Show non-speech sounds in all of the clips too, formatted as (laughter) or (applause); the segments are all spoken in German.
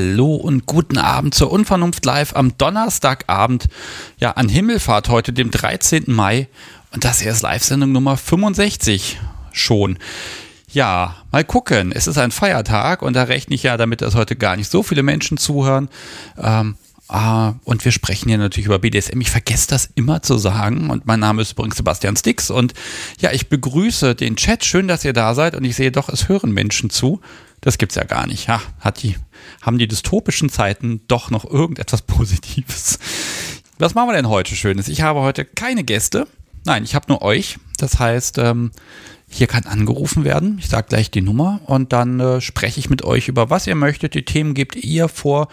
Hallo und guten Abend zur Unvernunft Live am Donnerstagabend, ja, an Himmelfahrt heute, dem 13. Mai. Und das hier ist Live-Sendung Nummer 65 schon. Ja, mal gucken. Es ist ein Feiertag und da rechne ich ja damit, dass heute gar nicht so viele Menschen zuhören. Ähm, Uh, und wir sprechen hier natürlich über BDSM. Ich vergesse das immer zu sagen. Und mein Name ist übrigens Sebastian Stix. Und ja, ich begrüße den Chat. Schön, dass ihr da seid. Und ich sehe doch, es hören Menschen zu. Das gibt's ja gar nicht. Ja, hat die, haben die dystopischen Zeiten doch noch irgendetwas (laughs) Positives. Was machen wir denn heute Schönes? Ich habe heute keine Gäste. Nein, ich habe nur euch. Das heißt, ähm, hier kann angerufen werden. Ich sage gleich die Nummer und dann äh, spreche ich mit euch über was ihr möchtet. Die Themen gebt ihr vor.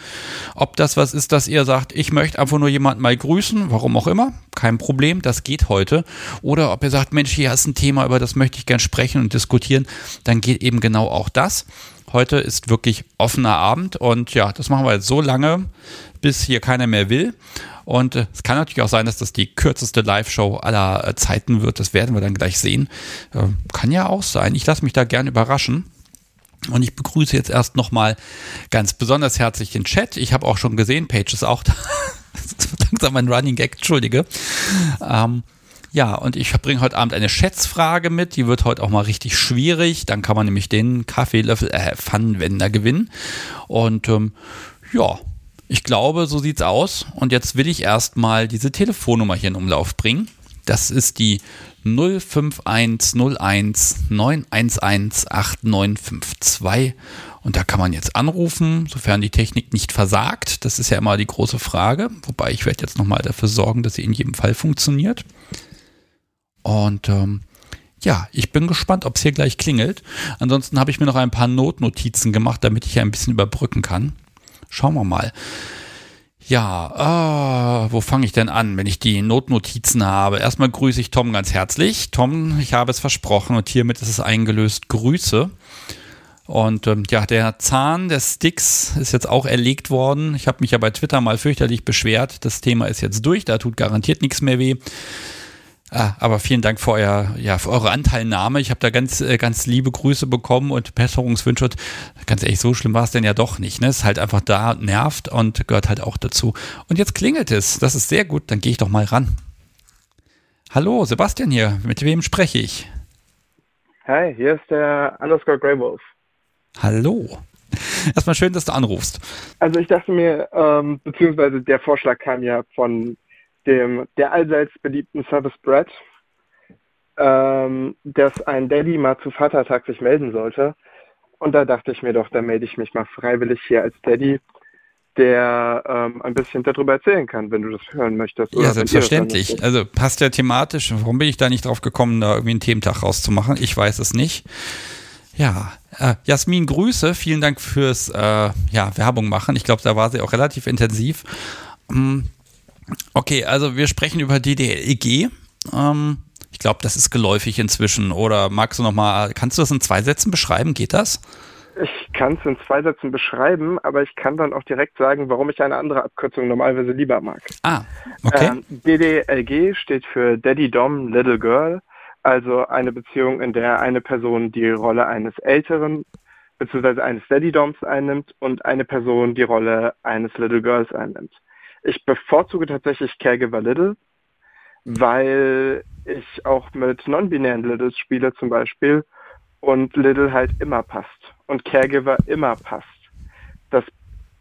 Ob das was ist, dass ihr sagt, ich möchte einfach nur jemanden mal grüßen, warum auch immer, kein Problem, das geht heute. Oder ob ihr sagt, Mensch, hier ist ein Thema, über das möchte ich gern sprechen und diskutieren, dann geht eben genau auch das. Heute ist wirklich offener Abend und ja, das machen wir jetzt so lange, bis hier keiner mehr will. Und äh, es kann natürlich auch sein, dass das die kürzeste Live-Show aller äh, Zeiten wird. Das werden wir dann gleich sehen. Äh, kann ja auch sein. Ich lasse mich da gern überraschen. Und ich begrüße jetzt erst nochmal ganz besonders herzlich den Chat. Ich habe auch schon gesehen, Page ist auch da. (laughs) langsam ein Running Gag, entschuldige. Ähm, ja, und ich bringe heute Abend eine Schätzfrage mit. Die wird heute auch mal richtig schwierig. Dann kann man nämlich den Kaffeelöffel, äh, Pfannenwender gewinnen. Und ähm, ja, ich glaube, so sieht's aus. Und jetzt will ich erstmal diese Telefonnummer hier in Umlauf bringen. Das ist die 05101 911 8952. Und da kann man jetzt anrufen, sofern die Technik nicht versagt. Das ist ja immer die große Frage. Wobei ich werde jetzt nochmal dafür sorgen, dass sie in jedem Fall funktioniert. Und ähm, ja, ich bin gespannt, ob es hier gleich klingelt. Ansonsten habe ich mir noch ein paar Notnotizen gemacht, damit ich ein bisschen überbrücken kann. Schauen wir mal. Ja, äh, wo fange ich denn an, wenn ich die Notnotizen habe? Erstmal grüße ich Tom ganz herzlich. Tom, ich habe es versprochen und hiermit ist es eingelöst. Grüße. Und ähm, ja, der Zahn des Sticks ist jetzt auch erlegt worden. Ich habe mich ja bei Twitter mal fürchterlich beschwert. Das Thema ist jetzt durch, da tut garantiert nichts mehr weh. Ah, aber vielen Dank für, euer, ja, für eure Anteilnahme. Ich habe da ganz, äh, ganz liebe Grüße bekommen und Besserungswünsche. Und ganz ehrlich, so schlimm war es denn ja doch nicht. Ne? Es ist halt einfach da, nervt und gehört halt auch dazu. Und jetzt klingelt es. Das ist sehr gut. Dann gehe ich doch mal ran. Hallo, Sebastian hier. Mit wem spreche ich? Hi, hier ist der Underscore Grey Wolf. Hallo. Erstmal schön, dass du anrufst. Also ich dachte mir, ähm, beziehungsweise der Vorschlag kam ja von dem der allseits beliebten Service Brad, ähm, dass ein Daddy mal zu Vatertag sich melden sollte. Und da dachte ich mir doch, da melde ich mich mal freiwillig hier als Daddy, der ähm, ein bisschen darüber erzählen kann, wenn du das hören möchtest. ja, selbstverständlich. Also passt ja thematisch. Warum bin ich da nicht drauf gekommen, da irgendwie einen Thementag rauszumachen? Ich weiß es nicht. Ja, äh, Jasmin, Grüße. Vielen Dank fürs äh, ja, Werbung machen. Ich glaube, da war sie auch relativ intensiv. Ähm, Okay, also wir sprechen über DDLG. Ähm, ich glaube, das ist geläufig inzwischen. Oder magst du noch mal, kannst du das in zwei Sätzen beschreiben? Geht das? Ich kann es in zwei Sätzen beschreiben, aber ich kann dann auch direkt sagen, warum ich eine andere Abkürzung normalerweise lieber mag. Ah, okay. Ähm, DDLG steht für Daddy Dom Little Girl, also eine Beziehung, in der eine Person die Rolle eines Älteren bzw. eines Daddy Doms einnimmt und eine Person die Rolle eines Little Girls einnimmt. Ich bevorzuge tatsächlich Caregiver Little, weil ich auch mit non-binären Littles spiele zum Beispiel und Little halt immer passt und Caregiver immer passt. Das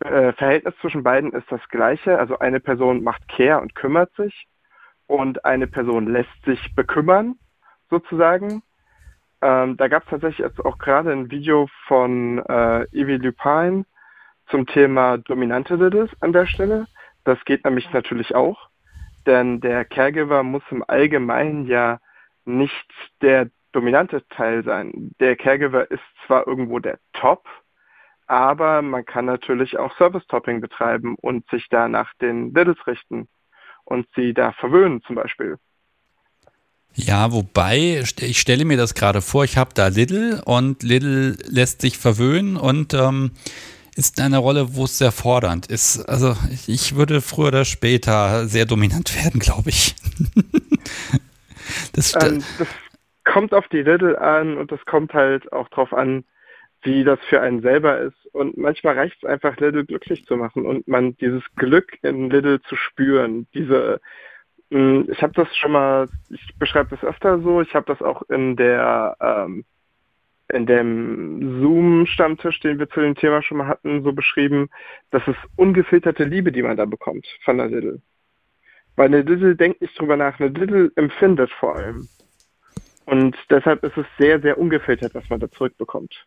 äh, Verhältnis zwischen beiden ist das gleiche, also eine Person macht Care und kümmert sich und eine Person lässt sich bekümmern, sozusagen. Ähm, da gab es tatsächlich jetzt auch gerade ein Video von äh, Evie Lupine zum Thema dominante Littles an der Stelle. Das geht nämlich natürlich auch, denn der Caregiver muss im Allgemeinen ja nicht der dominante Teil sein. Der Caregiver ist zwar irgendwo der Top, aber man kann natürlich auch Service-Topping betreiben und sich da nach den Littles richten und sie da verwöhnen zum Beispiel. Ja, wobei, ich stelle mir das gerade vor, ich habe da Little und Little lässt sich verwöhnen und ähm, ist eine Rolle, wo es sehr fordernd ist. Also ich würde früher oder später sehr dominant (laughs) werden, glaube ich. das, ähm, das kommt auf die Little an und das kommt halt auch drauf an, wie das für einen selber ist. Und manchmal reicht es einfach, Little glücklich zu machen und man dieses Glück in Little zu spüren. Diese, hm, ich habe das schon mal, ich beschreibe das öfter so, ich habe das auch in der ähm, in dem Zoom-Stammtisch, den wir zu dem Thema schon mal hatten, so beschrieben, das ist ungefilterte Liebe, die man da bekommt von der Little. Weil eine Little denkt nicht drüber nach, eine Little empfindet vor allem. Und deshalb ist es sehr, sehr ungefiltert, was man da zurückbekommt.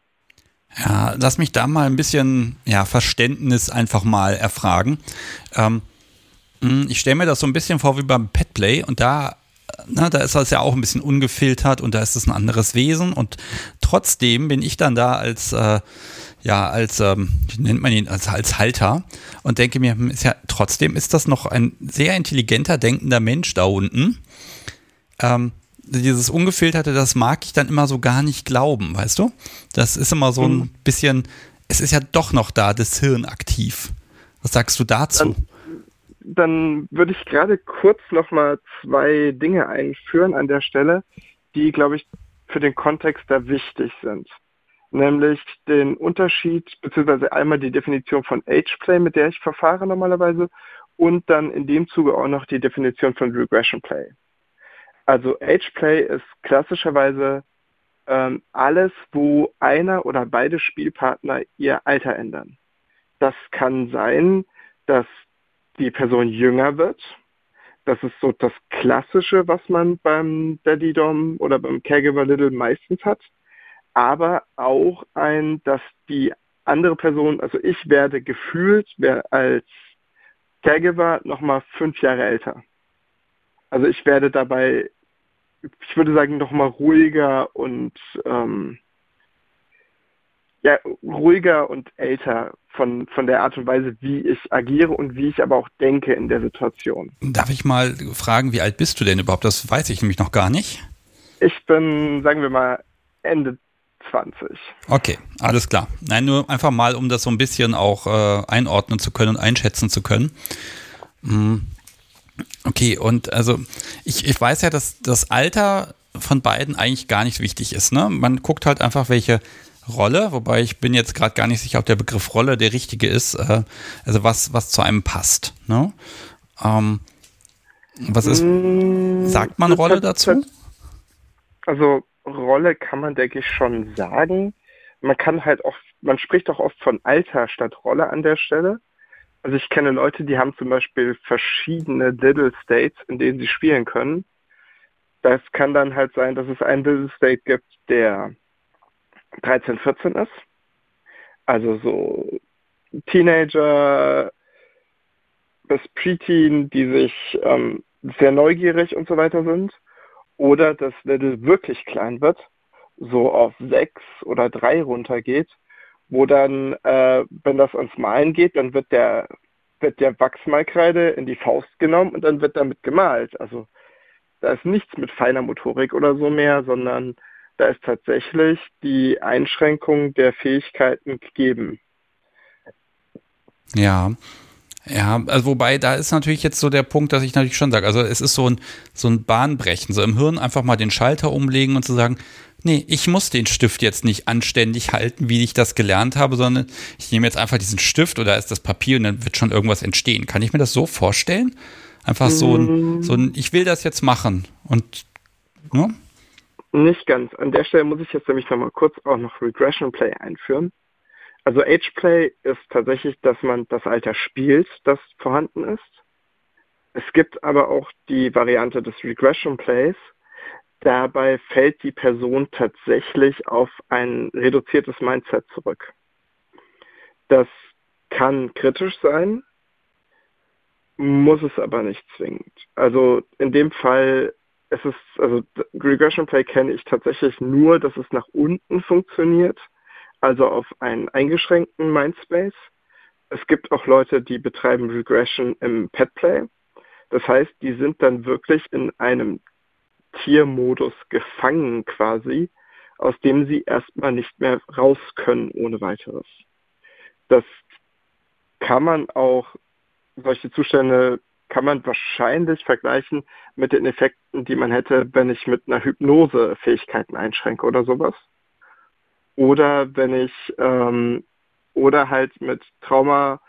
Ja, lass mich da mal ein bisschen ja, Verständnis einfach mal erfragen. Ähm, hm, ich stelle mir das so ein bisschen vor wie beim Petplay und da, na, da ist das ja auch ein bisschen ungefiltert und da ist es ein anderes Wesen und trotzdem bin ich dann da als äh, ja, als, ähm, wie nennt man ihn, als, als Halter und denke mir, hm, ist ja, trotzdem ist das noch ein sehr intelligenter, denkender Mensch da unten. Ähm, dieses Ungefilterte, das mag ich dann immer so gar nicht glauben, weißt du? Das ist immer so ein mhm. bisschen, es ist ja doch noch da, das Hirn aktiv. Was sagst du dazu? Dann, dann würde ich gerade kurz noch mal zwei Dinge einführen an der Stelle, die, glaube ich, für den Kontext da wichtig sind. Nämlich den Unterschied, beziehungsweise einmal die Definition von Age-Play, mit der ich verfahre normalerweise, und dann in dem Zuge auch noch die Definition von Regression Play. Also Age-Play ist klassischerweise ähm, alles, wo einer oder beide Spielpartner ihr Alter ändern. Das kann sein, dass die Person jünger wird. Das ist so das Klassische, was man beim Daddy Dom oder beim Caregiver Little meistens hat. Aber auch ein, dass die andere Person, also ich werde gefühlt als Caregiver nochmal fünf Jahre älter. Also ich werde dabei ich würde sagen, noch mal ruhiger und ähm, ja, ruhiger und älter von, von der Art und Weise, wie ich agiere und wie ich aber auch denke in der Situation. Darf ich mal fragen, wie alt bist du denn überhaupt? Das weiß ich nämlich noch gar nicht. Ich bin, sagen wir mal, Ende 20. Okay, alles klar. Nein, nur einfach mal, um das so ein bisschen auch äh, einordnen zu können und einschätzen zu können. Hm. Okay, und also ich, ich weiß ja, dass das Alter von beiden eigentlich gar nicht wichtig ist. Ne? Man guckt halt einfach, welche Rolle, wobei ich bin jetzt gerade gar nicht sicher, ob der Begriff Rolle der richtige ist, äh, also was, was zu einem passt. Ne? Ähm, was ist, mm, sagt man Rolle dazu? Also Rolle kann man, denke ich, schon sagen. Man kann halt oft, man spricht auch oft von Alter statt Rolle an der Stelle. Also ich kenne Leute, die haben zum Beispiel verschiedene Little States, in denen sie spielen können. Das kann dann halt sein, dass es einen Little State gibt, der 13, 14 ist. Also so Teenager bis Preteen, die sich ähm, sehr neugierig und so weiter sind. Oder das Little wirklich klein wird, so auf 6 oder 3 runtergeht wo dann, äh, wenn das ans Malen geht, dann wird der, wird der Wachsmalkreide in die Faust genommen und dann wird damit gemalt. Also da ist nichts mit feiner Motorik oder so mehr, sondern da ist tatsächlich die Einschränkung der Fähigkeiten gegeben. Ja, ja, also wobei, da ist natürlich jetzt so der Punkt, dass ich natürlich schon sage, also es ist so ein, so ein Bahnbrechen, so im Hirn einfach mal den Schalter umlegen und zu sagen, nee, ich muss den Stift jetzt nicht anständig halten, wie ich das gelernt habe, sondern ich nehme jetzt einfach diesen Stift oder ist das Papier und dann wird schon irgendwas entstehen. Kann ich mir das so vorstellen? Einfach so ein, so ein ich will das jetzt machen und ne? Nicht ganz. An der Stelle muss ich jetzt nämlich nochmal kurz auch noch Regression Play einführen. Also Age Play ist tatsächlich, dass man das Alter spielt, das vorhanden ist. Es gibt aber auch die Variante des Regression Plays, Dabei fällt die Person tatsächlich auf ein reduziertes Mindset zurück. Das kann kritisch sein, muss es aber nicht zwingend. Also in dem Fall, es ist, also Regression Play kenne ich tatsächlich nur, dass es nach unten funktioniert, also auf einen eingeschränkten Mindspace. Es gibt auch Leute, die betreiben Regression im Pet Play. Das heißt, die sind dann wirklich in einem Tiermodus gefangen quasi, aus dem sie erstmal nicht mehr raus können ohne weiteres. Das kann man auch, solche Zustände kann man wahrscheinlich vergleichen mit den Effekten, die man hätte, wenn ich mit einer Hypnose Fähigkeiten einschränke oder sowas. oder wenn ich ähm, oder halt mit Trauma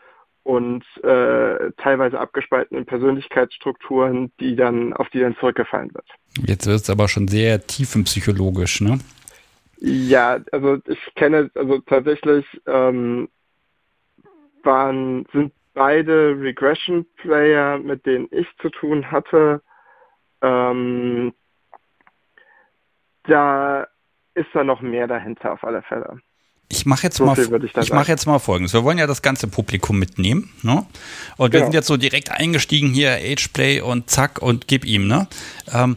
und äh, teilweise abgespaltenen Persönlichkeitsstrukturen, die dann auf die dann zurückgefallen wird. Jetzt wird es aber schon sehr tiefenpsychologisch, ne? Ja, also ich kenne, also tatsächlich ähm, waren, sind beide Regression Player, mit denen ich zu tun hatte, ähm, da ist da noch mehr dahinter auf alle Fälle. Ich mache jetzt, so mal, ich, ich mach jetzt mal Folgendes. Wir wollen ja das ganze Publikum mitnehmen. Ne? Und wir genau. sind jetzt so direkt eingestiegen hier, Ageplay und zack und gib ihm. Ne? Ähm,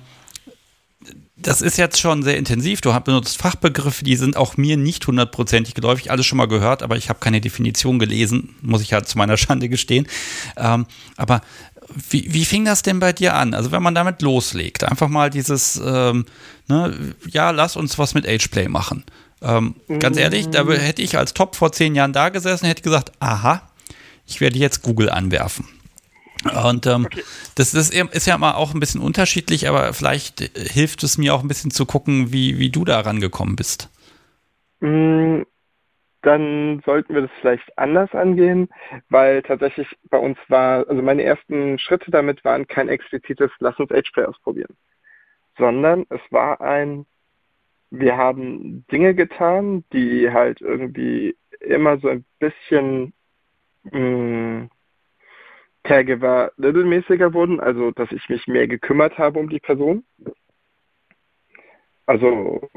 das ist jetzt schon sehr intensiv. Du hast benutzt Fachbegriffe, die sind auch mir nicht hundertprozentig geläufig. Alles schon mal gehört, aber ich habe keine Definition gelesen, muss ich halt zu meiner (laughs) Schande gestehen. Ähm, aber wie, wie fing das denn bei dir an? Also wenn man damit loslegt, einfach mal dieses, ähm, ne, ja, lass uns was mit Ageplay machen. Ähm, ganz ehrlich, da hätte ich als Top vor zehn Jahren da gesessen, hätte gesagt, aha, ich werde jetzt Google anwerfen. Und ähm, okay. das ist, ist, ja mal auch ein bisschen unterschiedlich, aber vielleicht hilft es mir auch ein bisschen zu gucken, wie, wie du da rangekommen bist. Mm, dann sollten wir das vielleicht anders angehen, weil tatsächlich bei uns war, also meine ersten Schritte damit waren kein explizites Lass uns Ageplay ausprobieren, sondern es war ein, wir haben Dinge getan, die halt irgendwie immer so ein bisschen mh, mm, Caregiver Little-mäßiger wurden, also dass ich mich mehr gekümmert habe um die Person. Also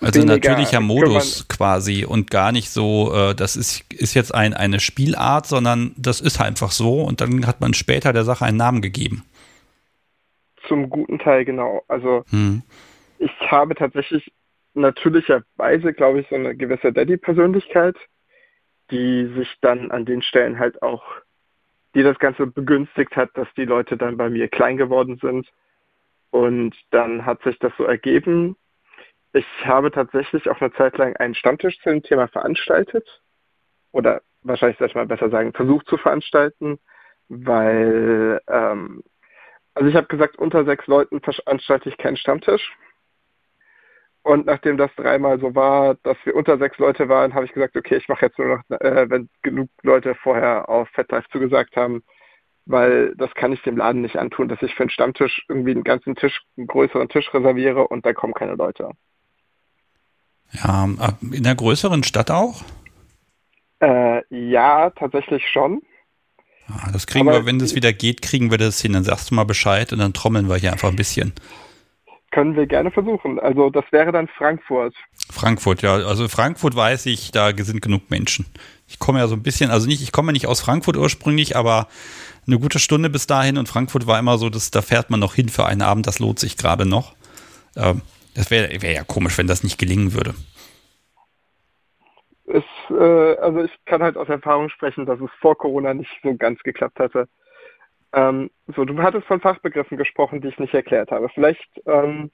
also natürlicher Modus quasi und gar nicht so, äh, das ist, ist jetzt ein, eine Spielart, sondern das ist einfach so und dann hat man später der Sache einen Namen gegeben. Zum guten Teil, genau. Also hm. ich habe tatsächlich natürlicherweise, glaube ich, so eine gewisse Daddy-Persönlichkeit, die sich dann an den Stellen halt auch die das Ganze begünstigt hat, dass die Leute dann bei mir klein geworden sind. Und dann hat sich das so ergeben. Ich habe tatsächlich auch eine Zeit lang einen Stammtisch zu dem Thema veranstaltet. Oder wahrscheinlich sollte ich mal besser sagen, versucht zu veranstalten, weil, ähm, also ich habe gesagt, unter sechs Leuten veranstalte ich keinen Stammtisch. Und nachdem das dreimal so war, dass wir unter sechs Leute waren, habe ich gesagt, okay, ich mache jetzt nur noch, äh, wenn genug Leute vorher auf FetLife zugesagt haben, weil das kann ich dem Laden nicht antun, dass ich für einen Stammtisch irgendwie einen ganzen Tisch, einen größeren Tisch reserviere und da kommen keine Leute. Ja, in der größeren Stadt auch? Äh, ja, tatsächlich schon. Ja, das kriegen Aber wir, wenn es wieder geht, kriegen wir das hin. Dann sagst du mal Bescheid und dann trommeln wir hier einfach ein bisschen. Können wir gerne versuchen. Also das wäre dann Frankfurt. Frankfurt, ja. Also Frankfurt weiß ich, da sind genug Menschen. Ich komme ja so ein bisschen, also nicht, ich komme nicht aus Frankfurt ursprünglich, aber eine gute Stunde bis dahin und Frankfurt war immer so, dass da fährt man noch hin für einen Abend, das lohnt sich gerade noch. Ähm, das wäre wär ja komisch, wenn das nicht gelingen würde. Es, äh, also ich kann halt aus Erfahrung sprechen, dass es vor Corona nicht so ganz geklappt hatte. Ähm, so, du hattest von Fachbegriffen gesprochen, die ich nicht erklärt habe. Vielleicht, ähm,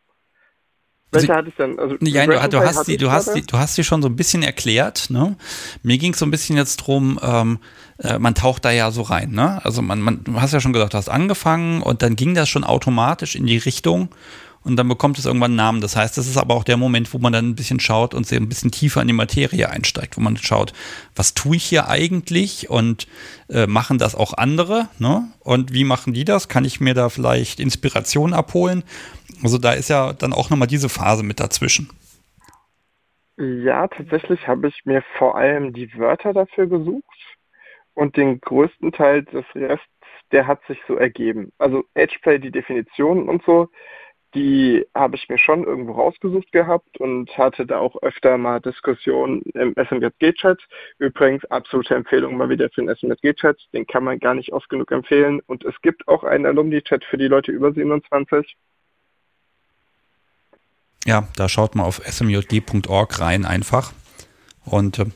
welche hatte ich denn? Also, ja, du, du, hast die, du, hast die, du hast die schon so ein bisschen erklärt. Ne? Mir ging es so ein bisschen jetzt drum, ähm, äh, man taucht da ja so rein. Ne? Also man, man, du hast ja schon gesagt, du hast angefangen und dann ging das schon automatisch in die Richtung und dann bekommt es irgendwann einen Namen. Das heißt, das ist aber auch der Moment, wo man dann ein bisschen schaut und ein bisschen tiefer in die Materie einsteigt, wo man schaut, was tue ich hier eigentlich und äh, machen das auch andere? Ne? Und wie machen die das? Kann ich mir da vielleicht Inspiration abholen? Also da ist ja dann auch nochmal diese Phase mit dazwischen. Ja, tatsächlich habe ich mir vor allem die Wörter dafür gesucht und den größten Teil des Rests, der hat sich so ergeben. Also Edgeplay, die Definitionen und so, die habe ich mir schon irgendwo rausgesucht gehabt und hatte da auch öfter mal Diskussionen im SMJG-Chat. Übrigens absolute Empfehlung mal wieder für den SMJG-Chat. Den kann man gar nicht oft genug empfehlen. Und es gibt auch einen Alumni-Chat für die Leute über 27. Ja, da schaut mal auf smjg.org rein einfach. Und äh,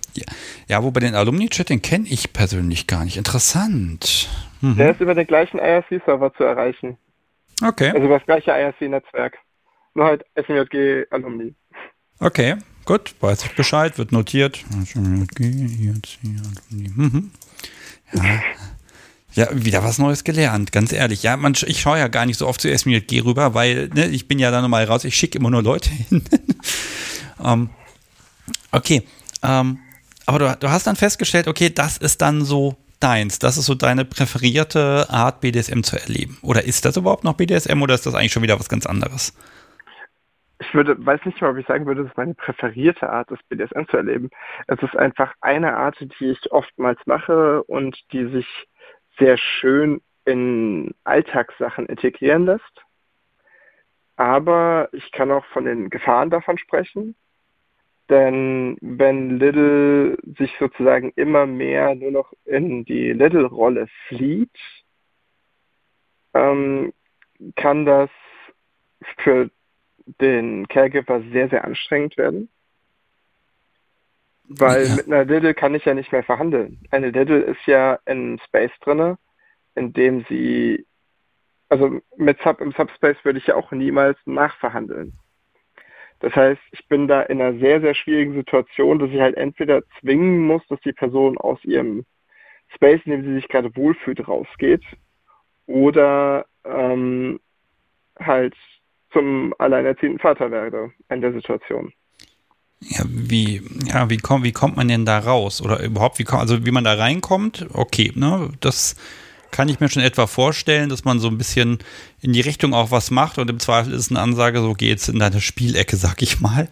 ja, wobei den Alumni-Chat, den kenne ich persönlich gar nicht. Interessant. Mhm. Der ist über den gleichen IRC-Server zu erreichen. Okay. Also das gleiche IRC-Netzwerk. Nur halt SMJG Alumni. Okay, gut, weiß ich Bescheid, wird notiert. SMJG, IRC, Alumni. Mhm. Ja. Ja, wieder was Neues gelernt, ganz ehrlich. Ja, man, ich schaue ja gar nicht so oft zu SMJG rüber, weil ne, ich bin ja da nochmal raus, ich schicke immer nur Leute (laughs) hin. um, ähm, Okay, ähm, aber du, du hast dann festgestellt, okay, das ist dann so deins. Das ist so deine präferierte Art, BDSM zu erleben. Oder ist das überhaupt noch BDSM oder ist das eigentlich schon wieder was ganz anderes? Ich würde, weiß nicht mal, ob ich sagen würde, das ist meine präferierte Art, das BDSM zu erleben. Es ist einfach eine Art, die ich oftmals mache und die sich sehr schön in Alltagssachen integrieren lässt. Aber ich kann auch von den Gefahren davon sprechen. Denn wenn Little sich sozusagen immer mehr nur noch in die Little-Rolle flieht, ähm, kann das für den Caregiver sehr, sehr anstrengend werden. Weil ja. mit einer Little kann ich ja nicht mehr verhandeln. Eine Little ist ja in Space drinne, in dem sie, also mit Sub im Subspace würde ich ja auch niemals nachverhandeln. Das heißt, ich bin da in einer sehr, sehr schwierigen Situation, dass ich halt entweder zwingen muss, dass die Person aus ihrem Space, in dem sie sich gerade wohlfühlt, rausgeht, oder ähm, halt zum alleinerziehenden Vater werde in der Situation. Ja, wie, ja, wie, komm, wie kommt man denn da raus? Oder überhaupt, wie, also wie man da reinkommt, okay, ne, das kann ich mir schon etwa vorstellen, dass man so ein bisschen in die Richtung auch was macht und im Zweifel ist eine Ansage, so geh jetzt in deine Spielecke, sag ich mal.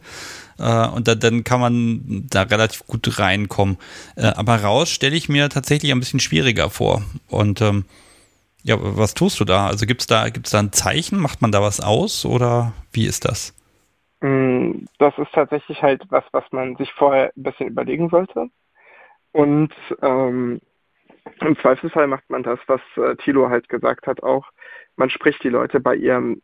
Äh, und da, dann kann man da relativ gut reinkommen. Äh, aber raus stelle ich mir tatsächlich ein bisschen schwieriger vor. Und ähm, ja, was tust du da? Also gibt es da, gibt's da ein Zeichen? Macht man da was aus oder wie ist das? Mm, das ist tatsächlich halt was, was man sich vorher ein bisschen überlegen sollte. Und ähm, im Zweifelsfall macht man das, was äh, Thilo halt gesagt hat auch. Man spricht die Leute bei ihrem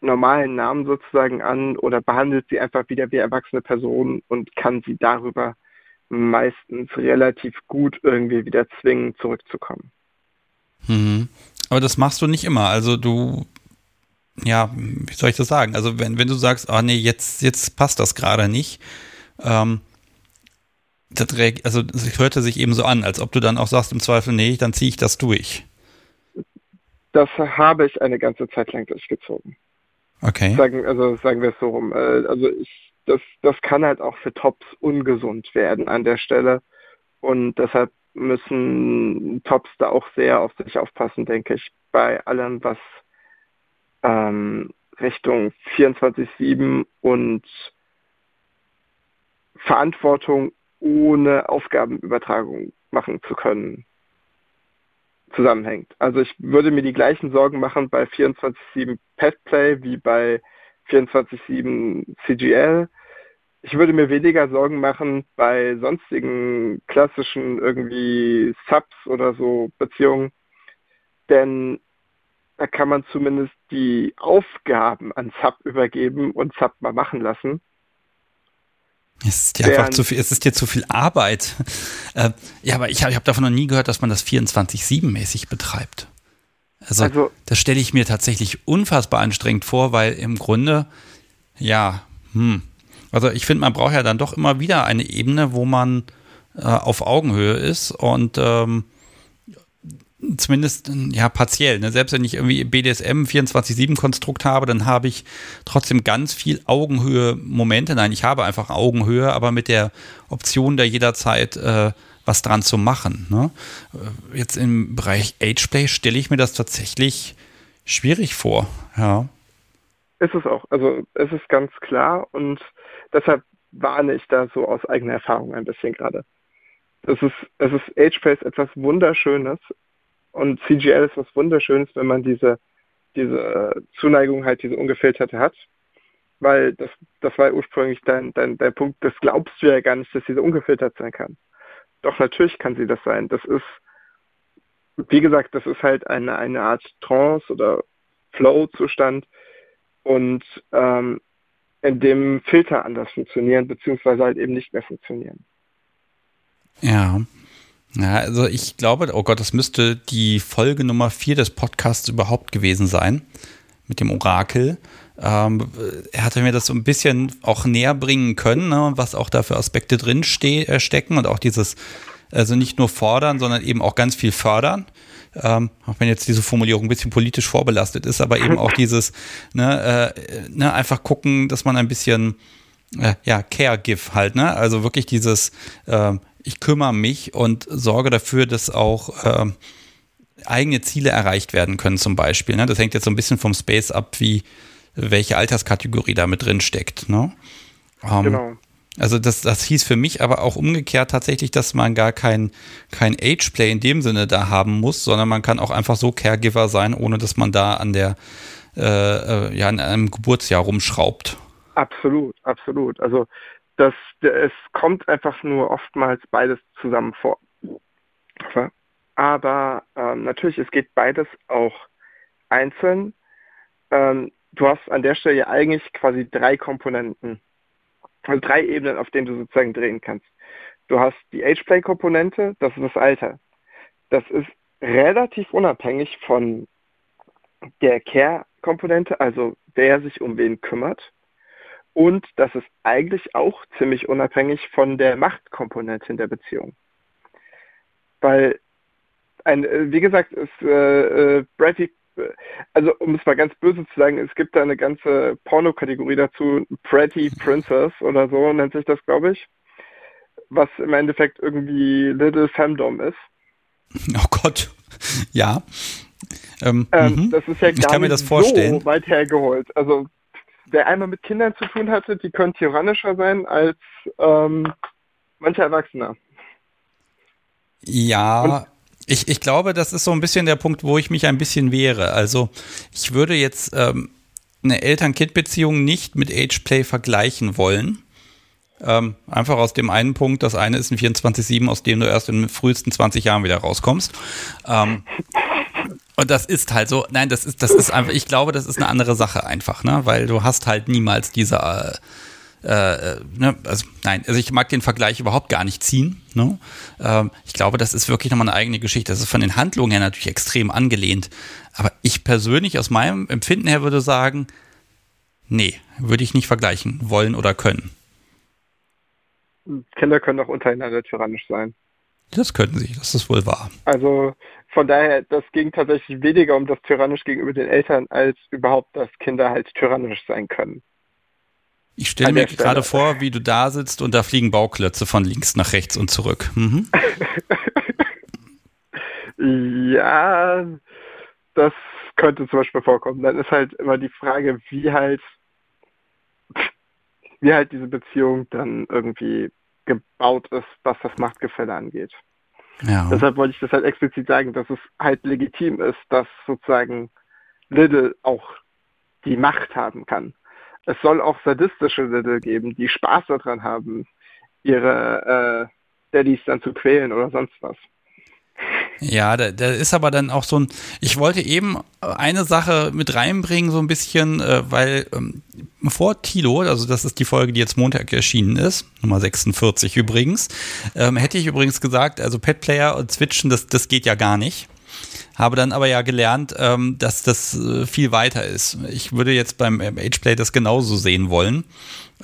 normalen Namen sozusagen an oder behandelt sie einfach wieder wie erwachsene Personen und kann sie darüber meistens relativ gut irgendwie wieder zwingen, zurückzukommen. Mhm. Aber das machst du nicht immer. Also du, ja, wie soll ich das sagen? Also wenn, wenn du sagst, ah oh nee, jetzt, jetzt passt das gerade nicht, ähm, das, also es hörte sich eben so an, als ob du dann auch sagst im Zweifel, nee, dann ziehe ich das durch. Das habe ich eine ganze Zeit lang durchgezogen. Okay. Sagen, also sagen wir es so rum. Äh, also ich, das, das kann halt auch für Tops ungesund werden an der Stelle. Und deshalb müssen Tops da auch sehr auf sich aufpassen, denke ich, bei allem, was ähm, Richtung 24-7 und Verantwortung ohne Aufgabenübertragung machen zu können, zusammenhängt. Also ich würde mir die gleichen Sorgen machen bei 24-7 Petplay wie bei 24-7 CGL. Ich würde mir weniger Sorgen machen bei sonstigen klassischen irgendwie Subs oder so Beziehungen, denn da kann man zumindest die Aufgaben an Sub übergeben und Sub mal machen lassen. Es ist dir einfach zu viel, es ist dir zu viel Arbeit. Äh, ja, aber ich habe hab davon noch nie gehört, dass man das 24-7-mäßig betreibt. Also, also das stelle ich mir tatsächlich unfassbar anstrengend vor, weil im Grunde, ja, hm. Also ich finde, man braucht ja dann doch immer wieder eine Ebene, wo man äh, auf Augenhöhe ist und ähm, zumindest ja partiell. Ne? Selbst wenn ich irgendwie BDSM 24-7-Konstrukt habe, dann habe ich trotzdem ganz viel Augenhöhe-Momente. Nein, ich habe einfach Augenhöhe, aber mit der Option, da jederzeit äh, was dran zu machen. Ne? Äh, jetzt im Bereich Ageplay stelle ich mir das tatsächlich schwierig vor. Ja. Ist es auch. Also es ist ganz klar und deshalb warne ich da so aus eigener Erfahrung ein bisschen gerade. Es ist, es ist Ageplay ist etwas Wunderschönes. Und CGL ist was Wunderschönes, wenn man diese, diese Zuneigung halt, diese ungefilterte hat. Weil das, das war ursprünglich dein, dein, dein Punkt, das glaubst du ja gar nicht, dass diese ungefiltert sein kann. Doch natürlich kann sie das sein. Das ist, wie gesagt, das ist halt eine, eine Art Trance oder Flow-Zustand und ähm, in dem Filter anders funktionieren, beziehungsweise halt eben nicht mehr funktionieren. Ja, ja, also ich glaube, oh Gott, das müsste die Folge Nummer vier des Podcasts überhaupt gewesen sein mit dem Orakel. Ähm, er hatte mir das so ein bisschen auch näher bringen können, ne, was auch da für Aspekte drin ste äh, stecken und auch dieses, also nicht nur fordern, sondern eben auch ganz viel fördern. Ähm, auch wenn jetzt diese Formulierung ein bisschen politisch vorbelastet ist, aber eben auch dieses, ne, äh, ne, einfach gucken, dass man ein bisschen äh, ja, Care-Give halt, ne? Also wirklich dieses, äh, ich kümmere mich und sorge dafür, dass auch äh, eigene Ziele erreicht werden können, zum Beispiel. Ne? Das hängt jetzt so ein bisschen vom Space ab, wie welche Alterskategorie da mit drin steckt. Ne? Ähm, genau. Also das, das hieß für mich aber auch umgekehrt tatsächlich, dass man gar kein, kein Ageplay in dem Sinne da haben muss, sondern man kann auch einfach so Caregiver sein, ohne dass man da an der äh, äh ja in einem Geburtsjahr rumschraubt. Absolut, absolut. Also das, es kommt einfach nur oftmals beides zusammen vor. Aber ähm, natürlich, es geht beides auch einzeln. Ähm, du hast an der Stelle eigentlich quasi drei Komponenten, also drei Ebenen, auf denen du sozusagen drehen kannst. Du hast die Ageplay-Komponente, das ist das Alter. Das ist relativ unabhängig von der Care-Komponente, also wer sich um wen kümmert. Und das ist eigentlich auch ziemlich unabhängig von der Machtkomponente in der Beziehung. Weil, ein, äh, wie gesagt, ist äh, äh, Bradley, also um es mal ganz böse zu sagen, es gibt da eine ganze Porno-Kategorie dazu, Pretty (laughs) Princess oder so nennt sich das, glaube ich, was im Endeffekt irgendwie Little Femdom ist. (laughs) Oh Gott, ja. Ähm, ähm, mhm. das ist ja gar ich kann mir das vorstellen. so weit hergeholt. Also wer einmal mit Kindern zu tun hatte, die können tyrannischer sein als ähm, manche Erwachsene. Ja, Und, ich, ich glaube, das ist so ein bisschen der Punkt, wo ich mich ein bisschen wehre. Also ich würde jetzt ähm, eine Eltern-Kind-Beziehung nicht mit Ageplay vergleichen wollen. Ähm, einfach aus dem einen Punkt, das eine ist ein 24-7, aus dem du erst in den frühesten 20 Jahren wieder rauskommst. Ähm, (laughs) und das ist halt so, nein, das ist, das ist einfach, ich glaube, das ist eine andere Sache einfach, ne? Weil du hast halt niemals diese, äh, äh, ne? also nein, also ich mag den Vergleich überhaupt gar nicht ziehen. Ne? Ähm, ich glaube, das ist wirklich nochmal eine eigene Geschichte. Das ist von den Handlungen her natürlich extrem angelehnt. Aber ich persönlich aus meinem Empfinden her würde sagen, nee, würde ich nicht vergleichen wollen oder können. Kinder können auch untereinander tyrannisch sein. Das könnten sie, das ist wohl wahr. Also von daher, das ging tatsächlich weniger um das tyrannisch gegenüber den Eltern, als überhaupt, dass Kinder halt tyrannisch sein können. Ich stelle mir gerade vor, wie du da sitzt und da fliegen Bauklötze von links nach rechts und zurück. Mhm. (laughs) ja, das könnte zum Beispiel vorkommen. Dann ist halt immer die Frage, wie halt, wie halt diese Beziehung dann irgendwie gebaut ist, was das Machtgefälle angeht. Ja. Deshalb wollte ich das halt explizit sagen, dass es halt legitim ist, dass sozusagen Little auch die Macht haben kann. Es soll auch sadistische Little geben, die Spaß daran haben, ihre äh, Daddys dann zu quälen oder sonst was. Ja, da, da ist aber dann auch so ein. Ich wollte eben eine Sache mit reinbringen, so ein bisschen, äh, weil ähm, vor Tilo, also das ist die Folge, die jetzt Montag erschienen ist, Nummer 46 übrigens, ähm, hätte ich übrigens gesagt, also Pet Player und Switchen, das, das geht ja gar nicht. Habe dann aber ja gelernt, ähm, dass das äh, viel weiter ist. Ich würde jetzt beim Ageplay das genauso sehen wollen.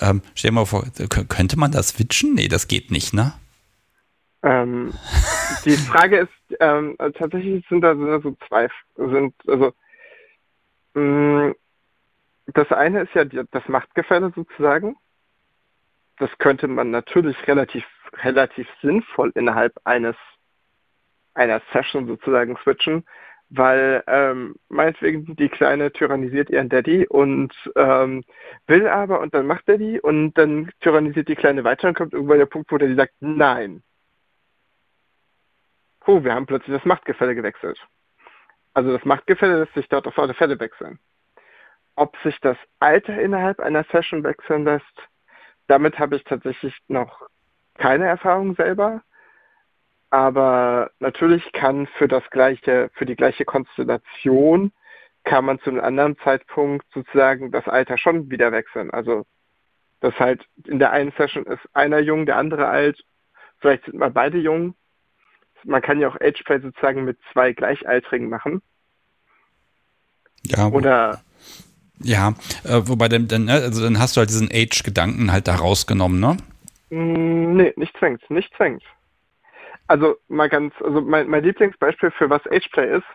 Ähm, stell dir mal vor, könnte man das switchen? Nee, das geht nicht, ne? Ähm, die Frage ist, ähm, tatsächlich sind da, sind da so zwei, sind, also, mh, mm, das eine ist ja die, das Machtgefälle sozusagen. Das könnte man natürlich relativ, relativ sinnvoll innerhalb eines, einer Session sozusagen switchen, weil ähm, meinetwegen die Kleine tyrannisiert ihren Daddy und ähm, will aber und dann macht Daddy und dann tyrannisiert die Kleine weiter und kommt irgendwann der Punkt, wo Daddy sagt, nein, oh, wir haben plötzlich das Machtgefälle gewechselt. Also das Machtgefälle lässt sich dort auf alle Fälle wechseln. Ob sich das Alter innerhalb einer Session wechseln lässt, damit habe ich tatsächlich noch keine Erfahrung selber. Aber natürlich kann für das gleiche, für die gleiche Konstellation kann man zu einem anderen Zeitpunkt sozusagen das Alter schon wieder wechseln. Also das halt in der einen Session ist einer jung, der andere alt, vielleicht sind mal beide jung man kann ja auch Ageplay sozusagen mit zwei Gleichaltrigen machen. Ja. Oder ja, äh, wobei dann, dann, ne, also dann hast du halt diesen Age-Gedanken halt da rausgenommen, ne? Mm, nee, nicht zwingend, nicht zwingend. Also mal ganz, also mein, mein Lieblingsbeispiel für was Ageplay ist,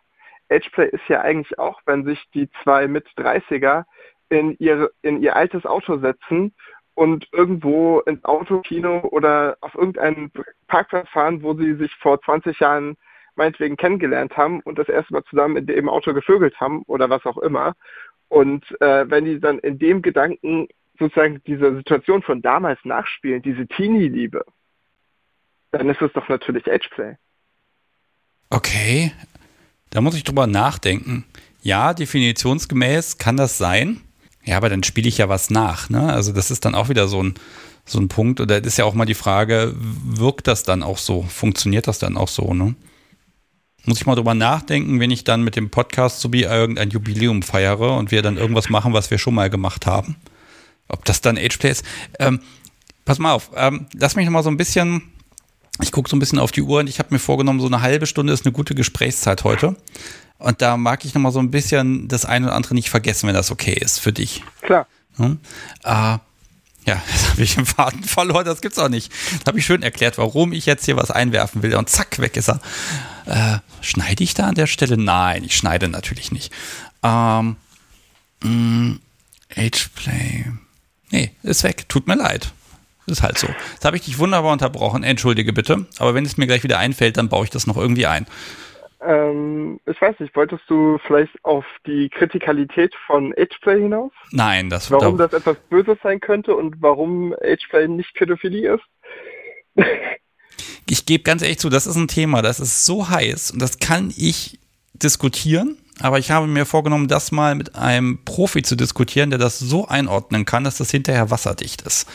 Ageplay ist ja eigentlich auch, wenn sich die zwei mit 30er in ihr, in ihr altes Auto setzen und irgendwo ins Autokino oder auf irgendeinen Parkplatz fahren, wo sie sich vor 20 Jahren meinetwegen kennengelernt haben und das erste Mal zusammen in dem Auto gevögelt haben oder was auch immer. Und äh, wenn die dann in dem Gedanken sozusagen diese Situation von damals nachspielen, diese Teenie-Liebe, dann ist es doch natürlich Ageplay. Okay, da muss ich drüber nachdenken. Ja, definitionsgemäß kann das sein. Ja, aber dann spiele ich ja was nach. Ne? Also das ist dann auch wieder so ein, so ein Punkt. Oder ist ja auch mal die Frage, wirkt das dann auch so? Funktioniert das dann auch so? Ne? Muss ich mal drüber nachdenken, wenn ich dann mit dem Podcast so wie irgendein Jubiläum feiere und wir dann irgendwas machen, was wir schon mal gemacht haben. Ob das dann Ageplay ist. Ähm, pass mal auf, ähm, lass mich noch mal so ein bisschen ich gucke so ein bisschen auf die Uhr und ich habe mir vorgenommen, so eine halbe Stunde ist eine gute Gesprächszeit heute. Und da mag ich noch mal so ein bisschen das eine oder andere nicht vergessen, wenn das okay ist für dich. Klar. Hm? Äh, ja, (laughs) jetzt habe ich den Faden verloren, das gibt's auch nicht. Da habe ich schön erklärt, warum ich jetzt hier was einwerfen will und zack, weg ist er. Äh, schneide ich da an der Stelle? Nein, ich schneide natürlich nicht. Ähm, mh, Ageplay. Nee, ist weg. Tut mir leid. Ist halt so. Jetzt habe ich dich wunderbar unterbrochen. Entschuldige bitte. Aber wenn es mir gleich wieder einfällt, dann baue ich das noch irgendwie ein. Ähm, ich weiß nicht, wolltest du vielleicht auf die Kritikalität von Ageplay hinaus? Nein, das Warum da das etwas Böses sein könnte und warum Ageplay nicht Pädophilie ist? ich gebe ganz ehrlich zu, das ist ein Thema, das ist so heiß und das kann ich diskutieren. Aber ich habe mir vorgenommen, das mal mit einem Profi zu diskutieren, der das so einordnen kann, dass das hinterher wasserdicht ist.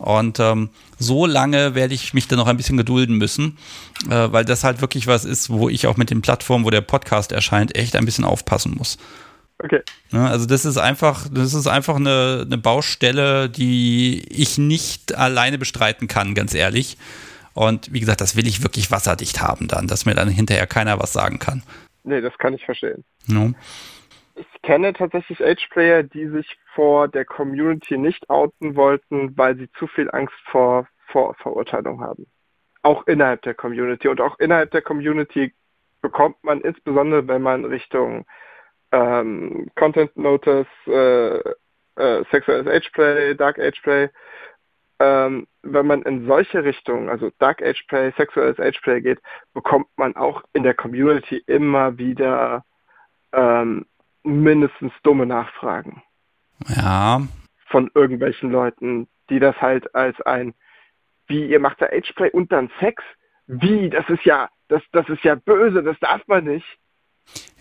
Und ähm, so lange werde ich mich dann noch ein bisschen gedulden müssen, äh, weil das halt wirklich was ist, wo ich auch mit den Plattformen, wo der Podcast erscheint, echt ein bisschen aufpassen muss. Okay. Ne, also das ist einfach, das ist einfach eine, eine Baustelle, die ich nicht alleine bestreiten kann, ganz ehrlich. Und wie gesagt, das will ich wirklich wasserdicht haben dann, dass mir dann hinterher keiner was sagen kann. Nee, das kann ich verstehen. No ich kenne tatsächlich Age-Player, die sich vor der Community nicht outen wollten, weil sie zu viel Angst vor Vorverurteilung haben. Auch innerhalb der Community. Und auch innerhalb der Community bekommt man insbesondere, wenn man Richtung ähm, Content Notice, äh, äh, sexuelles Ageplay, Dark Ageplay, ähm, wenn man in solche Richtungen, also Dark Ageplay, sexuelles Ageplay geht, bekommt man auch in der Community immer wieder ähm, mindestens dumme Nachfragen. Ja. Von irgendwelchen Leuten, die das halt als ein, wie ihr macht da Ageplay und dann Sex? Wie? Das ist ja, das, das ist ja böse, das darf man nicht.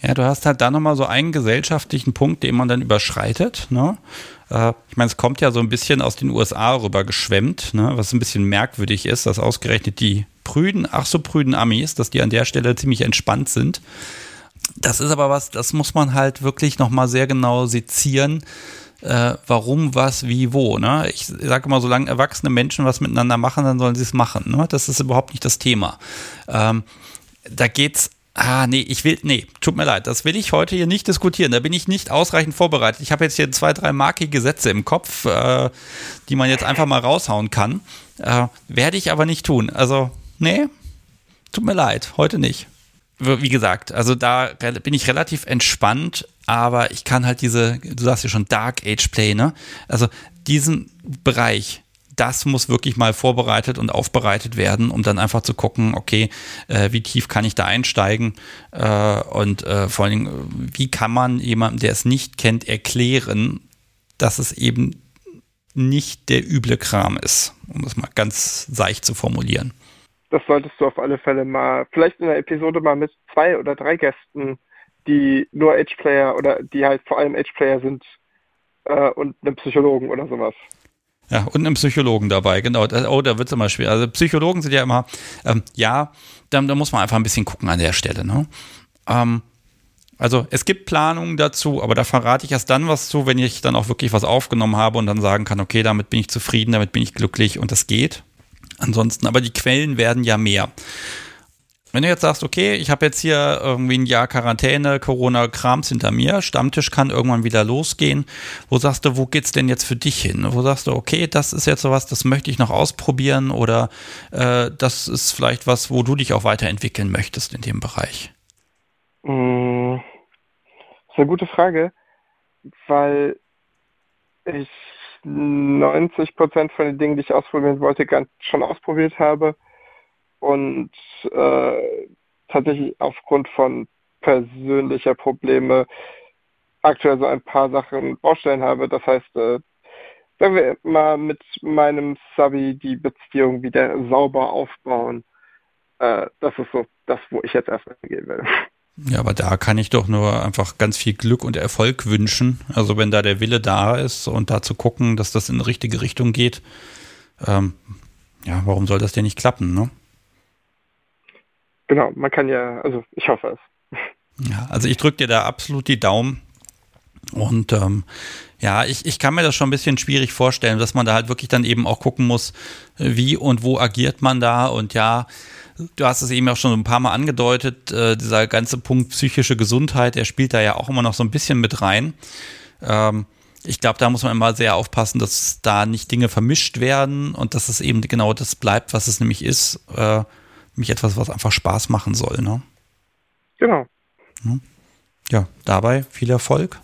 Ja, du hast halt da nochmal so einen gesellschaftlichen Punkt, den man dann überschreitet. Ne? Äh, ich meine, es kommt ja so ein bisschen aus den USA rüber geschwemmt, ne? was ein bisschen merkwürdig ist, dass ausgerechnet die prüden, ach so prüden Amis, dass die an der Stelle ziemlich entspannt sind. Das ist aber was, das muss man halt wirklich nochmal sehr genau sezieren. Äh, warum, was, wie, wo. Ne? Ich sage immer, solange erwachsene Menschen was miteinander machen, dann sollen sie es machen. Ne? Das ist überhaupt nicht das Thema. Ähm, da geht's Ah, nee, ich will, nee, tut mir leid, das will ich heute hier nicht diskutieren. Da bin ich nicht ausreichend vorbereitet. Ich habe jetzt hier zwei, drei markige Sätze im Kopf, äh, die man jetzt einfach mal raushauen kann. Äh, werde ich aber nicht tun. Also, nee, tut mir leid, heute nicht wie gesagt, also da bin ich relativ entspannt, aber ich kann halt diese, du sagst ja schon Dark Age Play, ne? Also diesen Bereich, das muss wirklich mal vorbereitet und aufbereitet werden, um dann einfach zu gucken, okay, äh, wie tief kann ich da einsteigen äh, und äh, vor allen Dingen, wie kann man jemandem, der es nicht kennt, erklären, dass es eben nicht der üble Kram ist, um das mal ganz seicht zu formulieren das solltest du auf alle Fälle mal, vielleicht in der Episode mal mit zwei oder drei Gästen, die nur Edge-Player oder die halt vor allem Edge-Player sind äh, und einem Psychologen oder sowas. Ja, und einem Psychologen dabei, genau. Oh, da wird es immer schwer. Also Psychologen sind ja immer, ähm, ja, da, da, muss man einfach ein bisschen gucken an der Stelle. Ne? Ähm, also es gibt Planungen dazu, aber da verrate ich erst dann was zu, wenn ich dann auch wirklich was aufgenommen habe und dann sagen kann, okay, damit bin ich zufrieden, damit bin ich glücklich und das geht. Ansonsten, aber die Quellen werden ja mehr. Wenn du jetzt sagst, okay, ich habe jetzt hier irgendwie ein Jahr Quarantäne, Corona-Krams hinter mir, Stammtisch kann irgendwann wieder losgehen, wo sagst du, wo geht's denn jetzt für dich hin? Wo sagst du, okay, das ist jetzt sowas, das möchte ich noch ausprobieren oder äh, das ist vielleicht was, wo du dich auch weiterentwickeln möchtest in dem Bereich? Mm, das ist eine gute Frage, weil ich 90 Prozent von den Dingen, die ich ausprobieren wollte, ganz schon ausprobiert habe und äh, tatsächlich aufgrund von persönlicher Probleme aktuell so ein paar Sachen Baustellen habe. Das heißt, äh, wenn wir mal mit meinem Subby die Beziehung wieder sauber aufbauen, äh, das ist so das, wo ich jetzt erstmal gehen will. Ja, aber da kann ich doch nur einfach ganz viel Glück und Erfolg wünschen. Also wenn da der Wille da ist und da zu gucken, dass das in die richtige Richtung geht, ähm, ja, warum soll das denn nicht klappen, ne? Genau, man kann ja, also ich hoffe es. Ja, also ich drücke dir da absolut die Daumen. Und ähm, ja, ich, ich kann mir das schon ein bisschen schwierig vorstellen, dass man da halt wirklich dann eben auch gucken muss, wie und wo agiert man da. Und ja, du hast es eben auch schon ein paar Mal angedeutet, äh, dieser ganze Punkt psychische Gesundheit, der spielt da ja auch immer noch so ein bisschen mit rein. Ähm, ich glaube, da muss man immer sehr aufpassen, dass da nicht Dinge vermischt werden und dass es eben genau das bleibt, was es nämlich ist. Äh, nämlich etwas, was einfach Spaß machen soll. Ne? Genau. Ja, dabei viel Erfolg.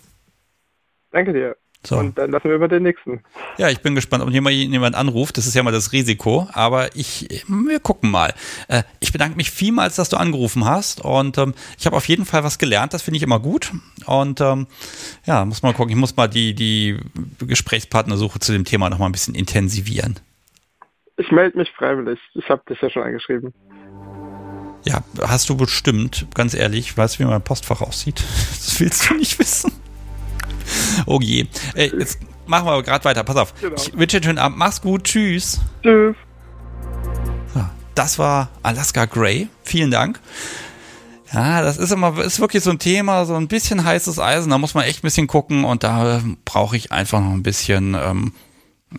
Danke dir. So. Und dann lassen wir über den nächsten. Ja, ich bin gespannt, ob jemand, jemand anruft. Das ist ja mal das Risiko. Aber ich, wir gucken mal. Äh, ich bedanke mich vielmals, dass du angerufen hast. Und ähm, ich habe auf jeden Fall was gelernt. Das finde ich immer gut. Und ähm, ja, muss mal gucken. Ich muss mal die, die Gesprächspartnersuche zu dem Thema noch mal ein bisschen intensivieren. Ich melde mich freiwillig. Ich habe dich ja schon angeschrieben. Ja, hast du bestimmt. Ganz ehrlich, weißt du, wie mein Postfach aussieht? (laughs) Das willst du nicht wissen. (laughs) Oh je. Ey, jetzt machen wir gerade weiter. Pass auf. Genau. Ich wünsche dir einen schönen Abend. Mach's gut. Tschüss. Tschüss. Das war Alaska Gray. Vielen Dank. Ja, das ist immer, ist wirklich so ein Thema, so ein bisschen heißes Eisen. Da muss man echt ein bisschen gucken und da brauche ich einfach noch ein bisschen, ähm,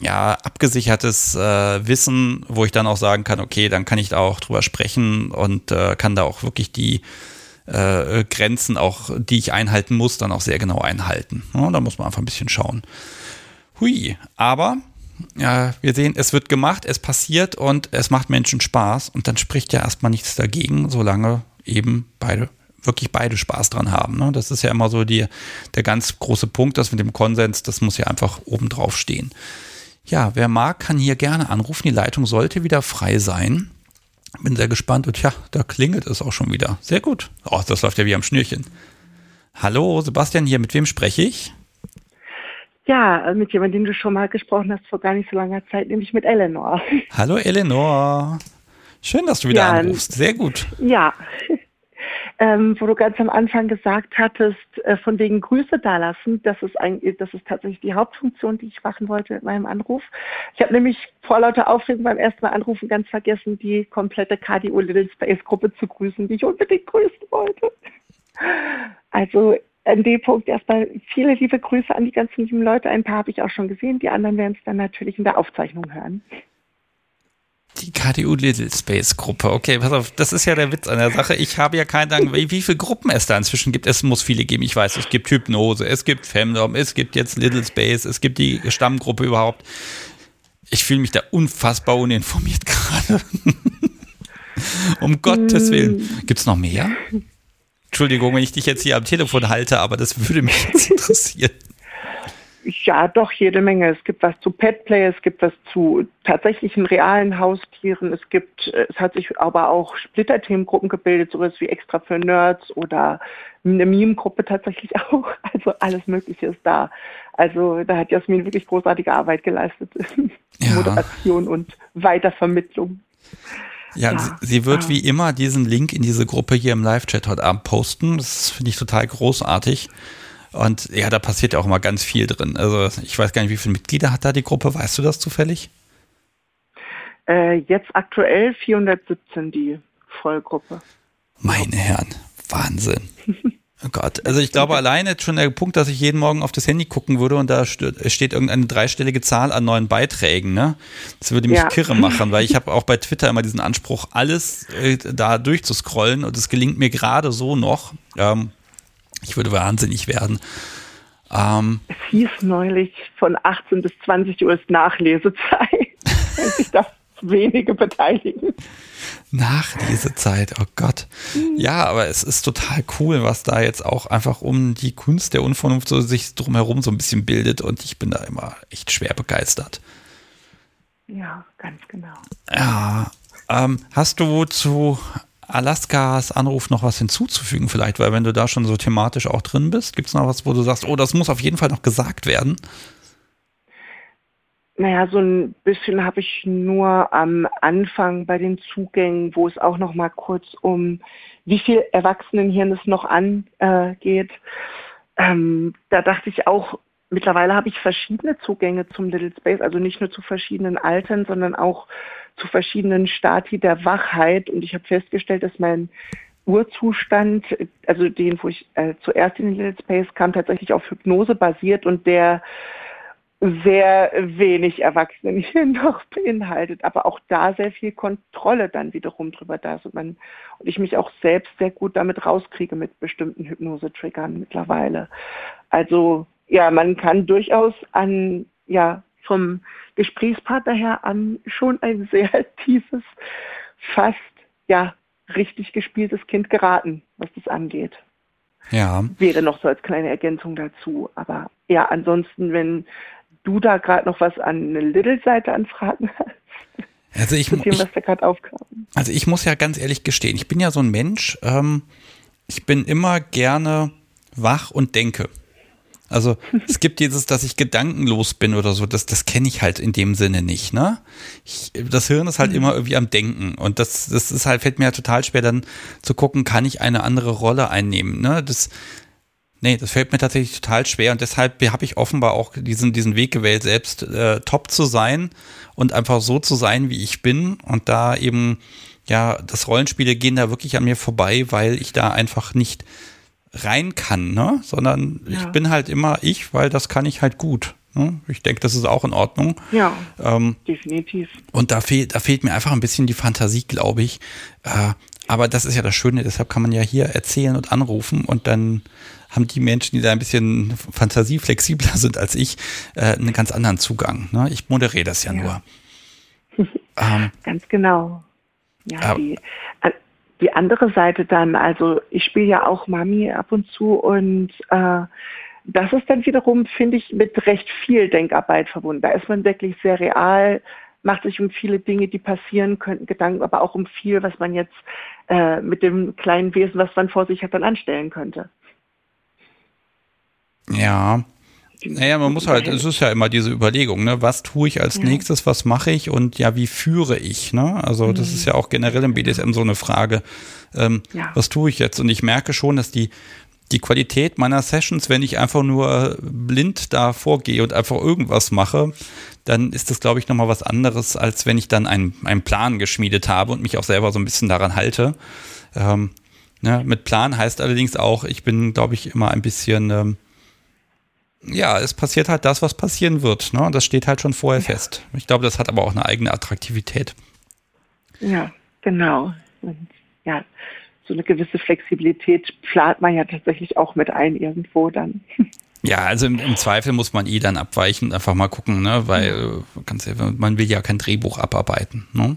ja, abgesichertes äh, Wissen, wo ich dann auch sagen kann, okay, dann kann ich da auch drüber sprechen und äh, kann da auch wirklich die äh, Grenzen auch, die ich einhalten muss, dann auch sehr genau einhalten. Ja, da muss man einfach ein bisschen schauen. Hui, aber ja, wir sehen, es wird gemacht, es passiert und es macht Menschen Spaß und dann spricht ja erstmal nichts dagegen, solange eben beide wirklich beide Spaß dran haben. Ne? Das ist ja immer so die, der ganz große Punkt, das mit dem Konsens, das muss ja einfach oben drauf stehen. Ja, wer mag, kann hier gerne anrufen. Die Leitung sollte wieder frei sein. Bin sehr gespannt und ja, da klingelt es auch schon wieder. Sehr gut. Oh, das läuft ja wie am Schnürchen. Hallo, Sebastian hier, mit wem spreche ich? Ja, mit jemandem, den du schon mal gesprochen hast vor gar nicht so langer Zeit, nämlich mit Eleanor. Hallo Eleanor. Schön, dass du wieder ja, anrufst. Sehr gut. Ja, ähm, wo du ganz am Anfang gesagt hattest, äh, von wegen Grüße dalassen, das ist, ein, das ist tatsächlich die Hauptfunktion, die ich machen wollte mit meinem Anruf. Ich habe nämlich vor lauter Aufregung beim ersten Mal anrufen ganz vergessen, die komplette KDO Little Space Gruppe zu grüßen, die ich unbedingt grüßen wollte. Also an dem Punkt erstmal viele liebe Grüße an die ganzen lieben Leute. Ein paar habe ich auch schon gesehen, die anderen werden es dann natürlich in der Aufzeichnung hören. Die KDU Little Space Gruppe. Okay, pass auf, das ist ja der Witz an der Sache. Ich habe ja keine Ahnung, wie, wie viele Gruppen es da inzwischen gibt. Es muss viele geben. Ich weiß, es gibt Hypnose, es gibt Femdom, es gibt jetzt Little Space, es gibt die Stammgruppe überhaupt. Ich fühle mich da unfassbar uninformiert (laughs) gerade. um Gottes Willen. Gibt es noch mehr? Entschuldigung, wenn ich dich jetzt hier am Telefon halte, aber das würde mich jetzt (laughs) interessieren. Ja, doch, jede Menge. Es gibt was zu Petplay, es gibt was zu tatsächlichen realen Haustieren. Es gibt, es hat sich aber auch Splitterthemengruppen gebildet, sowas wie extra für Nerds oder eine Meme-Gruppe tatsächlich (laughs) auch. Also alles Mögliche ist da. Also da hat Jasmin wirklich großartige Arbeit geleistet. (laughs) Ja. Moderation und Weitervermittlung. Ja, ja. Sie, sie, wird ja. wie immer diesen Link in diese Gruppe hier im Live-Chat heute Abend posten. Das finde ich total großartig. Und ja, da passiert ja auch immer ganz viel drin. Also ich weiß gar nicht, wie viele Mitglieder hat da die Gruppe? Weißt du das zufällig? Äh, jetzt aktuell 417 die Vollgruppe. Meine Herren, Wahnsinn. (laughs) Oh Gott, also ich glaube alleine schon der Punkt, dass ich jeden Morgen auf das Handy gucken würde und da steht irgendeine dreistellige Zahl an neuen Beiträgen, ne? Das würde mich ja. kirre machen, weil ich (laughs) habe auch bei Twitter immer diesen Anspruch, alles äh, da durchzuscrollen und es gelingt mir gerade so noch. Ähm, ich würde wahnsinnig werden. Ähm, es hieß neulich, von 18 bis 20 Uhr ist Nachlesezeit. (laughs) ich dachte, wenige beteiligen. Nach dieser Zeit, oh Gott. Ja, aber es ist total cool, was da jetzt auch einfach um die Kunst der Unvernunft so sich drumherum so ein bisschen bildet und ich bin da immer echt schwer begeistert. Ja, ganz genau. Ja, ähm, hast du zu Alaskas Anruf noch was hinzuzufügen vielleicht? Weil wenn du da schon so thematisch auch drin bist, gibt es noch was, wo du sagst, oh, das muss auf jeden Fall noch gesagt werden? Naja, so ein bisschen habe ich nur am Anfang bei den Zugängen, wo es auch noch mal kurz um wie viel Erwachsenenhirn es noch angeht. Ähm, da dachte ich auch, mittlerweile habe ich verschiedene Zugänge zum Little Space, also nicht nur zu verschiedenen Altern, sondern auch zu verschiedenen Stati der Wachheit. Und ich habe festgestellt, dass mein Urzustand, also den, wo ich äh, zuerst in den Little Space kam, tatsächlich auf Hypnose basiert und der sehr wenig Erwachsenen (laughs) hier noch beinhaltet, aber auch da sehr viel Kontrolle dann wiederum drüber da ist und, man, und ich mich auch selbst sehr gut damit rauskriege mit bestimmten Hypnose-Triggern mittlerweile. Also ja, man kann durchaus an, ja, vom Gesprächspartner her an schon ein sehr (laughs) tiefes, fast, ja, richtig gespieltes Kind geraten, was das angeht. Ja. Wäre noch so als kleine Ergänzung dazu. Aber ja, ansonsten, wenn du da gerade noch was an eine Little-Seite anfragen hast. Also ich, dem, ich. Also ich muss ja ganz ehrlich gestehen, ich bin ja so ein Mensch, ähm, ich bin immer gerne wach und denke. Also (laughs) es gibt dieses, dass ich gedankenlos bin oder so, das, das kenne ich halt in dem Sinne nicht. Ne? Ich, das Hirn ist halt mhm. immer irgendwie am Denken und das, das ist halt, fällt mir halt total schwer dann zu gucken, kann ich eine andere Rolle einnehmen. Ne? Das, Nee, das fällt mir tatsächlich total schwer und deshalb habe ich offenbar auch diesen, diesen Weg gewählt, selbst äh, top zu sein und einfach so zu sein, wie ich bin und da eben, ja, das Rollenspiele gehen da wirklich an mir vorbei, weil ich da einfach nicht rein kann, ne? sondern ja. ich bin halt immer ich, weil das kann ich halt gut. Ne? Ich denke, das ist auch in Ordnung. Ja, ähm, definitiv. Und da fehlt, da fehlt mir einfach ein bisschen die Fantasie, glaube ich. Äh, aber das ist ja das Schöne, deshalb kann man ja hier erzählen und anrufen und dann haben die Menschen, die da ein bisschen fantasieflexibler (laughs) sind als ich, äh, einen ganz anderen Zugang. Ne? Ich moderiere das ja, ja. nur. (laughs) ähm, ganz genau. Ja, äh, die, die andere Seite dann, also ich spiele ja auch Mami ab und zu und äh, das ist dann wiederum, finde ich, mit recht viel Denkarbeit verbunden. Da ist man wirklich sehr real, macht sich um viele Dinge, die passieren könnten, Gedanken, aber auch um viel, was man jetzt äh, mit dem kleinen Wesen, was man vor sich hat, dann anstellen könnte. Ja. Naja, man muss halt, es ist ja immer diese Überlegung, ne? Was tue ich als ja. nächstes, was mache ich und ja, wie führe ich, ne? Also das ist ja auch generell im BDSM so eine Frage. Ähm, ja. Was tue ich jetzt? Und ich merke schon, dass die, die Qualität meiner Sessions, wenn ich einfach nur blind da vorgehe und einfach irgendwas mache, dann ist das, glaube ich, nochmal was anderes, als wenn ich dann einen, einen Plan geschmiedet habe und mich auch selber so ein bisschen daran halte. Ähm, ne? Mit Plan heißt allerdings auch, ich bin, glaube ich, immer ein bisschen ähm, ja, es passiert halt das, was passieren wird. Ne? Und das steht halt schon vorher ja. fest. Ich glaube, das hat aber auch eine eigene Attraktivität. Ja, genau. Ja, so eine gewisse Flexibilität plant man ja tatsächlich auch mit ein irgendwo dann. (laughs) Ja, also im, im, Zweifel muss man eh dann abweichen, einfach mal gucken, ne? weil ganz, man will ja kein Drehbuch abarbeiten. Ne?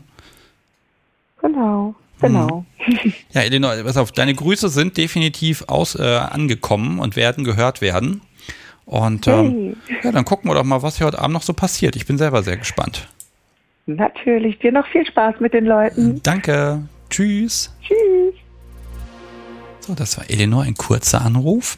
Genau, genau. Hm. Ja, Elinor, pass auf, deine Grüße sind definitiv aus, äh, angekommen und werden gehört werden. Und ähm, ja, dann gucken wir doch mal, was hier heute Abend noch so passiert. Ich bin selber sehr gespannt. Natürlich. Dir noch viel Spaß mit den Leuten. Danke. Tschüss. Tschüss. So, das war Eleanor, ein kurzer Anruf.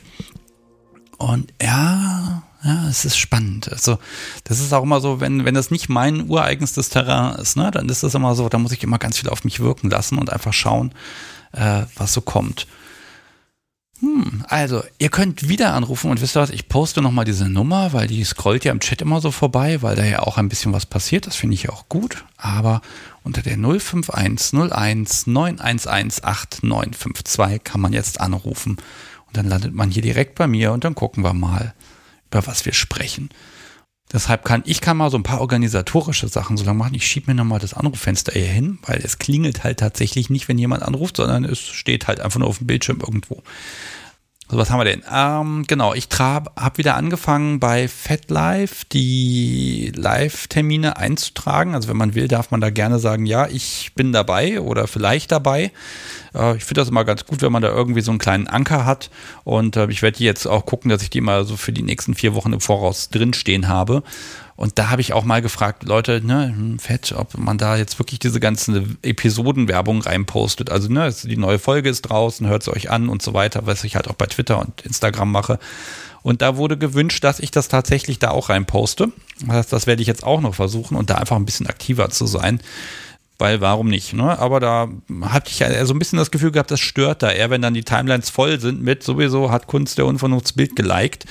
Und ja, ja, es ist spannend. Also, das ist auch immer so, wenn, wenn das nicht mein ureigenstes Terrain ist, ne, dann ist das immer so, da muss ich immer ganz viel auf mich wirken lassen und einfach schauen, äh, was so kommt. Hm, also, ihr könnt wieder anrufen und wisst ihr was, ich poste nochmal diese Nummer, weil die scrollt ja im Chat immer so vorbei, weil da ja auch ein bisschen was passiert, das finde ich ja auch gut. Aber unter der 05101 911 8952 kann man jetzt anrufen. Und dann landet man hier direkt bei mir und dann gucken wir mal, über was wir sprechen. Deshalb kann ich kann mal so ein paar organisatorische Sachen so lange machen. Ich schiebe mir nochmal das Anruffenster hier hin, weil es klingelt halt tatsächlich nicht, wenn jemand anruft, sondern es steht halt einfach nur auf dem Bildschirm irgendwo. Also was haben wir denn? Ähm, genau, ich habe wieder angefangen bei FetLife die Live-Termine einzutragen. Also wenn man will, darf man da gerne sagen, ja, ich bin dabei oder vielleicht dabei. Äh, ich finde das immer ganz gut, wenn man da irgendwie so einen kleinen Anker hat. Und äh, ich werde jetzt auch gucken, dass ich die mal so für die nächsten vier Wochen im Voraus drinstehen habe. Und da habe ich auch mal gefragt, Leute, ne, hm, fett, ob man da jetzt wirklich diese ganze Episodenwerbung reinpostet. Also, ne, die neue Folge ist draußen, hört es euch an und so weiter, was ich halt auch bei Twitter und Instagram mache. Und da wurde gewünscht, dass ich das tatsächlich da auch reinposte. Das, das werde ich jetzt auch noch versuchen und da einfach ein bisschen aktiver zu sein. Weil warum nicht? Ne? Aber da hatte ich ja so ein bisschen das Gefühl gehabt, das stört da eher, wenn dann die Timelines voll sind mit sowieso hat Kunst der Unvernunftsbild geliked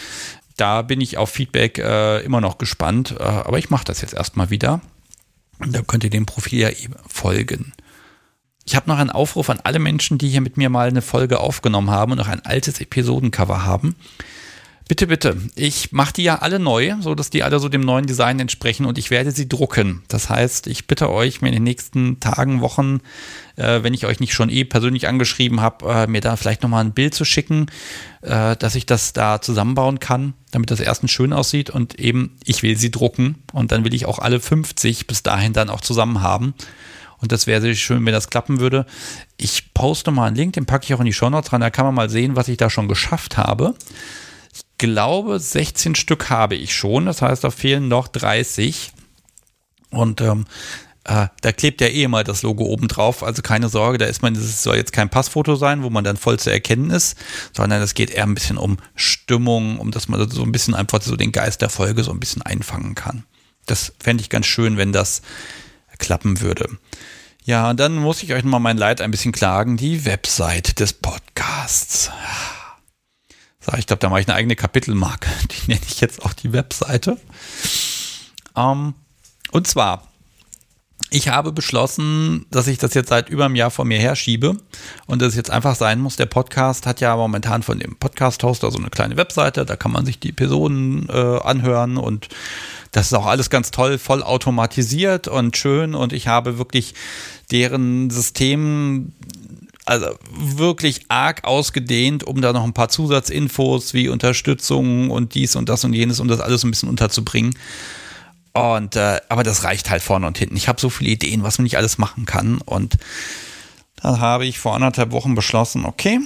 da bin ich auf Feedback äh, immer noch gespannt. Äh, aber ich mache das jetzt erstmal wieder. Da könnt ihr dem Profil ja eben folgen. Ich habe noch einen Aufruf an alle Menschen, die hier mit mir mal eine Folge aufgenommen haben und noch ein altes Episodencover haben. Bitte, bitte. Ich mache die ja alle neu, so dass die alle so dem neuen Design entsprechen und ich werde sie drucken. Das heißt, ich bitte euch, mir in den nächsten Tagen, Wochen, äh, wenn ich euch nicht schon eh persönlich angeschrieben habe, äh, mir da vielleicht nochmal ein Bild zu schicken, äh, dass ich das da zusammenbauen kann, damit das erstens schön aussieht und eben, ich will sie drucken und dann will ich auch alle 50 bis dahin dann auch zusammen haben. Und das wäre sehr schön, wenn das klappen würde. Ich poste mal einen Link, den packe ich auch in die Show Notes rein, da kann man mal sehen, was ich da schon geschafft habe glaube, 16 Stück habe ich schon. Das heißt, da fehlen noch 30. Und ähm, äh, da klebt ja eh mal das Logo oben drauf. Also keine Sorge, da ist man, das soll jetzt kein Passfoto sein, wo man dann voll zu erkennen ist, sondern es geht eher ein bisschen um Stimmung, um dass man so ein bisschen einfach so den Geist der Folge so ein bisschen einfangen kann. Das fände ich ganz schön, wenn das klappen würde. Ja, und dann muss ich euch nochmal mein Leid ein bisschen klagen. Die Website des Podcasts. Ich glaube, da mache ich eine eigene Kapitelmarke. (laughs) Die nenne ich jetzt auch die Webseite. Ähm, und zwar, ich habe beschlossen, dass ich das jetzt seit über einem Jahr vor mir herschiebe und dass es jetzt einfach sein muss. Der Podcast hat ja momentan von dem Podcast-Hoster so eine kleine Webseite, da kann man sich die Episoden äh, anhören und das ist auch alles ganz toll, voll automatisiert und schön und ich habe wirklich deren System also wirklich arg ausgedehnt, um da noch ein paar Zusatzinfos wie Unterstützung und dies und das und jenes, um das alles ein bisschen unterzubringen. Und äh, aber das reicht halt vorne und hinten. Ich habe so viele Ideen, was man nicht alles machen kann. Und dann habe ich vor anderthalb Wochen beschlossen, okay,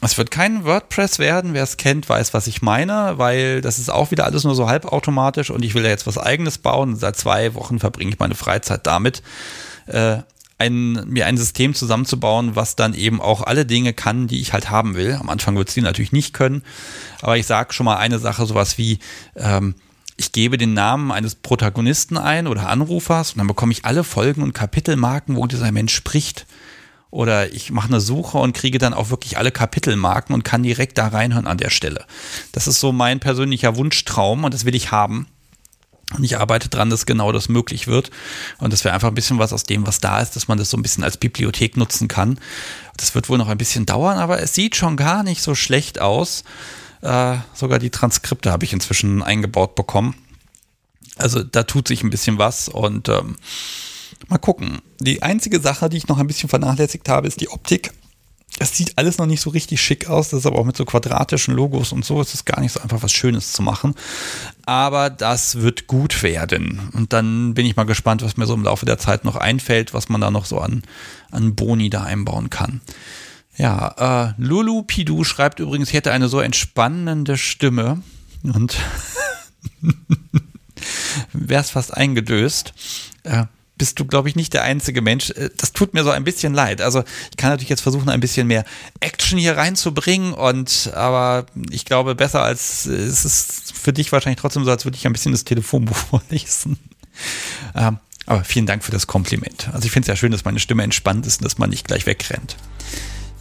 es wird kein WordPress werden. Wer es kennt, weiß, was ich meine, weil das ist auch wieder alles nur so halbautomatisch und ich will ja jetzt was eigenes bauen. Seit zwei Wochen verbringe ich meine Freizeit damit, äh, ein, mir ein System zusammenzubauen, was dann eben auch alle Dinge kann, die ich halt haben will. Am Anfang wird es die natürlich nicht können, aber ich sage schon mal eine Sache, sowas wie, ähm, ich gebe den Namen eines Protagonisten ein oder Anrufers und dann bekomme ich alle Folgen und Kapitelmarken, wo dieser Mensch spricht. Oder ich mache eine Suche und kriege dann auch wirklich alle Kapitelmarken und kann direkt da reinhören an der Stelle. Das ist so mein persönlicher Wunschtraum und das will ich haben. Und ich arbeite dran, dass genau das möglich wird. Und das wäre einfach ein bisschen was aus dem, was da ist, dass man das so ein bisschen als Bibliothek nutzen kann. Das wird wohl noch ein bisschen dauern, aber es sieht schon gar nicht so schlecht aus. Äh, sogar die Transkripte habe ich inzwischen eingebaut bekommen. Also da tut sich ein bisschen was und ähm, mal gucken. Die einzige Sache, die ich noch ein bisschen vernachlässigt habe, ist die Optik. Es sieht alles noch nicht so richtig schick aus. Das ist aber auch mit so quadratischen Logos und so ist es gar nicht so einfach was Schönes zu machen. Aber das wird gut werden. Und dann bin ich mal gespannt, was mir so im Laufe der Zeit noch einfällt, was man da noch so an, an Boni da einbauen kann. Ja, äh, Lulu Pidu schreibt übrigens, ich hätte eine so entspannende Stimme. Und (laughs) wäre es fast eingedöst. Äh, bist du, glaube ich, nicht der einzige Mensch. Äh, das tut mir so ein bisschen leid. Also ich kann natürlich jetzt versuchen, ein bisschen mehr Action hier reinzubringen und aber ich glaube, besser als es ist für dich wahrscheinlich trotzdem so, als würde ich ein bisschen das Telefonbuch (laughs) vorlesen. Ähm, aber vielen Dank für das Kompliment. Also ich finde es ja schön, dass meine Stimme entspannt ist und dass man nicht gleich wegrennt.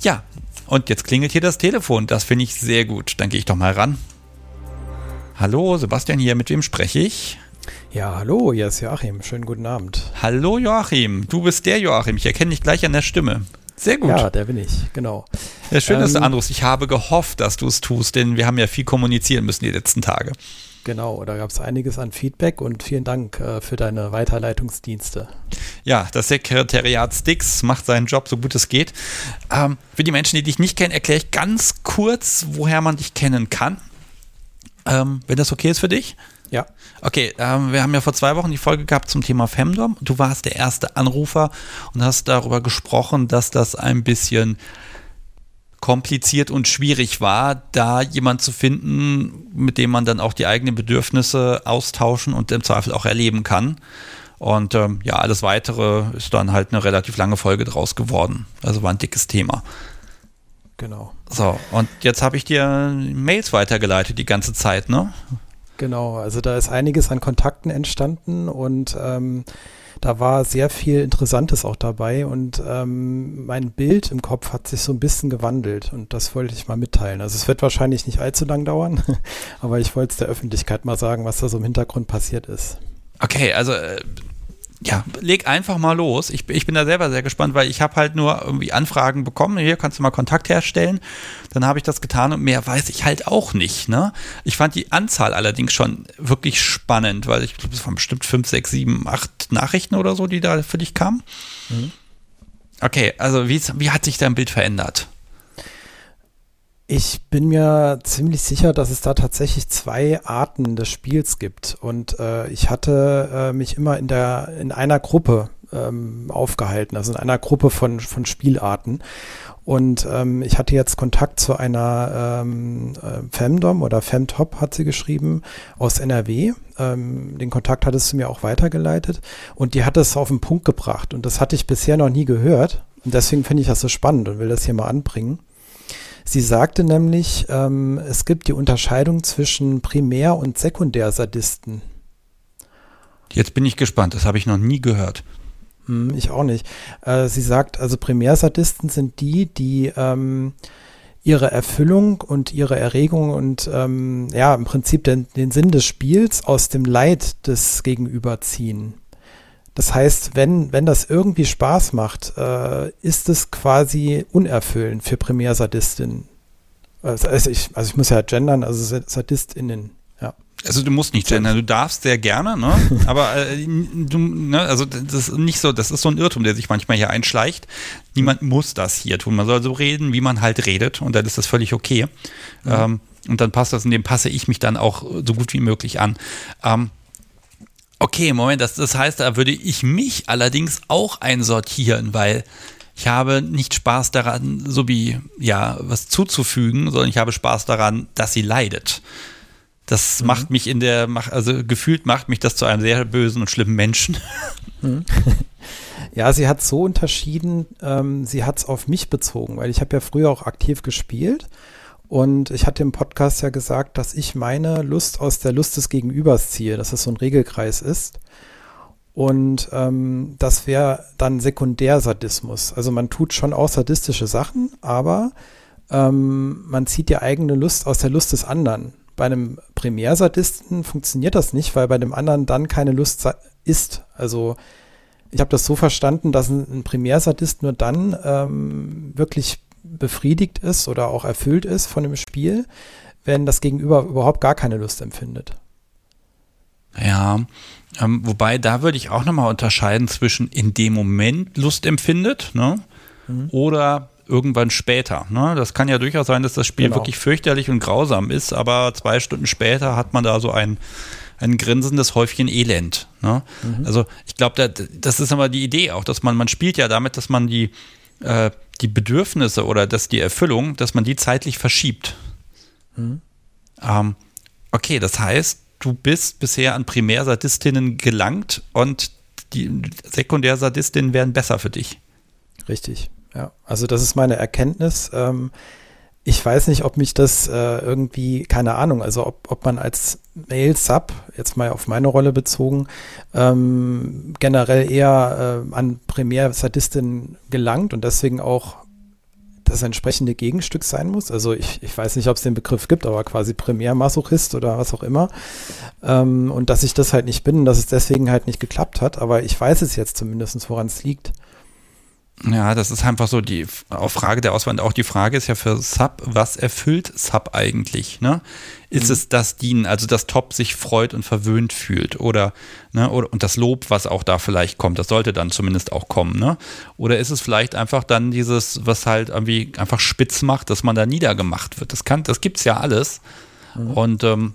Ja, und jetzt klingelt hier das Telefon. Das finde ich sehr gut. Dann gehe ich doch mal ran. Hallo, Sebastian hier. Mit wem spreche ich? Ja, hallo, hier ist Joachim. Schönen guten Abend. Hallo Joachim, du bist der Joachim. Ich erkenne dich gleich an der Stimme. Sehr gut. Ja, der bin ich, genau. Ja, schön, ähm, dass du ähm, anrufst. Ich habe gehofft, dass du es tust, denn wir haben ja viel kommunizieren müssen die letzten Tage. Genau, da gab es einiges an Feedback und vielen Dank äh, für deine Weiterleitungsdienste. Ja, das Sekretariat Sticks macht seinen Job so gut es geht. Ähm, für die Menschen, die dich nicht kennen, erkläre ich ganz kurz, woher man dich kennen kann. Ähm, wenn das okay ist für dich? Ja. Okay, ähm, wir haben ja vor zwei Wochen die Folge gehabt zum Thema Femdom. Du warst der erste Anrufer und hast darüber gesprochen, dass das ein bisschen kompliziert und schwierig war, da jemand zu finden, mit dem man dann auch die eigenen Bedürfnisse austauschen und im Zweifel auch erleben kann. Und ähm, ja, alles weitere ist dann halt eine relativ lange Folge draus geworden. Also war ein dickes Thema. Genau. So, und jetzt habe ich dir Mails weitergeleitet die ganze Zeit, ne? Genau, also da ist einiges an Kontakten entstanden und ähm, da war sehr viel Interessantes auch dabei und ähm, mein Bild im Kopf hat sich so ein bisschen gewandelt und das wollte ich mal mitteilen. Also es wird wahrscheinlich nicht allzu lang dauern, (laughs) aber ich wollte es der Öffentlichkeit mal sagen, was da so im Hintergrund passiert ist. Okay, also äh, ja, leg einfach mal los. Ich, ich bin da selber sehr gespannt, weil ich habe halt nur irgendwie Anfragen bekommen. Hier kannst du mal Kontakt herstellen. Dann habe ich das getan und mehr weiß ich halt auch nicht. Ne? Ich fand die Anzahl allerdings schon wirklich spannend, weil ich glaube, es waren bestimmt fünf, sechs, sieben, acht Nachrichten oder so, die da für dich kamen. Mhm. Okay, also wie, wie hat sich dein Bild verändert? Ich bin mir ziemlich sicher, dass es da tatsächlich zwei Arten des Spiels gibt. Und äh, ich hatte äh, mich immer in der in einer Gruppe ähm, aufgehalten, also in einer Gruppe von, von Spielarten. Und ähm, ich hatte jetzt Kontakt zu einer ähm, äh, Femdom oder Femtop hat sie geschrieben aus NRW. Ähm, den Kontakt hattest du mir auch weitergeleitet und die hat es auf den Punkt gebracht und das hatte ich bisher noch nie gehört und deswegen finde ich das so spannend und will das hier mal anbringen. Sie sagte nämlich, ähm, es gibt die Unterscheidung zwischen Primär- und Sekundärsadisten. Jetzt bin ich gespannt, das habe ich noch nie gehört. Hm, ich auch nicht. Äh, sie sagt, also Primärsadisten sind die, die ähm, ihre Erfüllung und ihre Erregung und ähm, ja, im Prinzip den, den Sinn des Spiels aus dem Leid des Gegenüber ziehen. Das heißt, wenn, wenn das irgendwie Spaß macht, äh, ist es quasi unerfüllend für Primärsadistinnen. Also, also, ich, also ich muss ja gendern, also SadistInnen, ja. Also du musst nicht gendern, du darfst sehr gerne, ne? (laughs) Aber äh, du, ne, also das ist nicht so, das ist so ein Irrtum, der sich manchmal hier einschleicht. Niemand muss das hier tun. Man soll so reden, wie man halt redet und dann ist das völlig okay. Mhm. Ähm, und dann passt das, und dem passe ich mich dann auch so gut wie möglich an. Ähm, Okay, Moment, das, das heißt, da würde ich mich allerdings auch einsortieren, weil ich habe nicht Spaß daran, so wie, ja, was zuzufügen, sondern ich habe Spaß daran, dass sie leidet. Das mhm. macht mich in der, also gefühlt macht mich das zu einem sehr bösen und schlimmen Menschen. (laughs) Mhm. (laughs) Ja, sie hat so unterschieden, ähm, sie hat es auf mich bezogen, weil ich habe ja früher auch aktiv gespielt und ich hatte im Podcast ja gesagt, dass ich meine Lust aus der Lust des Gegenübers ziehe, dass es so ein Regelkreis ist. Und ähm, das wäre dann Sekundärsadismus. Also man tut schon auch sadistische Sachen, aber ähm, man zieht die eigene Lust aus der Lust des anderen. Bei einem Primärsadisten funktioniert das nicht, weil bei dem anderen dann keine Lust ist. Also ich habe das so verstanden, dass ein, ein Primärsadist nur dann ähm, wirklich befriedigt ist oder auch erfüllt ist von dem Spiel, wenn das Gegenüber überhaupt gar keine Lust empfindet. Ja, ähm, wobei da würde ich auch nochmal unterscheiden zwischen in dem Moment Lust empfindet ne? Mhm. oder irgendwann später. Ne? Das kann ja durchaus sein, dass das Spiel genau. wirklich fürchterlich und grausam ist, aber zwei Stunden später hat man da so ein, ein grinsendes Häufchen Elend. Ne? Mhm. Also ich glaube, das ist aber die Idee auch, dass man, man spielt ja damit, dass man die, äh, die Bedürfnisse oder dass die Erfüllung, dass man die zeitlich verschiebt. Mhm. Ähm, okay, das heißt, du bist bisher an Primärsadistinnen gelangt und die Sekundärsadistinnen wären besser für dich. Richtig, ja. Also das ist meine Erkenntnis. Ähm, ich weiß nicht, ob mich das äh, irgendwie, keine Ahnung, also ob, ob man als Mail-Sub, jetzt mal auf meine Rolle bezogen, ähm, generell eher äh, an Primär-Sadistin gelangt und deswegen auch das entsprechende Gegenstück sein muss. Also ich, ich weiß nicht, ob es den Begriff gibt, aber quasi Primär-Masochist oder was auch immer. Ähm, und dass ich das halt nicht bin, dass es deswegen halt nicht geklappt hat, aber ich weiß es jetzt zumindest, woran es liegt. Ja, das ist einfach so die auf Frage der Auswahl. Und auch die Frage ist ja für Sub, was erfüllt Sub eigentlich? Ne? Ist mhm. es das Dienen, also dass Top sich freut und verwöhnt fühlt oder, ne, oder und das Lob, was auch da vielleicht kommt, das sollte dann zumindest auch kommen, ne? Oder ist es vielleicht einfach dann dieses, was halt irgendwie einfach spitz macht, dass man da niedergemacht wird? Das kann, das gibt's ja alles. Mhm. Und ähm,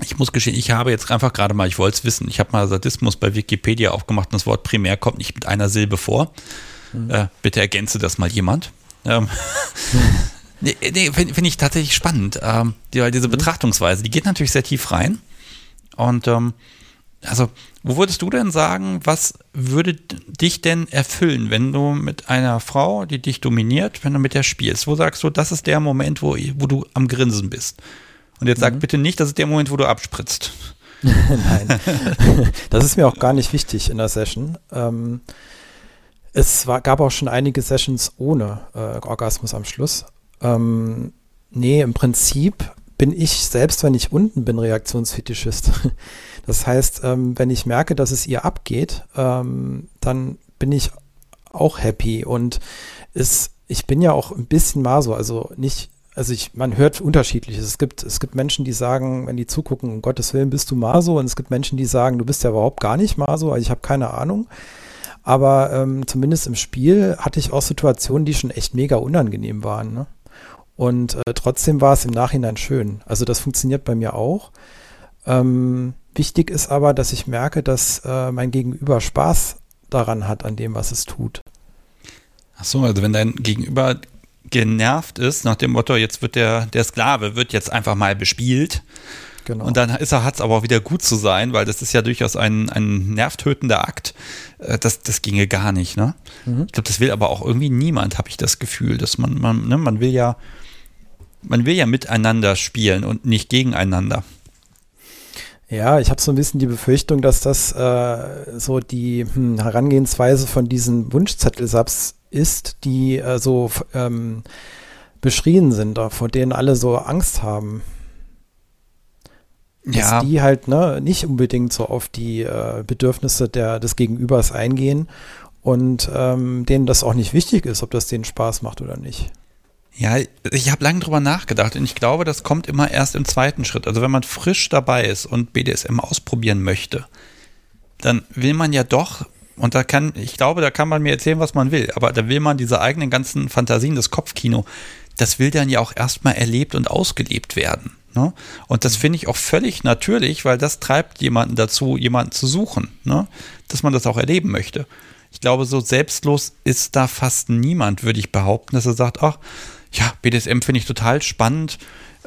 ich muss gestehen, ich habe jetzt einfach gerade mal, ich wollte es wissen, ich habe mal Sadismus bei Wikipedia aufgemacht und das Wort primär kommt nicht mit einer Silbe vor. Mhm. Äh, bitte ergänze das mal jemand. Ähm, (laughs) nee, nee finde find ich tatsächlich spannend, ähm, die, weil diese mhm. Betrachtungsweise, die geht natürlich sehr tief rein. Und ähm, also, wo würdest du denn sagen, was würde dich denn erfüllen, wenn du mit einer Frau, die dich dominiert, wenn du mit der spielst? Wo sagst du, das ist der Moment, wo, wo du am Grinsen bist? Und jetzt sag mhm. bitte nicht, das ist der Moment, wo du abspritzt. (laughs) Nein, (laughs) das ist mir auch gar nicht wichtig in der Session. Ähm, es war, gab auch schon einige Sessions ohne äh, Orgasmus am Schluss. Ähm, nee, im Prinzip bin ich, selbst wenn ich unten bin, Reaktionsfetischist. (laughs) Das heißt, ähm, wenn ich merke, dass es ihr abgeht, ähm, dann bin ich auch happy und ist, ich bin ja auch ein bisschen Maso, also nicht also ich, man hört unterschiedliches. Es gibt, es gibt Menschen, die sagen, wenn die zugucken, um Gottes Willen bist du Maso, und es gibt Menschen, die sagen, du bist ja überhaupt gar nicht Maso, also ich habe keine Ahnung. Aber ähm, zumindest im Spiel hatte ich auch Situationen, die schon echt mega unangenehm waren. Ne? Und äh, trotzdem war es im Nachhinein schön. Also das funktioniert bei mir auch. Ähm, wichtig ist aber, dass ich merke, dass äh, mein Gegenüber Spaß daran hat, an dem, was es tut. Ach so, also wenn dein Gegenüber genervt ist, nach dem Motto, jetzt wird der, der Sklave wird jetzt einfach mal bespielt. Genau. Und dann ist er, hat es aber auch wieder gut zu sein, weil das ist ja durchaus ein, ein nervtötender Akt. Äh, das, das ginge gar nicht, ne? Mhm. Ich glaube, das will aber auch irgendwie niemand, habe ich das Gefühl, dass man, man, ne, man will ja, man will ja miteinander spielen und nicht gegeneinander. Ja, ich habe so ein bisschen die Befürchtung, dass das äh, so die hm, Herangehensweise von diesen Wunschzettelsubs ist, die äh, so ähm, beschrien sind, vor denen alle so Angst haben. Dass ja. die halt ne, nicht unbedingt so auf die äh, Bedürfnisse der, des Gegenübers eingehen und ähm, denen das auch nicht wichtig ist, ob das denen Spaß macht oder nicht. Ja, ich habe lange drüber nachgedacht und ich glaube, das kommt immer erst im zweiten Schritt. Also wenn man frisch dabei ist und BDSM ausprobieren möchte, dann will man ja doch und da kann, ich glaube, da kann man mir erzählen, was man will, aber da will man diese eigenen ganzen Fantasien, das Kopfkino, das will dann ja auch erstmal erlebt und ausgelebt werden. Ne? Und das finde ich auch völlig natürlich, weil das treibt jemanden dazu, jemanden zu suchen, ne? dass man das auch erleben möchte. Ich glaube, so selbstlos ist da fast niemand, würde ich behaupten, dass er sagt, ach, ja, BDSM finde ich total spannend.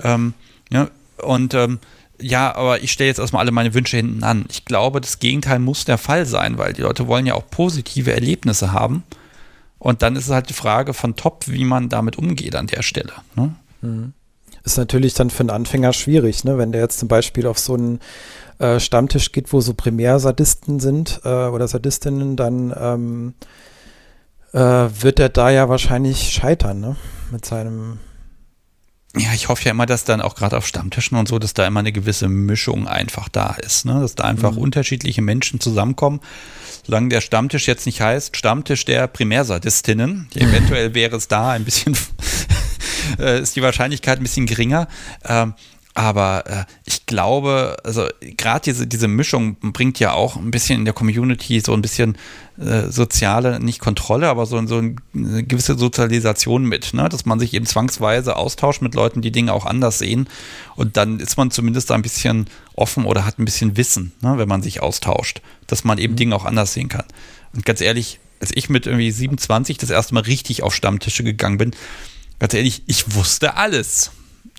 Ähm, ja, und ähm, ja, aber ich stelle jetzt erstmal alle meine Wünsche hinten an. Ich glaube, das Gegenteil muss der Fall sein, weil die Leute wollen ja auch positive Erlebnisse haben. Und dann ist es halt die Frage von Top, wie man damit umgeht an der Stelle. Ne? Mhm. Ist natürlich dann für einen Anfänger schwierig, ne? wenn der jetzt zum Beispiel auf so einen äh, Stammtisch geht, wo so Primärsadisten sind äh, oder Sadistinnen, dann ähm, äh, wird er da ja wahrscheinlich scheitern ne? mit seinem ja, ich hoffe ja immer, dass dann auch gerade auf Stammtischen und so, dass da immer eine gewisse Mischung einfach da ist, ne? dass da einfach mhm. unterschiedliche Menschen zusammenkommen. Solange der Stammtisch jetzt nicht heißt Stammtisch der Primärsadistinnen, (laughs) eventuell wäre es da ein bisschen, äh, ist die Wahrscheinlichkeit ein bisschen geringer. Ähm, aber äh, ich glaube, also gerade diese, diese Mischung bringt ja auch ein bisschen in der Community so ein bisschen äh, soziale, nicht Kontrolle, aber so, so eine gewisse Sozialisation mit, ne? dass man sich eben zwangsweise austauscht mit Leuten, die Dinge auch anders sehen. Und dann ist man zumindest ein bisschen offen oder hat ein bisschen Wissen, ne? wenn man sich austauscht, dass man eben mhm. Dinge auch anders sehen kann. Und ganz ehrlich, als ich mit irgendwie 27 das erste Mal richtig auf Stammtische gegangen bin, ganz ehrlich, ich wusste alles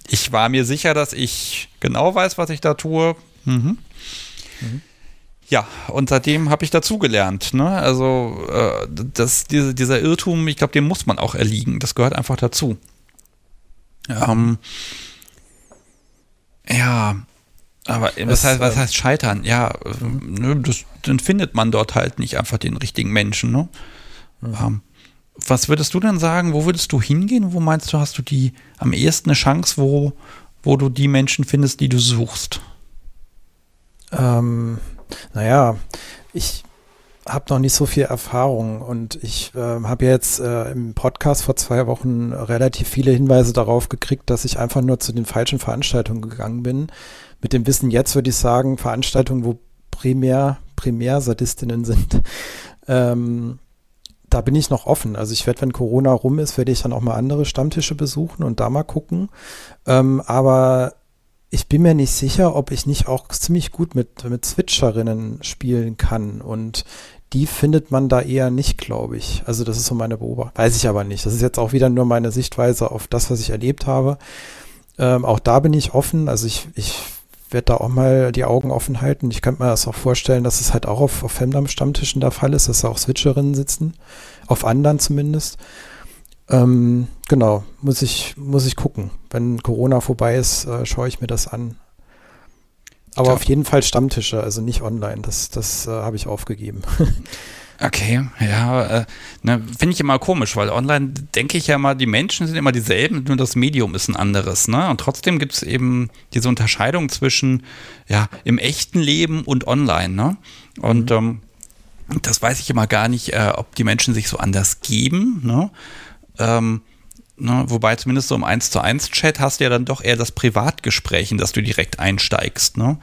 ich war mir sicher, dass ich genau weiß, was ich da tue. Mhm. Mhm. Ja, und seitdem habe ich dazugelernt. Ne? Also äh, das, diese, dieser Irrtum, ich glaube, dem muss man auch erliegen. Das gehört einfach dazu. Ähm, ja, aber was heißt, was heißt scheitern? Ja, ne, das, dann findet man dort halt nicht einfach den richtigen Menschen. Ne? Mhm. Ähm, was würdest du denn sagen? Wo würdest du hingehen? Wo meinst du, hast du die am ehesten eine Chance, wo, wo du die Menschen findest, die du suchst? Ähm, naja, ich, habe noch nicht so viel Erfahrung und ich äh, habe jetzt äh, im Podcast vor zwei Wochen relativ viele Hinweise darauf gekriegt, dass ich einfach nur zu den falschen Veranstaltungen gegangen bin. Mit dem Wissen jetzt würde ich sagen, Veranstaltungen, wo primär, primär Sadistinnen sind, (laughs) ähm, da bin ich noch offen. Also ich werde, wenn Corona rum ist, werde ich dann auch mal andere Stammtische besuchen und da mal gucken. Ähm, aber ich bin mir nicht sicher, ob ich nicht auch ziemlich gut mit, mit Switcherinnen spielen kann. Und die findet man da eher nicht, glaube ich. Also das ist so meine Beobachtung. Weiß ich aber nicht. Das ist jetzt auch wieder nur meine Sichtweise auf das, was ich erlebt habe. Ähm, auch da bin ich offen. Also ich, ich werde da auch mal die Augen offen halten. Ich könnte mir das auch vorstellen, dass es halt auch auf, auf Femdam-Stammtischen der Fall ist, dass da auch Switcherinnen sitzen. Auf anderen zumindest. Ähm, genau, muss ich, muss ich gucken. Wenn Corona vorbei ist, äh, schaue ich mir das an. Aber auf jeden Fall Stammtische, also nicht online. Das, das äh, habe ich aufgegeben. (laughs) Okay, ja, äh, ne, finde ich immer komisch, weil online denke ich ja immer, die Menschen sind immer dieselben, nur das Medium ist ein anderes. Ne? Und trotzdem gibt es eben diese Unterscheidung zwischen ja, im echten Leben und online. Ne? Und mhm. ähm, das weiß ich immer gar nicht, äh, ob die Menschen sich so anders geben. Ne? Ähm, ne? Wobei zumindest so im 1 zu 1 Chat hast du ja dann doch eher das Privatgespräch, in das du direkt einsteigst. Ne?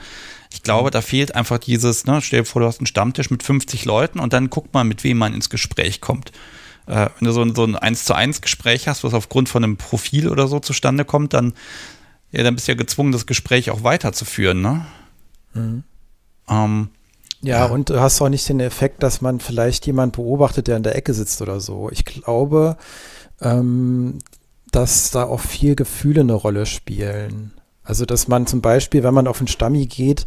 Ich glaube, da fehlt einfach dieses, ne, stell dir vor, du hast einen Stammtisch mit 50 Leuten und dann guck mal, mit wem man ins Gespräch kommt. Äh, wenn du so ein, so ein 1 zu 1 Gespräch hast, was aufgrund von einem Profil oder so zustande kommt, dann, ja, dann bist du ja gezwungen, das Gespräch auch weiterzuführen, ne? Mhm. Ähm, ja, und du hast auch nicht den Effekt, dass man vielleicht jemand beobachtet, der in der Ecke sitzt oder so. Ich glaube, ähm, dass da auch viel Gefühle eine Rolle spielen. Also, dass man zum Beispiel, wenn man auf einen Stammi geht,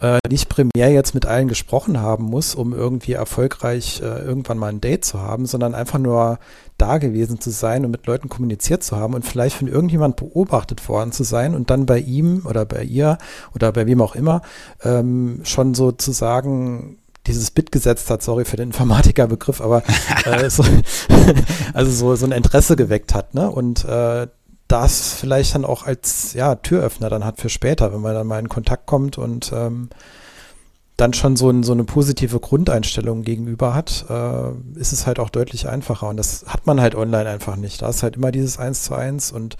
äh, nicht primär jetzt mit allen gesprochen haben muss, um irgendwie erfolgreich äh, irgendwann mal ein Date zu haben, sondern einfach nur da gewesen zu sein und mit Leuten kommuniziert zu haben und vielleicht von irgendjemand beobachtet worden zu sein und dann bei ihm oder bei ihr oder bei wem auch immer ähm, schon sozusagen dieses Bit gesetzt hat, sorry für den Informatikerbegriff, aber äh, (laughs) so, (laughs) also so, so ein Interesse geweckt hat, ne? Und äh, das vielleicht dann auch als ja, Türöffner dann hat für später, wenn man dann mal in Kontakt kommt und ähm, dann schon so, ein, so, eine positive Grundeinstellung gegenüber hat, äh, ist es halt auch deutlich einfacher. Und das hat man halt online einfach nicht. Da ist halt immer dieses Eins zu eins und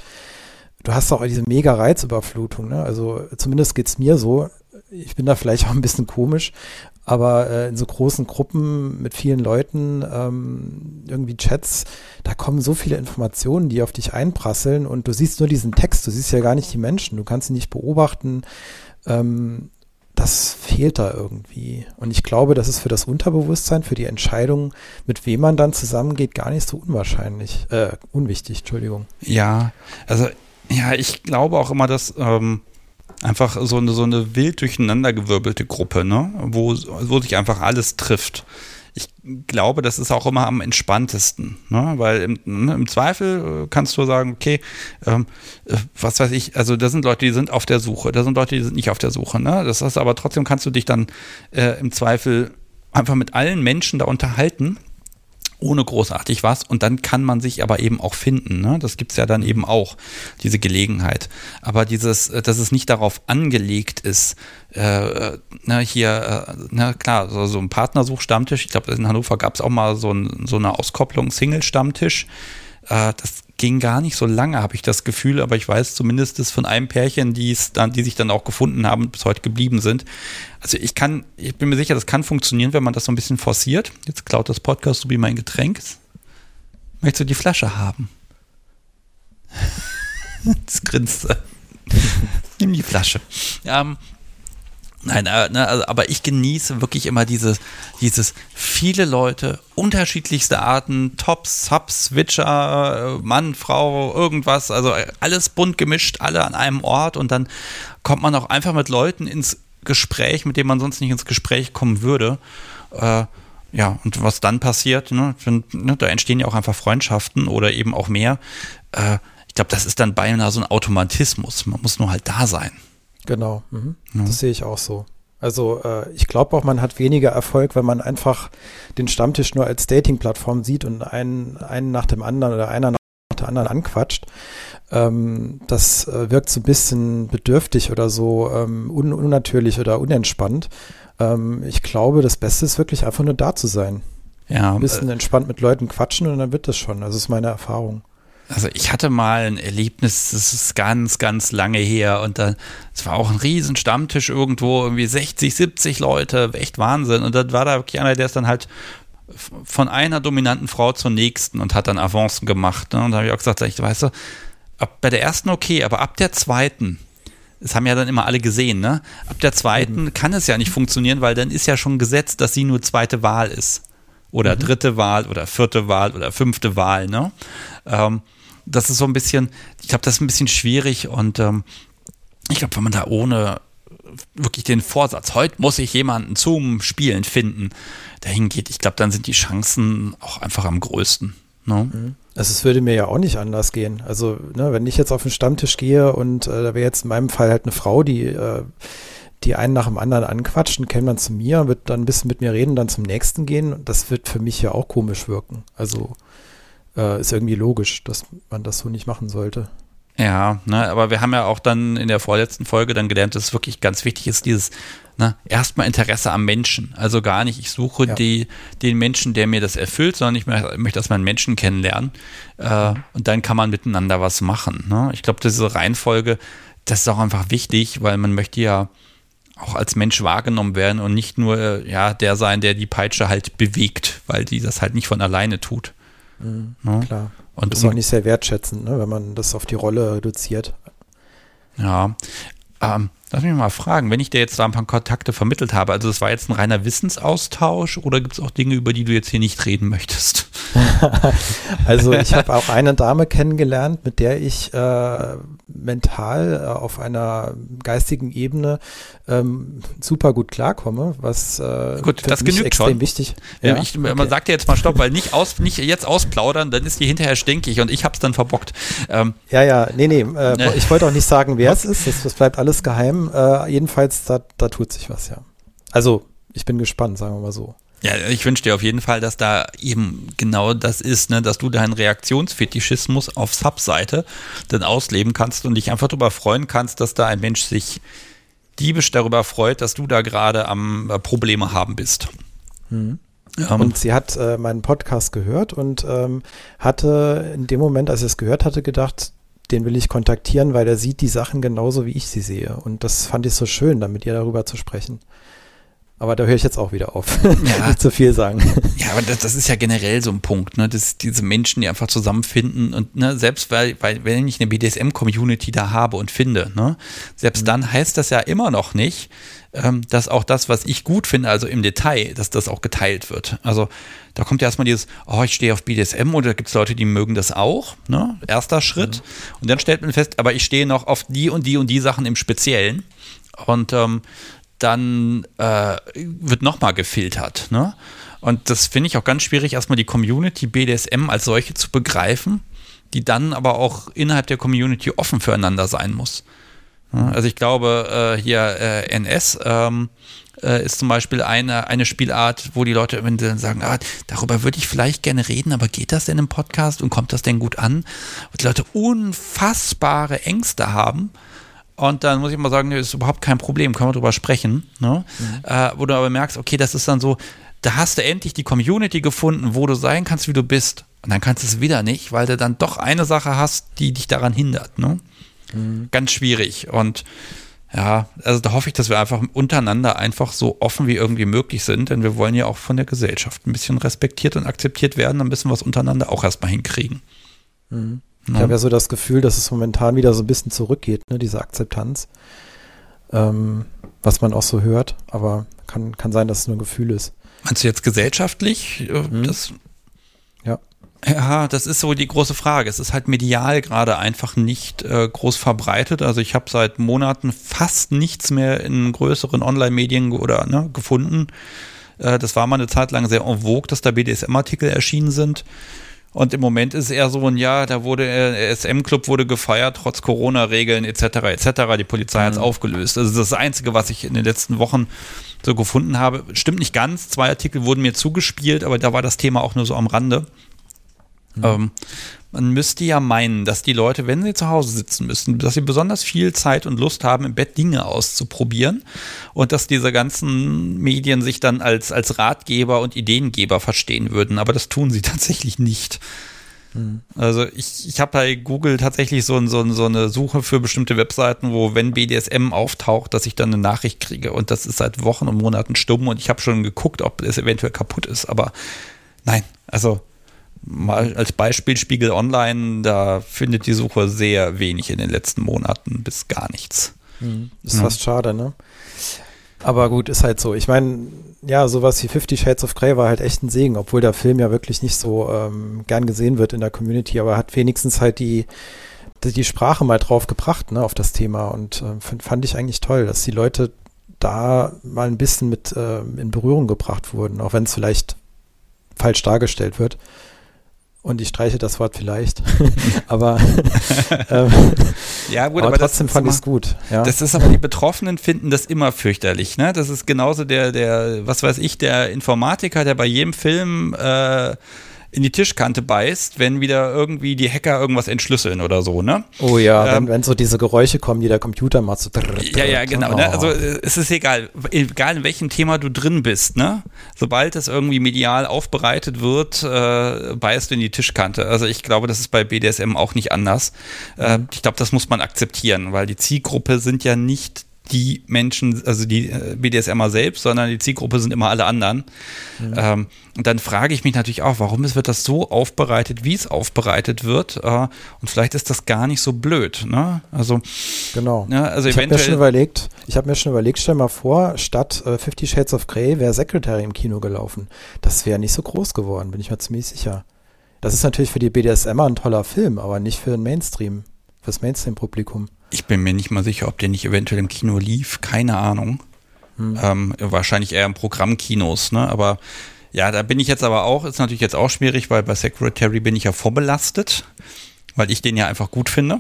du hast auch diese mega Reizüberflutung. Ne? Also zumindest geht es mir so. Ich bin da vielleicht auch ein bisschen komisch, aber äh, in so großen Gruppen mit vielen Leuten, ähm, irgendwie Chats, da kommen so viele Informationen, die auf dich einprasseln und du siehst nur diesen Text, du siehst ja gar nicht die Menschen, du kannst sie nicht beobachten. Ähm, das fehlt da irgendwie. Und ich glaube, das ist für das Unterbewusstsein, für die Entscheidung, mit wem man dann zusammengeht, gar nicht so unwahrscheinlich, äh, unwichtig, Entschuldigung. Ja, also ja, ich glaube auch immer, dass ähm, einfach so eine, so eine wild durcheinandergewirbelte Gruppe, ne? wo, wo sich einfach alles trifft. Ich glaube, das ist auch immer am entspanntesten, ne? weil im, ne, im Zweifel äh, kannst du sagen, okay, ähm, äh, was weiß ich, also da sind Leute, die sind auf der Suche, da sind Leute, die sind nicht auf der Suche. Ne? Das heißt aber trotzdem kannst du dich dann äh, im Zweifel einfach mit allen Menschen da unterhalten ohne großartig was und dann kann man sich aber eben auch finden. Ne? Das es ja dann eben auch, diese Gelegenheit. Aber dieses, äh, dass es nicht darauf angelegt ist, äh, ne, hier, äh, na klar, so, so ein Partnersuchstammtisch, ich glaube, in Hannover gab es auch mal so, ein, so eine Auskopplung, Single-Stammtisch. Äh, das ging gar nicht so lange, habe ich das Gefühl, aber ich weiß zumindest von einem Pärchen, die dann, die sich dann auch gefunden haben, bis heute geblieben sind. Also ich kann, ich bin mir sicher, das kann funktionieren, wenn man das so ein bisschen forciert. Jetzt klaut das Podcast so wie mein Getränk. Möchtest du die Flasche haben? (laughs) das grinst. Nimm die Flasche. Ähm, Nein, äh, ne, also, aber ich genieße wirklich immer dieses, dieses viele Leute, unterschiedlichste Arten, Tops, Subs, Switcher, äh, Mann, Frau, irgendwas, also äh, alles bunt gemischt, alle an einem Ort und dann kommt man auch einfach mit Leuten ins Gespräch, mit denen man sonst nicht ins Gespräch kommen würde. Äh, ja, und was dann passiert, ne, ne, da entstehen ja auch einfach Freundschaften oder eben auch mehr. Äh, ich glaube, das ist dann beinahe so ein Automatismus. Man muss nur halt da sein. Genau, mhm. ja. das sehe ich auch so. Also äh, ich glaube auch, man hat weniger Erfolg, wenn man einfach den Stammtisch nur als Dating-Plattform sieht und einen, einen nach dem anderen oder einer nach der anderen anquatscht. Ähm, das äh, wirkt so ein bisschen bedürftig oder so ähm, un unnatürlich oder unentspannt. Ähm, ich glaube, das Beste ist wirklich einfach nur da zu sein. Ja. Ein bisschen äh, entspannt mit Leuten quatschen und dann wird das schon. Das ist meine Erfahrung. Also ich hatte mal ein Erlebnis, das ist ganz, ganz lange her und dann, es war auch ein riesen Stammtisch irgendwo, irgendwie 60, 70 Leute, echt Wahnsinn. Und dann war da wirklich einer, der ist dann halt von einer dominanten Frau zur nächsten und hat dann Avancen gemacht. Ne? Und da habe ich auch gesagt, ich weißt du, ab bei der ersten okay, aber ab der zweiten, das haben ja dann immer alle gesehen, ne? Ab der zweiten mhm. kann es ja nicht funktionieren, weil dann ist ja schon gesetzt, dass sie nur zweite Wahl ist. Oder mhm. dritte Wahl oder vierte Wahl oder fünfte Wahl, ne? Ähm, das ist so ein bisschen, ich glaube, das ist ein bisschen schwierig und ähm, ich glaube, wenn man da ohne wirklich den Vorsatz, heute muss ich jemanden zum Spielen finden, dahin geht, ich glaube, dann sind die Chancen auch einfach am größten. Ne? Mhm. Also es würde mir ja auch nicht anders gehen. Also ne, wenn ich jetzt auf den Stammtisch gehe und äh, da wäre jetzt in meinem Fall halt eine Frau, die äh, die einen nach dem anderen anquatschen, kennt man zu mir, wird dann ein bisschen mit mir reden, dann zum nächsten gehen. Das wird für mich ja auch komisch wirken. Also äh, ist irgendwie logisch, dass man das so nicht machen sollte. Ja, ne, aber wir haben ja auch dann in der vorletzten Folge dann gelernt, dass es wirklich ganz wichtig ist, dieses ne, erstmal Interesse am Menschen. Also gar nicht, ich suche ja. die, den Menschen, der mir das erfüllt, sondern ich möchte erstmal einen Menschen kennenlernen. Äh, und dann kann man miteinander was machen. Ne? Ich glaube, diese Reihenfolge, das ist auch einfach wichtig, weil man möchte ja auch als Mensch wahrgenommen werden und nicht nur äh, ja, der sein, der die Peitsche halt bewegt, weil die das halt nicht von alleine tut. Mhm, ja? Klar. Und das ist auch nicht sehr wertschätzend, ne, wenn man das auf die Rolle reduziert. Ja. Ähm, lass mich mal fragen, wenn ich dir jetzt da ein paar Kontakte vermittelt habe, also das war jetzt ein reiner Wissensaustausch oder gibt es auch Dinge, über die du jetzt hier nicht reden möchtest? (laughs) also ich (laughs) habe auch eine Dame kennengelernt, mit der ich äh, mental äh, auf einer geistigen Ebene ähm, super gut klarkomme, was äh, gut, das genügt extrem schon. wichtig. Ja? Ich, man okay. sagt ja jetzt mal Stopp, weil nicht, aus, nicht jetzt ausplaudern, dann ist die hinterher stinkig und ich habe es dann verbockt. Ähm, ja, ja, nee, nee, äh, ich wollte auch nicht sagen, wer es ist, das, das, bleibt alles geheim. Äh, jedenfalls, da, da tut sich was, ja. Also, ich bin gespannt, sagen wir mal so. Ja, ich wünsche dir auf jeden Fall, dass da eben genau das ist, ne, dass du deinen Reaktionsfetischismus auf Subseite dann ausleben kannst und dich einfach darüber freuen kannst, dass da ein Mensch sich diebisch darüber freut, dass du da gerade am äh, Probleme haben bist. Mhm. Um, und sie hat äh, meinen Podcast gehört und ähm, hatte in dem Moment, als sie es gehört hatte, gedacht, den will ich kontaktieren, weil er sieht die Sachen genauso, wie ich sie sehe. Und das fand ich so schön, dann mit ihr darüber zu sprechen. Aber da höre ich jetzt auch wieder auf. Ja. (laughs) Nicht zu viel sagen. Ja, aber das, das, ist ja generell so ein Punkt, ne? dass diese Menschen, die einfach zusammenfinden und ne, selbst weil, weil, wenn ich eine BDSM-Community da habe und finde, ne, selbst mhm. dann heißt das ja immer noch nicht, ähm, dass auch das, was ich gut finde, also im Detail, dass das auch geteilt wird. Also da kommt ja erstmal dieses, oh, ich stehe auf BDSM oder gibt es Leute, die mögen das auch, ne? Erster Schritt. Mhm. Und dann stellt man fest, aber ich stehe noch auf die und die und die Sachen im Speziellen. Und ähm, dann äh, wird nochmal gefiltert. Ne? Und das finde ich auch ganz schwierig, erstmal die Community BDSM als solche zu begreifen, die dann aber auch innerhalb der Community offen füreinander sein muss. Also ich glaube, äh, hier äh, NS ähm, äh, ist zum Beispiel eine, eine Spielart, wo die Leute wenn sie sagen, ah, darüber würde ich vielleicht gerne reden, aber geht das denn im Podcast und kommt das denn gut an? Und die Leute unfassbare Ängste haben, und dann muss ich mal sagen, das ist überhaupt kein Problem, können wir drüber sprechen. Ne? Mhm. Äh, wo du aber merkst, okay, das ist dann so, da hast du endlich die Community gefunden, wo du sein kannst, wie du bist. Und dann kannst du es wieder nicht, weil du dann doch eine Sache hast, die dich daran hindert. Ne? Mhm. Ganz schwierig. Und ja, also da hoffe ich, dass wir einfach untereinander einfach so offen wie irgendwie möglich sind, denn wir wollen ja auch von der Gesellschaft ein bisschen respektiert und akzeptiert werden, dann müssen wir es untereinander auch erstmal hinkriegen. Mhm. Ich habe ja so das Gefühl, dass es momentan wieder so ein bisschen zurückgeht, ne, diese Akzeptanz. Ähm, was man auch so hört, aber kann, kann sein, dass es nur ein Gefühl ist. Meinst du jetzt gesellschaftlich? Äh, mhm. Das, ja. Ja, das ist so die große Frage. Es ist halt medial gerade einfach nicht äh, groß verbreitet. Also ich habe seit Monaten fast nichts mehr in größeren Online-Medien oder ne, gefunden. Äh, das war mal eine Zeit lang sehr en vogue, dass da BDSM-Artikel erschienen sind. Und im Moment ist es eher so ein Ja, da wurde äh, SM-Club wurde gefeiert, trotz Corona-Regeln etc. etc. Die Polizei mhm. hat es aufgelöst. Also das ist das Einzige, was ich in den letzten Wochen so gefunden habe. Stimmt nicht ganz. Zwei Artikel wurden mir zugespielt, aber da war das Thema auch nur so am Rande. Mhm. Ähm, man müsste ja meinen, dass die Leute, wenn sie zu Hause sitzen müssen, dass sie besonders viel Zeit und Lust haben, im Bett Dinge auszuprobieren und dass diese ganzen Medien sich dann als, als Ratgeber und Ideengeber verstehen würden. Aber das tun sie (laughs) tatsächlich nicht. Hm. Also ich, ich habe bei Google tatsächlich so, so, so eine Suche für bestimmte Webseiten, wo wenn BDSM auftaucht, dass ich dann eine Nachricht kriege. Und das ist seit Wochen und Monaten stumm und ich habe schon geguckt, ob es eventuell kaputt ist. Aber nein, also mal als Beispiel Spiegel Online, da findet die Suche sehr wenig in den letzten Monaten bis gar nichts. Hm. Ist ja. fast schade, ne? Aber gut, ist halt so. Ich meine, ja, sowas wie Fifty Shades of Grey war halt echt ein Segen, obwohl der Film ja wirklich nicht so ähm, gern gesehen wird in der Community, aber hat wenigstens halt die, die, die Sprache mal drauf gebracht, ne, auf das Thema. Und äh, fand, fand ich eigentlich toll, dass die Leute da mal ein bisschen mit äh, in Berührung gebracht wurden, auch wenn es vielleicht falsch dargestellt wird und ich streiche das Wort vielleicht, (laughs) aber, (laughs) ähm, ja, gut, aber, aber trotzdem fand ich es gut. Ja. Das ist aber, die Betroffenen finden das immer fürchterlich. Ne? Das ist genauso der, der, was weiß ich, der Informatiker, der bei jedem Film äh, in die Tischkante beißt, wenn wieder irgendwie die Hacker irgendwas entschlüsseln oder so, ne? Oh ja, ähm, wenn, wenn so diese Geräusche kommen, die der Computer macht. So drrr, drrr, ja, ja, genau. Oh. Ne? Also äh, es ist egal, egal in welchem Thema du drin bist, ne? Sobald es irgendwie medial aufbereitet wird, äh, beißt du in die Tischkante. Also ich glaube, das ist bei BDSM auch nicht anders. Äh, ich glaube, das muss man akzeptieren, weil die Zielgruppe sind ja nicht die Menschen, also die äh, BDSMer selbst, sondern die Zielgruppe sind immer alle anderen. Ja. Ähm, und dann frage ich mich natürlich auch, warum wird das so aufbereitet, wie es aufbereitet wird? Äh, und vielleicht ist das gar nicht so blöd. Ne? Also genau. Ja, also ich habe mir schon überlegt, ich habe mir schon überlegt, stell mal vor, statt äh, Fifty Shades of Grey wäre Secretary im Kino gelaufen. Das wäre nicht so groß geworden, bin ich mir ziemlich sicher. Das ist natürlich für die BDSMer ein toller Film, aber nicht für den Mainstream, fürs Mainstream-Publikum. Ich bin mir nicht mal sicher, ob der nicht eventuell im Kino lief. Keine Ahnung. Hm. Ähm, wahrscheinlich eher im Programmkinos, ne? Aber ja, da bin ich jetzt aber auch, ist natürlich jetzt auch schwierig, weil bei Secretary bin ich ja vorbelastet, weil ich den ja einfach gut finde.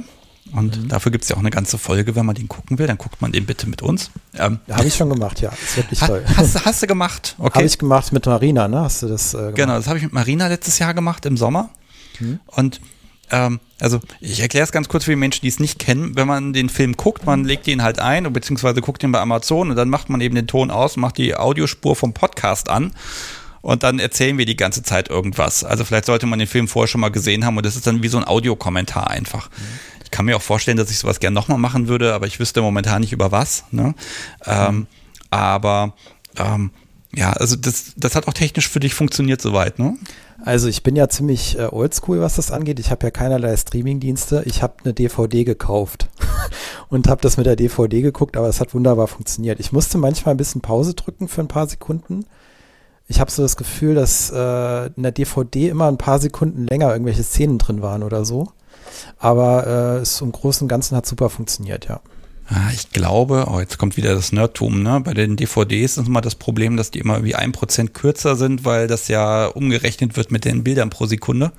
Und mhm. dafür gibt es ja auch eine ganze Folge, wenn man den gucken will, dann guckt man den bitte mit uns. Ähm, Habe ich schon gemacht, ja. Ist wirklich ha, toll. Hast, hast, du gemacht? (laughs) Okay. Habe ich gemacht mit Marina, ne? Hast du das äh, gemacht? Genau, das habe ich mit Marina letztes Jahr gemacht im Sommer. Mhm. Und ähm, also ich erkläre es ganz kurz für die Menschen, die es nicht kennen. Wenn man den Film guckt, man legt ihn halt ein, beziehungsweise guckt ihn bei Amazon und dann macht man eben den Ton aus, macht die Audiospur vom Podcast an und dann erzählen wir die ganze Zeit irgendwas. Also vielleicht sollte man den Film vorher schon mal gesehen haben und das ist dann wie so ein Audiokommentar einfach. Ich kann mir auch vorstellen, dass ich sowas gerne nochmal machen würde, aber ich wüsste momentan nicht über was. Ne? Ähm, aber ähm, ja, also das, das hat auch technisch für dich funktioniert soweit, ne? Also ich bin ja ziemlich äh, oldschool, was das angeht. Ich habe ja keinerlei Streamingdienste. Ich habe eine DVD gekauft (laughs) und habe das mit der DVD geguckt, aber es hat wunderbar funktioniert. Ich musste manchmal ein bisschen Pause drücken für ein paar Sekunden. Ich habe so das Gefühl, dass äh, in der DVD immer ein paar Sekunden länger irgendwelche Szenen drin waren oder so. Aber äh, es im Großen und Ganzen hat super funktioniert, ja. Ah, ich glaube, oh, jetzt kommt wieder das Nerdtum, ne? Bei den DVDs ist immer das Problem, dass die immer wie ein Prozent kürzer sind, weil das ja umgerechnet wird mit den Bildern pro Sekunde.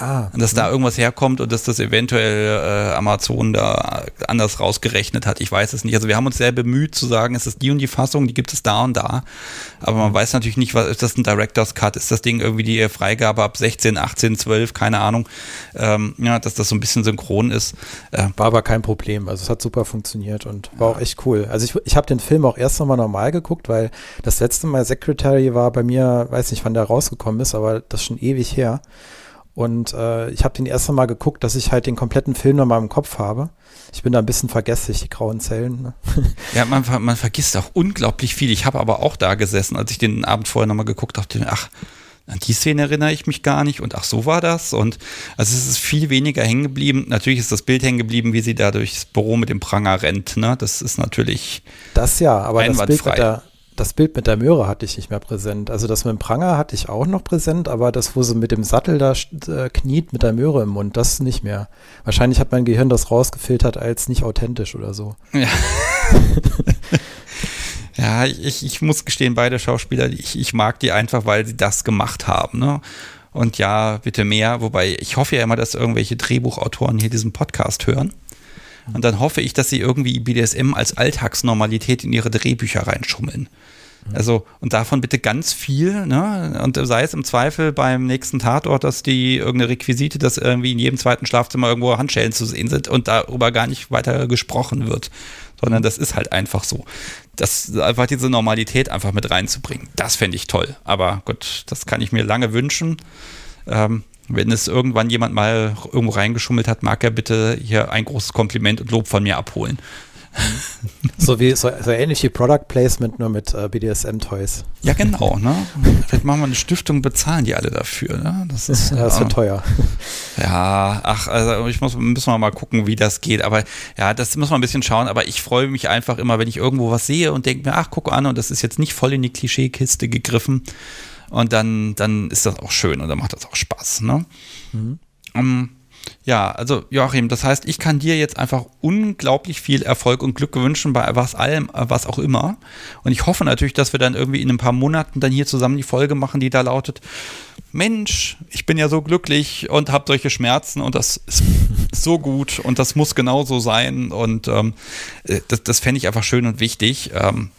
Ah, und dass da irgendwas herkommt und dass das eventuell äh, Amazon da anders rausgerechnet hat. Ich weiß es nicht. Also wir haben uns sehr bemüht zu sagen, es ist die und die Fassung, die gibt es da und da. Aber man weiß natürlich nicht, was ist das ein Director's Cut? Ist das Ding irgendwie die Freigabe ab 16, 18, 12, keine Ahnung. Ähm, ja, dass das so ein bisschen synchron ist. Äh, war aber kein Problem. Also es hat super funktioniert und war ja. auch echt cool. Also ich, ich habe den Film auch erst nochmal normal geguckt, weil das letzte Mal Secretary war bei mir, weiß nicht, wann der rausgekommen ist, aber das ist schon ewig her. Und äh, ich habe den erste Mal geguckt, dass ich halt den kompletten Film nochmal im Kopf habe. Ich bin da ein bisschen vergesslich, die grauen Zellen. Ne? (laughs) Ja, man, man vergisst auch unglaublich viel. Ich habe aber auch da gesessen, als ich den Abend vorher nochmal geguckt habe, ach, an die Szene erinnere ich mich gar nicht und ach, so war das. Und also es ist viel weniger hängen geblieben. Natürlich ist das Bild hängen geblieben, wie sie da durchs Büro mit dem Pranger rennt. Ne? Das ist natürlich. Das ja, aber das Bild mit der, das Bild mit der Möhre hatte ich nicht mehr präsent. Also das mit dem Pranger hatte ich auch noch präsent, aber das, wo sie mit dem Sattel da äh, kniet mit der Möhre im Mund, das nicht mehr. Wahrscheinlich hat mein Gehirn das rausgefiltert als nicht authentisch oder so. Ja. (laughs) ja, ich, ich muss gestehen, beide Schauspieler, ich, ich mag die einfach, weil sie das gemacht haben. Ne? Und ja, bitte mehr. Wobei ich hoffe ja immer, dass irgendwelche Drehbuchautoren hier diesen Podcast hören. Und dann hoffe ich, dass sie irgendwie BDSM als Alltagsnormalität in ihre Drehbücher reinschummeln. Mhm. Also, und davon bitte ganz viel, ne? Und sei es im Zweifel beim nächsten Tatort, dass die irgendeine Requisite, dass irgendwie in jedem zweiten Schlafzimmer irgendwo Handschellen zu sehen sind und darüber gar nicht weiter gesprochen wird. Sondern das ist halt einfach so. Das einfach diese Normalität einfach mit reinzubringen. Das fände ich toll. Aber Gott, das kann ich mir lange wünschen. Ähm, wenn es irgendwann jemand mal irgendwo reingeschummelt hat, mag er bitte hier ein großes Kompliment und Lob von mir abholen. (laughs) So wie so, so ähnlich wie Product Placement, nur mit äh, BDSM-Toys. Ja, genau, ne? Vielleicht machen wir eine Stiftung, bezahlen die alle dafür, ne? Das ist ja, das wird äh, teuer. (laughs) Ja, ach, also ich muss müssen wir mal gucken, wie das geht. Aber ja, das muss man ein bisschen schauen. Aber ich freue mich einfach immer, wenn ich irgendwo was sehe und denke mir, ach, guck an, und das ist jetzt nicht voll in die Klischeekiste gegriffen. Und dann, dann ist das auch schön und dann macht das auch Spaß, ne? Mhm. Um, ja, also Joachim, das heißt, ich kann dir jetzt einfach unglaublich viel Erfolg und Glück wünschen bei was allem, was auch immer. Und ich hoffe natürlich, dass wir dann irgendwie in ein paar Monaten dann hier zusammen die Folge machen, die da lautet, Mensch, ich bin ja so glücklich und habe solche Schmerzen und das ist (laughs) so gut und das muss genau so sein. Und ähm, äh, das, das fände ich einfach schön und wichtig. Ähm,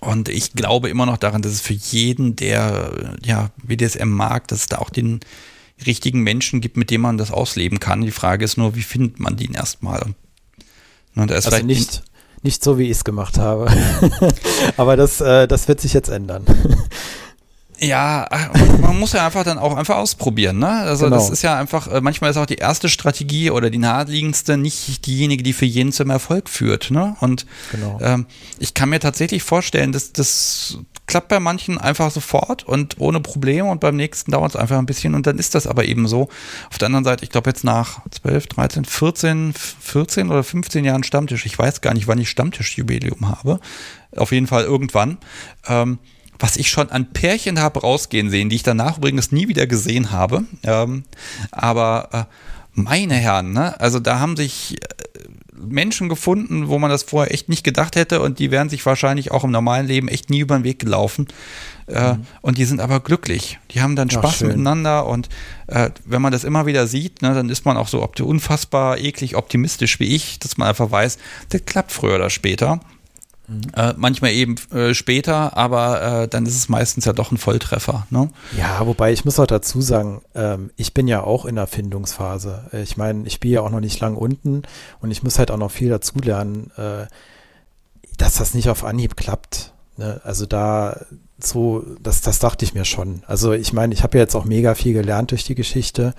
und ich glaube immer noch daran, dass es für jeden, der ja BDSM mag, dass es da auch den richtigen Menschen gibt, mit dem man das ausleben kann. Die Frage ist nur, wie findet man den erstmal? Und also nicht, nicht so, wie ich es gemacht habe. (laughs) Aber das, äh, das wird sich jetzt ändern. Ja, man muss ja einfach dann auch einfach ausprobieren, ne? Also genau. das ist ja einfach, äh, manchmal ist auch die erste Strategie oder die naheliegendste nicht diejenige, die für jeden zum Erfolg führt, ne? Und genau. ähm, ich kann mir tatsächlich vorstellen, dass das klappt bei manchen einfach sofort und ohne Probleme und beim nächsten dauert es einfach ein bisschen und dann ist das aber eben so. Auf der anderen Seite, ich glaube jetzt nach 12, 13, 14, 14 oder 15 Jahren Stammtisch, ich weiß gar nicht, wann ich Stammtischjubiläum habe, auf jeden Fall irgendwann, ähm, was ich schon an Pärchen habe rausgehen sehen, die ich danach übrigens nie wieder gesehen habe. Ähm, aber äh, meine Herren, ne? also da haben sich äh, Menschen gefunden, wo man das vorher echt nicht gedacht hätte und die wären sich wahrscheinlich auch im normalen Leben echt nie über den Weg gelaufen. Äh, mhm. Und die sind aber glücklich. Die haben dann Spaß Ach, miteinander und äh, wenn man das immer wieder sieht, ne, dann ist man auch so unfassbar eklig optimistisch wie ich, dass man einfach weiß, das klappt früher oder später. Mhm. Äh, manchmal eben äh, später, aber äh, dann ist es meistens ja doch ein Volltreffer. Ne? Ja, wobei ich muss auch dazu sagen, ähm, ich bin ja auch in der Findungsphase. Ich meine, ich spiele ja auch noch nicht lang unten und ich muss halt auch noch viel dazulernen, äh, dass das nicht auf Anhieb klappt. Ne? Also da so, das, das dachte ich mir schon. Also ich meine, ich habe ja jetzt auch mega viel gelernt durch die Geschichte,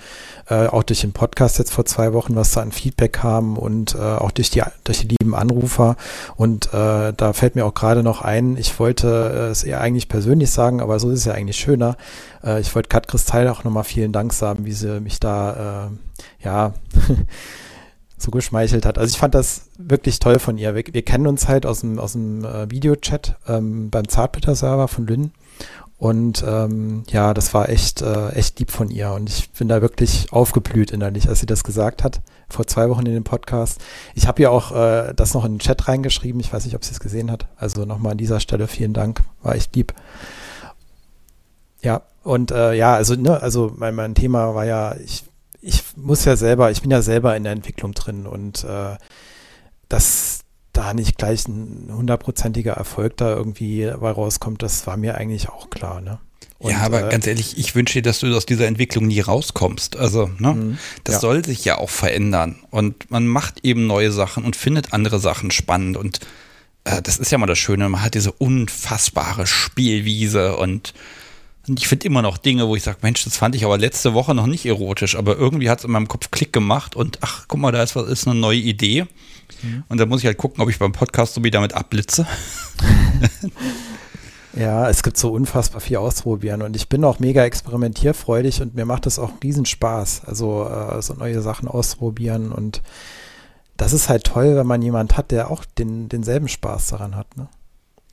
äh, auch durch den Podcast jetzt vor zwei Wochen, was da an Feedback kam und äh, auch durch die, durch die lieben Anrufer. Und äh, da fällt mir auch gerade noch ein, ich wollte äh, es eher eigentlich persönlich sagen, aber so ist es ja eigentlich schöner. Äh, ich wollte Kat Kristall auch nochmal vielen Dank sagen, wie sie mich da, äh, ja, (laughs) so geschmeichelt hat. Also ich fand das wirklich toll von ihr. Wir, wir kennen uns halt aus dem, aus dem äh, Videochat ähm, beim Zartbitter-Server von Lynn. Und ähm, ja, das war echt, äh, echt lieb von ihr. Und ich bin da wirklich aufgeblüht innerlich, als sie das gesagt hat, vor zwei Wochen in dem Podcast. Ich habe ihr auch äh, das noch in den Chat reingeschrieben. Ich weiß nicht, ob sie es gesehen hat. Also nochmal an dieser Stelle vielen Dank. War echt lieb. Ja, und äh, ja, also, ne, also mein, mein Thema war ja, ich ich muss ja selber, ich bin ja selber in der Entwicklung drin und äh, dass da nicht gleich ein hundertprozentiger Erfolg da irgendwie dabei rauskommt, das war mir eigentlich auch klar, ne? Und, ja, aber äh, ganz ehrlich, ich wünsche dir, dass du aus dieser Entwicklung nie rauskommst. Also, ne? Mhm, das ja. soll sich ja auch verändern. Und man macht eben neue Sachen und findet andere Sachen spannend. Und äh, das ist ja mal das Schöne, man hat diese unfassbare Spielwiese und und ich finde immer noch Dinge, wo ich sage, Mensch, das fand ich aber letzte Woche noch nicht erotisch, aber irgendwie hat es in meinem Kopf Klick gemacht und ach, guck mal, da ist was, ist eine neue Idee. Mhm. Und da muss ich halt gucken, ob ich beim Podcast so wie damit abblitze. (laughs) ja, es gibt so unfassbar viel ausprobieren und ich bin auch mega experimentierfreudig und mir macht es auch riesen Spaß, also äh, so neue Sachen ausprobieren und das ist halt toll, wenn man jemand hat, der auch den, denselben Spaß daran hat, ne?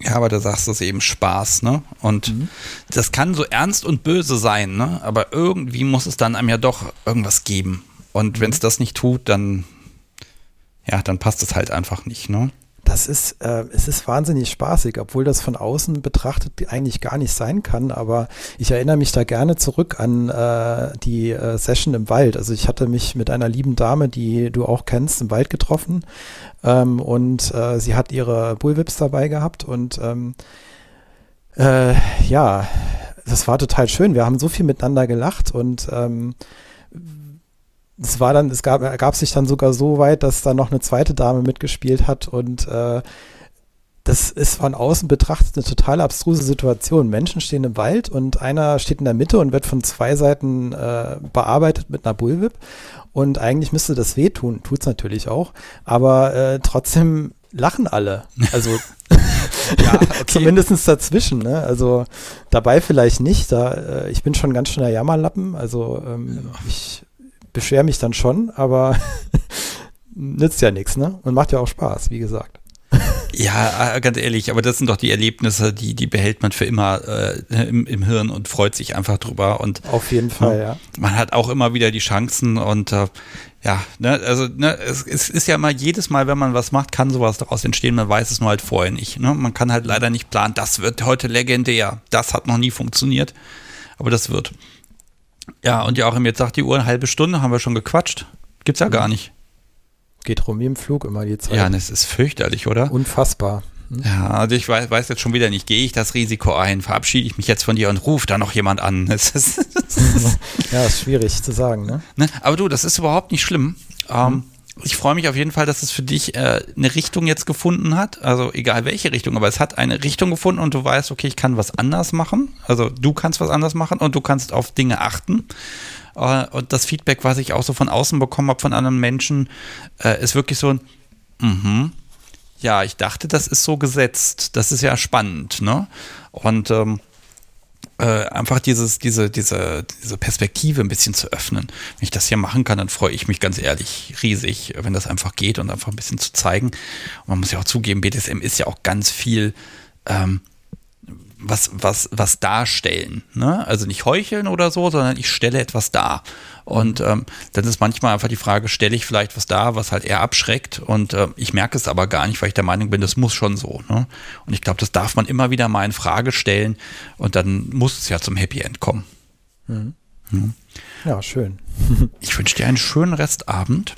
Ja, aber da sagst du es eben Spaß, ne? Und mhm. das kann so ernst und böse sein, ne? Aber irgendwie muss es dann einem ja doch irgendwas geben. Und mhm. wenn es das nicht tut, dann, ja, dann passt es halt einfach nicht, ne? Das ist, äh, es ist wahnsinnig spaßig, obwohl das von außen betrachtet eigentlich gar nicht sein kann. Aber ich erinnere mich da gerne zurück an äh, die äh, Session im Wald. Also ich hatte mich mit einer lieben Dame, die du auch kennst, im Wald getroffen. Ähm, und äh, sie hat ihre Bullwhips dabei gehabt und ähm, Äh, ja, das war total schön. Wir haben so viel miteinander gelacht und ähm, es war dann, es gab, ergab sich dann sogar so weit, dass da noch eine zweite Dame mitgespielt hat und äh, das ist von außen betrachtet eine total abstruse Situation. Menschen stehen im Wald und einer steht in der Mitte und wird von zwei Seiten äh, bearbeitet mit einer Bullwhip. Und eigentlich müsste das wehtun, tut's natürlich auch. Aber äh, trotzdem lachen alle. Also (laughs) (laughs) ja, okay. zumindest dazwischen. Ne? Also dabei vielleicht nicht. Da, äh, ich bin schon ganz schön der Jammerlappen. Also ähm, ja. ich beschwere mich dann schon, aber (laughs) nützt ja nichts, ne? Und macht ja auch Spaß, wie gesagt. Ja, äh, ganz ehrlich, aber das sind doch die Erlebnisse, die, die behält man für immer äh, im, im Hirn und freut sich einfach drüber. Und auf jeden Fall, ja. Man hat auch immer wieder die Chancen und äh, ja, ne, also ne, es, es ist ja immer jedes Mal, wenn man was macht, kann sowas daraus entstehen. Man weiß es nur halt vorher nicht. Ne? Man kann halt leider nicht planen, das wird heute legendär. Das hat noch nie funktioniert, aber das wird. Ja, und ja auch jetzt sagt die Uhr eine halbe Stunde, haben wir schon gequatscht. Gibt's ja gar nicht. Geht rum wie im Flug immer die Zeit. Ja, das ist fürchterlich, oder? Unfassbar. Hm? Ja, also ich weiß, weiß, jetzt schon wieder nicht, gehe ich das Risiko ein, verabschiede ich mich jetzt von dir und rufe da noch jemand an. (laughs) Das ist, das (laughs) ist ja, ist schwierig zu sagen, ne? ne? Aber du, das ist überhaupt nicht schlimm. Ähm, mhm. Ich freue mich auf jeden Fall, dass es für dich äh, eine Richtung jetzt gefunden hat. Also egal welche Richtung, aber es hat eine Richtung gefunden und du weißt, okay, ich kann was anders machen. Also du kannst was anders machen und du kannst auf Dinge achten. Äh, und das Feedback, was ich auch so von außen bekommen habe von anderen Menschen, äh, ist wirklich so ein, mhm. Ja, ich dachte, das ist so gesetzt. Das ist ja spannend, ne? Und ähm, äh, einfach dieses, diese, diese, diese Perspektive ein bisschen zu öffnen. Wenn ich das hier machen kann, dann freue ich mich ganz ehrlich riesig, wenn das einfach geht und einfach ein bisschen zu zeigen. Und man muss ja auch zugeben, BDSM ist ja auch ganz viel ähm, was, was, was darstellen. Ne? Also nicht heucheln oder so, sondern ich stelle etwas dar. Und ähm, dann ist manchmal einfach die Frage, stelle ich vielleicht was dar, was halt eher abschreckt und äh, ich merke es aber gar nicht, weil ich der Meinung bin, das muss schon so. Ne? Und ich glaube, das darf man immer wieder mal in Frage stellen und dann muss es ja zum Happy End kommen. Mhm. Mhm. Ja, schön. (laughs) ich wünsche dir einen schönen Restabend.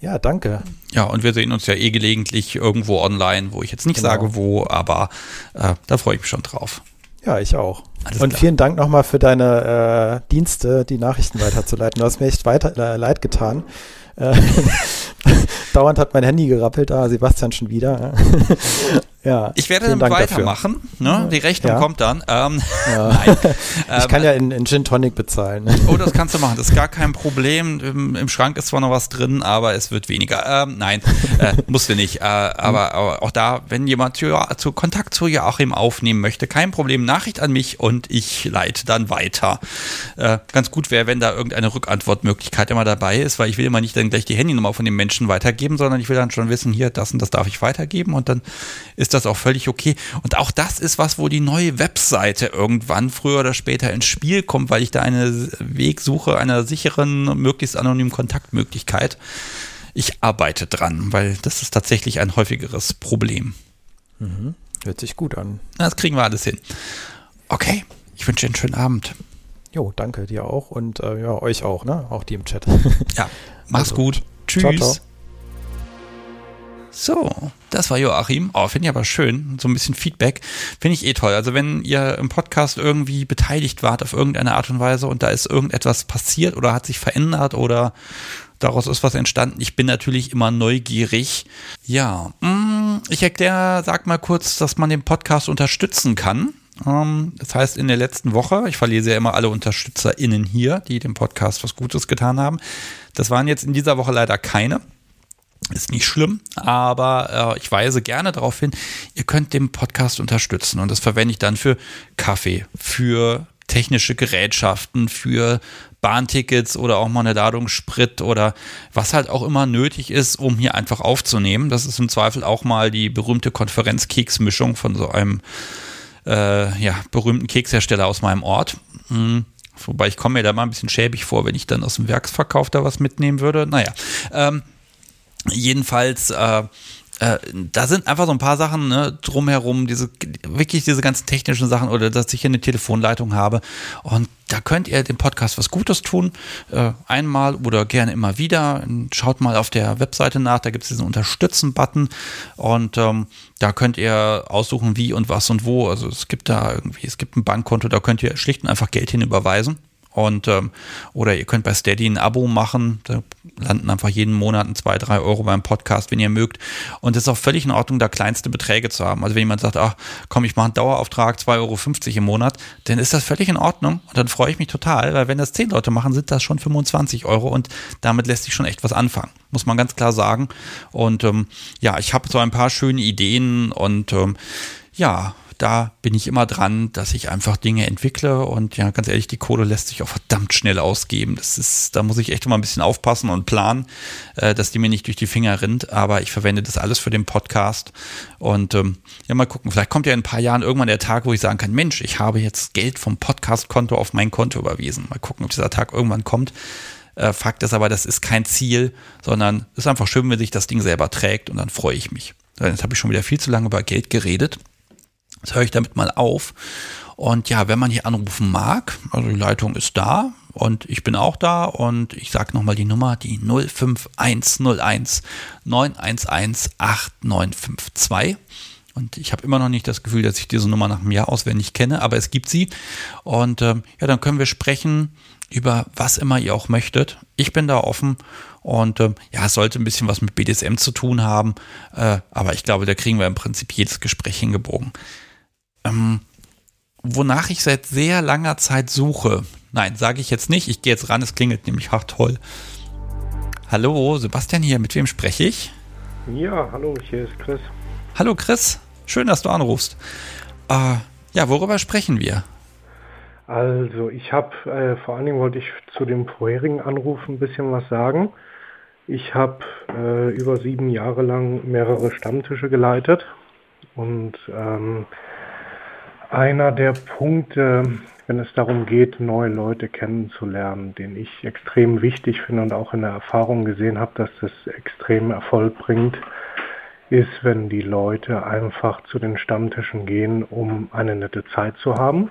Ja, danke. Ja, und wir sehen uns ja eh gelegentlich irgendwo online, wo ich jetzt nicht genau. sage wo, aber äh, da freue ich mich schon drauf. Ja, ich auch. Alles und klar. vielen Dank nochmal für deine äh, Dienste, die Nachrichten weiterzuleiten. Du hast mir echt weiter, äh, leid getan. Äh, (laughs) dauernd hat mein Handy gerappelt, ah, Sebastian schon wieder. Ja, ich werde dann weitermachen. Ne? Die Rechnung ja. kommt dann. Ähm, ja. (laughs) Ich kann ja in, in, Gin Tonic bezahlen. Ne? Oh, das kannst du machen. Das ist gar kein Problem. Im, Im, Schrank ist zwar noch was drin, aber es wird weniger. Ähm, nein, (laughs) äh, musst du nicht. Äh, aber, aber, auch da, wenn jemand zu, zu Kontakt zu Joachim aufnehmen möchte, kein Problem. Nachricht an mich und ich leite dann weiter. Äh, ganz gut wäre, wenn da irgendeine Rückantwortmöglichkeit immer dabei ist, weil ich will immer nicht dann gleich die Handynummer von dem Menschen weitergeben, sondern ich will dann schon wissen, hier, das und das darf ich weitergeben und dann ist das auch völlig okay. Und auch das ist was, wo die neue Webseite irgendwann früher oder später ins Spiel kommt, weil ich da einen Weg suche, einer sicheren, möglichst anonymen Kontaktmöglichkeit. Ich arbeite dran, weil das ist tatsächlich ein häufigeres Problem. Mhm. Hört sich gut an. Das kriegen wir alles hin. Okay, ich wünsche dir einen schönen Abend. Jo, danke dir auch und äh, ja, euch auch, ne? Auch die im Chat. ja, (laughs) mach's also, gut. Tschüss. Ciao, ciao. So, das war Joachim. Oh, finde ich aber schön. So ein bisschen Feedback. Finde ich eh toll. Also wenn ihr im Podcast irgendwie beteiligt wart auf irgendeine Art und Weise und da ist irgendetwas passiert oder hat sich verändert oder daraus ist was entstanden. Ich bin natürlich immer neugierig. Ja, mm, ich erkläre, sag mal kurz, dass man den Podcast unterstützen kann. Ähm, das heißt, in der letzten Woche, ich verlese ja immer alle UnterstützerInnen hier, die dem Podcast was Gutes getan haben. Das waren jetzt in dieser Woche leider keine. Ist nicht schlimm, aber äh, ich weise gerne darauf hin, ihr könnt den Podcast unterstützen und das verwende ich dann für Kaffee, für technische Gerätschaften, für Bahntickets oder auch mal eine Ladung Sprit oder was halt auch immer nötig ist, um hier einfach aufzunehmen. Das ist im Zweifel auch mal die berühmte Konferenzkeksmischung von so einem äh, ja, berühmten Kekshersteller aus meinem Ort. Mhm. Wobei ich komme mir da mal ein bisschen schäbig vor, wenn ich dann aus dem Werksverkauf da was mitnehmen würde. Naja, ähm, Jedenfalls, äh, äh, da sind einfach so ein paar Sachen ne, drumherum, diese wirklich diese ganzen technischen Sachen oder dass ich hier eine Telefonleitung habe. Und da könnt ihr dem Podcast was Gutes tun. Äh, einmal oder gerne immer wieder. Schaut mal auf der Webseite nach, da gibt es diesen Unterstützen-Button und ähm, da könnt ihr aussuchen, wie und was und wo. Also es gibt da irgendwie, es gibt ein Bankkonto, da könnt ihr schlicht und einfach Geld hinüberweisen. Und ähm, oder ihr könnt bei Steady ein Abo machen. Da landen einfach jeden Monat ein zwei, drei Euro beim Podcast, wenn ihr mögt. Und es ist auch völlig in Ordnung, da kleinste Beträge zu haben. Also wenn jemand sagt, ach komm, ich mache einen Dauerauftrag, 2,50 Euro im Monat, dann ist das völlig in Ordnung. Und dann freue ich mich total, weil wenn das zehn Leute machen, sind das schon 25 Euro und damit lässt sich schon echt was anfangen. Muss man ganz klar sagen. Und ähm, ja, ich habe so ein paar schöne Ideen und ähm, ja, da bin ich immer dran, dass ich einfach Dinge entwickle und ja, ganz ehrlich, die Kohle lässt sich auch verdammt schnell ausgeben. Das ist, da muss ich echt immer ein bisschen aufpassen und planen, äh, dass die mir nicht durch die Finger rinnt, aber ich verwende das alles für den Podcast und ähm, ja, mal gucken, vielleicht kommt ja in ein paar Jahren irgendwann der Tag, wo ich sagen kann, Mensch, ich habe jetzt Geld vom Podcast-Konto auf mein Konto überwiesen. Mal gucken, ob dieser Tag irgendwann kommt. Äh, Fakt ist aber, das ist kein Ziel, sondern es ist einfach schön, wenn sich das Ding selber trägt und dann freue ich mich. Jetzt habe ich schon wieder viel zu lange über Geld geredet. Jetzt höre ich damit mal auf. Und ja, wenn man hier anrufen mag, also die Leitung ist da und ich bin auch da und ich sage nochmal die Nummer, die 05101 911 8952. Und ich habe immer noch nicht das Gefühl, dass ich diese Nummer nach einem Jahr auswendig kenne, aber es gibt sie. Und ähm, ja, dann können wir sprechen über was immer ihr auch möchtet. Ich bin da offen und ähm, ja, es sollte ein bisschen was mit BDSM zu tun haben, äh, aber ich glaube, da kriegen wir im Prinzip jedes Gespräch hingebogen. Ähm, wonach ich seit sehr langer Zeit suche. Nein, sage ich jetzt nicht. Ich gehe jetzt ran, es klingelt nämlich hart toll. Hallo, Sebastian hier, mit wem spreche ich? Ja, hallo, hier ist Chris. Hallo Chris, schön, dass du anrufst. Äh, ja, worüber sprechen wir? Also, ich habe, äh, vor allen Dingen wollte ich zu dem vorherigen Anruf ein bisschen was sagen. Ich habe äh, über sieben Jahre lang mehrere Stammtische geleitet und ähm, einer der Punkte, wenn es darum geht, neue Leute kennenzulernen, den ich extrem wichtig finde und auch in der Erfahrung gesehen habe, dass das extrem Erfolg bringt, ist, wenn die Leute einfach zu den Stammtischen gehen, um eine nette Zeit zu haben.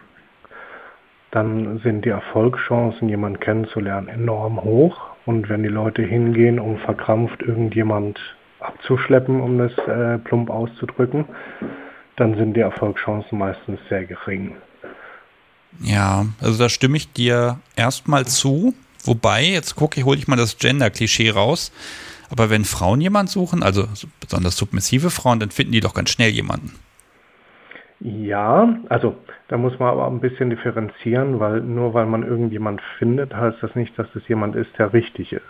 Dann sind die Erfolgschancen, jemanden kennenzulernen, enorm hoch. Und wenn die Leute hingehen, um verkrampft irgendjemand abzuschleppen, um das äh, plump auszudrücken, dann sind die Erfolgschancen meistens sehr gering. Ja, also da stimme ich dir erstmal zu. Wobei, jetzt gucke ich, hole ich mal das Gender-Klischee raus. Aber wenn Frauen jemanden suchen, also besonders submissive Frauen, dann finden die doch ganz schnell jemanden. Ja, also da muss man aber ein bisschen differenzieren, weil nur weil man irgendjemand findet, heißt das nicht, dass es jemand ist, der richtig ist.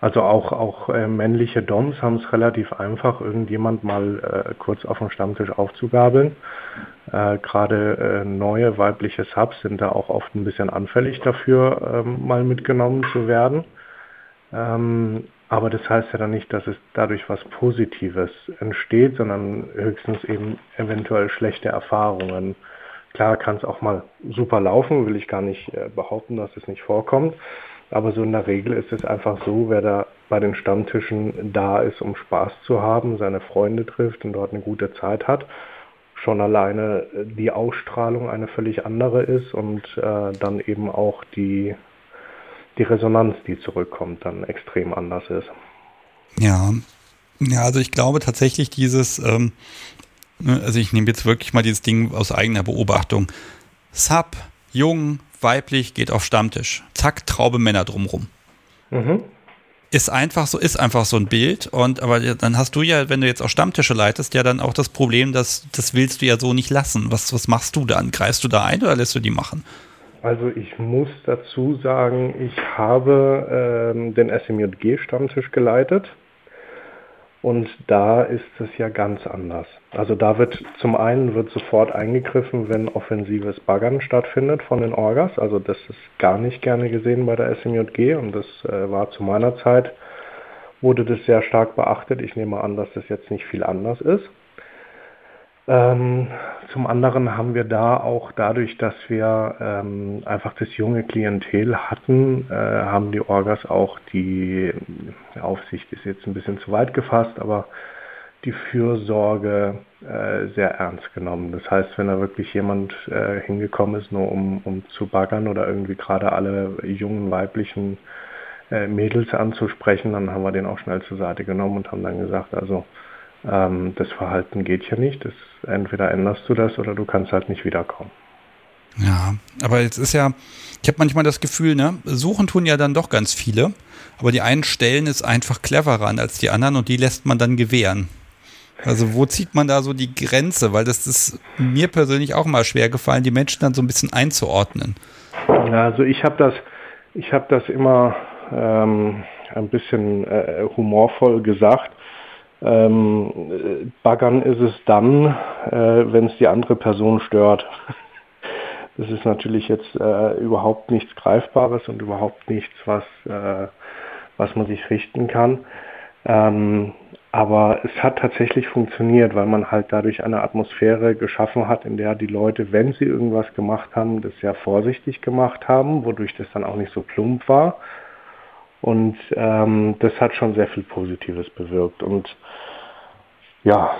Also auch, auch äh, männliche Doms haben es relativ einfach, irgendjemand mal äh, kurz auf dem Stammtisch aufzugabeln. Äh, Gerade äh, neue weibliche Subs sind da auch oft ein bisschen anfällig dafür, ähm, mal mitgenommen zu werden. Ähm, aber das heißt ja dann nicht, dass es dadurch was Positives entsteht, sondern höchstens eben eventuell schlechte Erfahrungen. Klar kann es auch mal super laufen, will ich gar nicht äh, behaupten, dass es nicht vorkommt. Aber so in der Regel ist es einfach so, wer da bei den Stammtischen da ist, um Spaß zu haben, seine Freunde trifft und dort eine gute Zeit hat, schon alleine die Ausstrahlung eine völlig andere ist und äh, dann eben auch die, die Resonanz, die zurückkommt, dann extrem anders ist. Ja, ja, also ich glaube tatsächlich dieses, ähm, ne, also ich nehme jetzt wirklich mal dieses Ding aus eigener Beobachtung. Sub, jung, weiblich, geht auf Stammtisch. Zack, Traube Männer drumrum. Mhm. Ist einfach so, ist einfach so ein Bild. Und aber dann hast du ja, wenn du jetzt auch Stammtische leitest, ja dann auch das Problem, dass das willst du ja so nicht lassen. Was, was machst du dann? Greifst du da ein oder lässt du die machen? Also ich muss dazu sagen, ich habe ähm, den SMJG-Stammtisch geleitet. Und da ist es ja ganz anders. Also da wird zum einen wird sofort eingegriffen, wenn offensives Baggern stattfindet von den Orgas. Also das ist gar nicht gerne gesehen bei der SMJG und das äh, war zu meiner Zeit, wurde das sehr stark beachtet. Ich nehme an, dass das jetzt nicht viel anders ist. Ähm, zum anderen haben wir da auch dadurch, dass wir ähm, einfach das junge Klientel hatten, äh, haben die Orgas auch die, die Aufsicht ist jetzt ein bisschen zu weit gefasst, aber die Fürsorge äh, sehr ernst genommen. Das heißt, wenn da wirklich jemand äh, hingekommen ist, nur um, um zu baggern oder irgendwie gerade alle jungen weiblichen äh, Mädels anzusprechen, dann haben wir den auch schnell zur Seite genommen und haben dann gesagt, also ähm, das Verhalten geht hier nicht. Das, entweder änderst du das oder du kannst halt nicht wiederkommen. Ja, aber jetzt ist ja, ich habe manchmal das Gefühl, ne, suchen tun ja dann doch ganz viele, aber die einen stellen es einfach cleverer an als die anderen und die lässt man dann gewähren. Also wo zieht man da so die Grenze? Weil das ist mir persönlich auch mal schwer gefallen, die Menschen dann so ein bisschen einzuordnen. Ja, also ich habe das, ich habe das immer ähm, ein bisschen äh, humorvoll gesagt. Ähm, baggern ist es dann, äh, wenn es die andere Person stört. (laughs) Das ist natürlich jetzt äh, überhaupt nichts Greifbares und überhaupt nichts, was, äh, was man sich richten kann. Ähm, aber es hat tatsächlich funktioniert, weil man halt dadurch eine Atmosphäre geschaffen hat, in der die Leute, wenn sie irgendwas gemacht haben, das sehr vorsichtig gemacht haben, wodurch das dann auch nicht so plump war. Und ähm, das hat schon sehr viel Positives bewirkt. Und ja,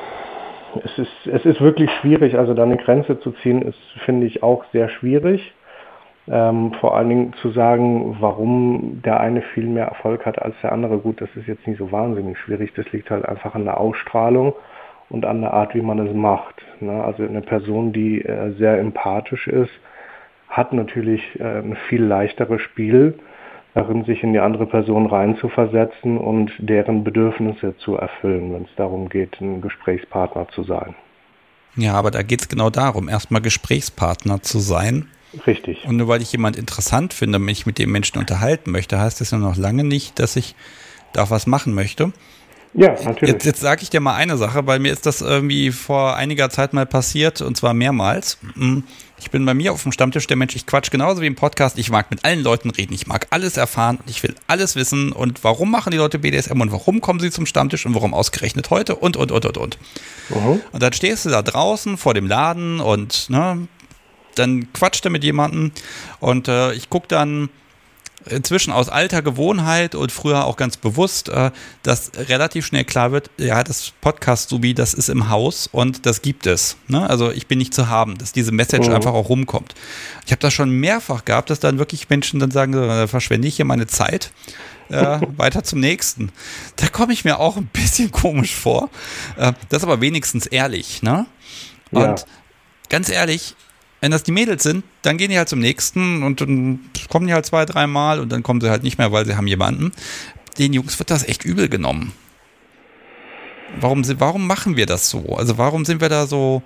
es ist, es ist wirklich schwierig. Also da eine Grenze zu ziehen, ist, finde ich, auch sehr schwierig. Ähm, vor allen Dingen zu sagen, warum der eine viel mehr Erfolg hat als der andere. Gut, das ist jetzt nicht so wahnsinnig schwierig. Das liegt halt einfach an der Ausstrahlung und an der Art, wie man es macht. Ne? Also eine Person, die äh, sehr empathisch ist, hat natürlich äh, ein viel leichteres Spiel darin, sich in die andere Person reinzuversetzen und deren Bedürfnisse zu erfüllen, wenn es darum geht, ein Gesprächspartner zu sein. Ja, aber da geht es genau darum, erstmal Gesprächspartner zu sein Richtig. Und nur weil ich jemand interessant finde, mich mit dem Menschen unterhalten möchte, heißt das ja noch lange nicht, dass ich da was machen möchte. Ja, natürlich. Jetzt, jetzt sage ich dir mal eine Sache, weil mir ist das irgendwie vor einiger Zeit mal passiert und zwar mehrmals. Hm, ich bin bei mir auf dem Stammtisch der Mensch, ich quatsch genauso wie im Podcast. Ich mag mit allen Leuten reden, ich mag alles erfahren und ich will alles wissen und warum machen die Leute BDSM und warum kommen sie zum Stammtisch und warum ausgerechnet heute und und und und und. -huh. Und dann stehst du da draußen vor dem Laden und ne, dann quatscht er mit jemandem und äh, ich gucke dann inzwischen aus alter Gewohnheit und früher auch ganz bewusst, äh, dass relativ schnell klar wird, ja, das Podcast-Subi, das ist im Haus und das gibt es. Ne? Also ich bin nicht zu haben, dass diese Message mhm. einfach auch rumkommt. Ich habe das schon mehrfach gehabt, dass dann wirklich Menschen dann sagen, da verschwende ich hier meine Zeit. Äh, (laughs) weiter zum nächsten. Da komme ich mir auch ein bisschen komisch vor. Äh, das ist aber wenigstens ehrlich, ne? Und ja. ganz ehrlich, wenn das die Mädels sind, dann gehen die halt zum nächsten und dann kommen die halt zwei, dreimal und dann kommen sie halt nicht mehr, weil sie haben jemanden. Den Jungs wird das echt übel genommen. Warum, warum machen wir das so? Also warum sind wir da so,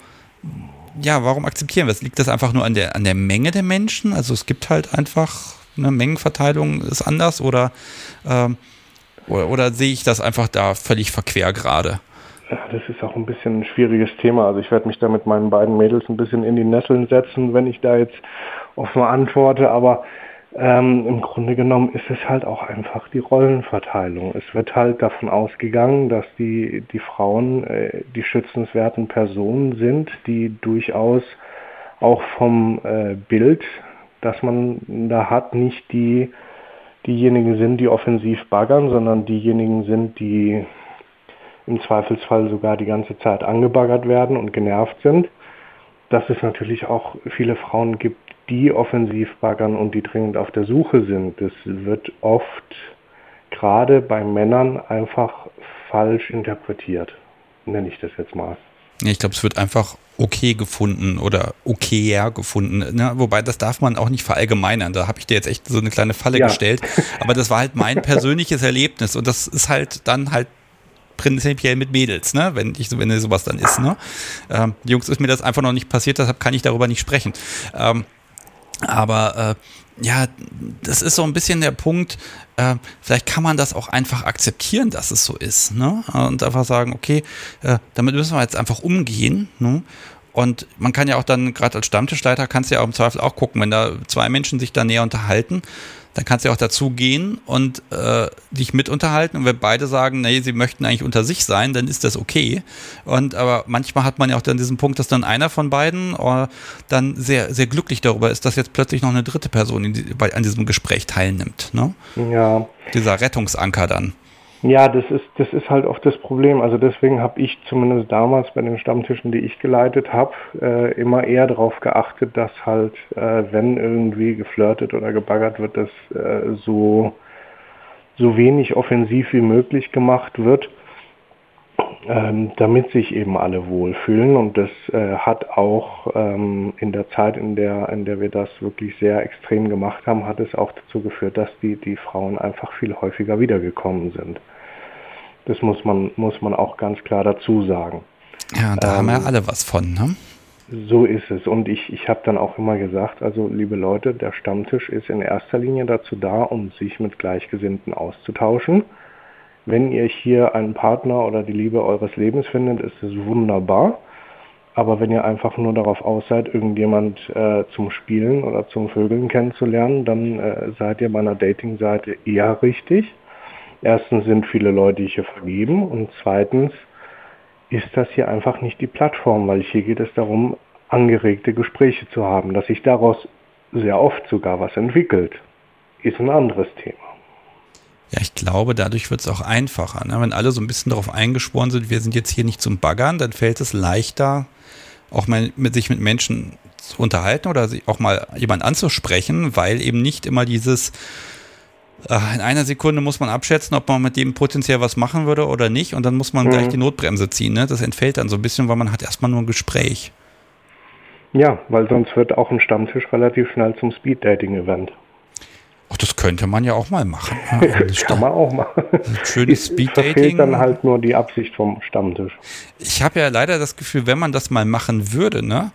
ja, warum akzeptieren wir es? Liegt das einfach nur an der, an der Menge der Menschen? Also es gibt halt einfach eine Mengenverteilung ist anders oder, ähm, oder, oder sehe ich das einfach da völlig verquer gerade? Das ist auch ein bisschen ein schwieriges Thema. Also ich werde mich da mit meinen beiden Mädels ein bisschen in die Nesseln setzen, wenn ich da jetzt offen antworte. Aber ähm, im Grunde genommen ist es halt auch einfach die Rollenverteilung. Es wird halt davon ausgegangen, dass die, die Frauen äh, die schützenswerten Personen sind, die durchaus auch vom äh, Bild, das man da hat, nicht die diejenigen sind, die offensiv baggern, sondern diejenigen sind, die im Zweifelsfall sogar die ganze Zeit angebaggert werden und genervt sind. Dass es natürlich auch viele Frauen gibt, die offensiv baggern und die dringend auf der Suche sind. Das wird oft gerade bei Männern einfach falsch interpretiert, nenne ich das jetzt mal. Ich glaube, es wird einfach okay gefunden oder okayer gefunden. Ne? Wobei, das darf man auch nicht verallgemeinern. Da habe ich dir jetzt echt so eine kleine Falle ja. gestellt. (laughs) Aber das war halt mein persönliches Erlebnis. Und das ist halt dann halt prinzipiell mit Mädels, ne? wenn, ich, wenn sowas dann ist. Ne? Ähm, Jungs, ist mir das einfach noch nicht passiert, deshalb kann ich darüber nicht sprechen. Ähm, aber äh, ja, das ist so ein bisschen der Punkt, äh, vielleicht kann man das auch einfach akzeptieren, dass es so ist. Ne? Und einfach sagen, okay, äh, damit müssen wir jetzt einfach umgehen. Ne? Und man kann ja auch dann, gerade als Stammtischleiter, kannst du ja auch im Zweifel auch gucken, wenn da zwei Menschen sich da näher unterhalten, dann kannst du auch dazu gehen und äh, dich mit unterhalten. Und wenn beide sagen, nee, sie möchten eigentlich unter sich sein, dann ist das okay. Und aber manchmal hat man ja auch dann diesen Punkt, dass dann einer von beiden äh, dann sehr, sehr glücklich darüber ist, dass jetzt plötzlich noch eine dritte Person die, bei, an diesem Gespräch teilnimmt. Ne? Ja. Dieser Rettungsanker dann. Ja, das ist, das ist halt oft das Problem. Also deswegen habe ich zumindest damals bei den Stammtischen, die ich geleitet habe, äh, immer eher darauf geachtet, dass halt, äh, wenn irgendwie geflirtet oder gebaggert wird, dass äh, so, so wenig offensiv wie möglich gemacht wird ähm, damit sich eben alle wohlfühlen. Und das äh, hat auch ähm, in der Zeit, in der, in der wir das wirklich sehr extrem gemacht haben, hat es auch dazu geführt, dass die, die Frauen einfach viel häufiger wiedergekommen sind. Das muss man, muss man auch ganz klar dazu sagen. Ja, da ähm, haben wir alle was von, ne? So ist es. Und ich, ich habe dann auch immer gesagt, also liebe Leute, der Stammtisch ist in erster Linie dazu da, um sich mit Gleichgesinnten auszutauschen wenn ihr hier einen Partner oder die Liebe eures Lebens findet, ist es wunderbar. Aber wenn ihr einfach nur darauf aus seid, irgendjemand äh, zum Spielen oder zum Vögeln kennenzulernen, dann äh, seid ihr bei einer Dating-Seite eher richtig. Erstens sind viele Leute hier vergeben und zweitens ist das hier einfach nicht die Plattform, weil hier geht es darum, angeregte Gespräche zu haben. Dass sich daraus sehr oft sogar was entwickelt, ist ein anderes Thema. Ja, ich glaube, dadurch wird es auch einfacher. Ne? Wenn alle so ein bisschen darauf eingeschworen sind, wir sind jetzt hier nicht zum Baggern, dann fällt es leichter, auch mal mit sich mit Menschen zu unterhalten oder auch mal jemand anzusprechen, weil eben nicht immer dieses äh, in einer Sekunde muss man abschätzen, ob man mit dem potenziell was machen würde oder nicht und dann muss man mhm. gleich die Notbremse ziehen. Ne? Das entfällt dann so ein bisschen, weil man hat erstmal nur ein Gespräch. Ja, weil sonst wird auch ein Stammtisch relativ schnell zum Speed-Dating-Event. Ach, das könnte man ja auch mal machen. (laughs) Ja, das kann man auch machen. Schönes Speeddating. fehlt dann halt nur die Absicht vom Stammtisch. Ich habe ja leider das Gefühl, wenn man das mal machen würde, ne,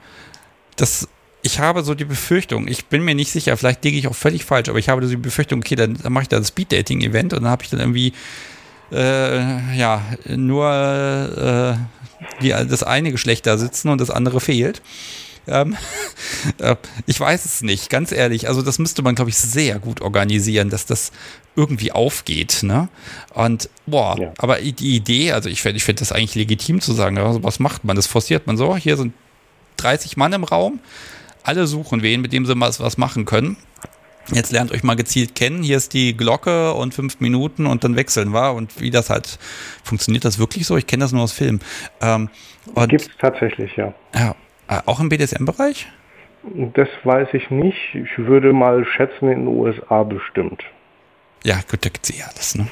das ich habe so die Befürchtung, ich bin mir nicht sicher, vielleicht liege ich auch völlig falsch, aber ich habe so die Befürchtung, okay, dann, dann mache ich da das Speeddating-Event und dann habe ich dann irgendwie äh, ja nur äh, die, das eine Geschlecht da sitzen und das andere fehlt. Ähm, (laughs) äh, ich weiß es nicht, ganz ehrlich. Also das müsste man, glaube ich, sehr gut organisieren, dass das irgendwie aufgeht. Ne? Und boah, ja. aber die Idee, also ich finde ich find das eigentlich legitim zu sagen, also was macht man? Das forciert man so. Hier sind 30 Mann im Raum, alle suchen wen, mit dem sie was, was machen können. Jetzt lernt euch mal gezielt kennen. Hier ist die Glocke und fünf Minuten und dann wechseln wir. Und wie das halt funktioniert, das wirklich so? Ich kenne das nur aus Filmen. Ähm, Gibt es tatsächlich, ja. Ja, äh, auch im BDSM-Bereich? Das weiß ich nicht. Ich würde mal schätzen, in den USA bestimmt. Ja, gut, da gibt es eh alles, ne?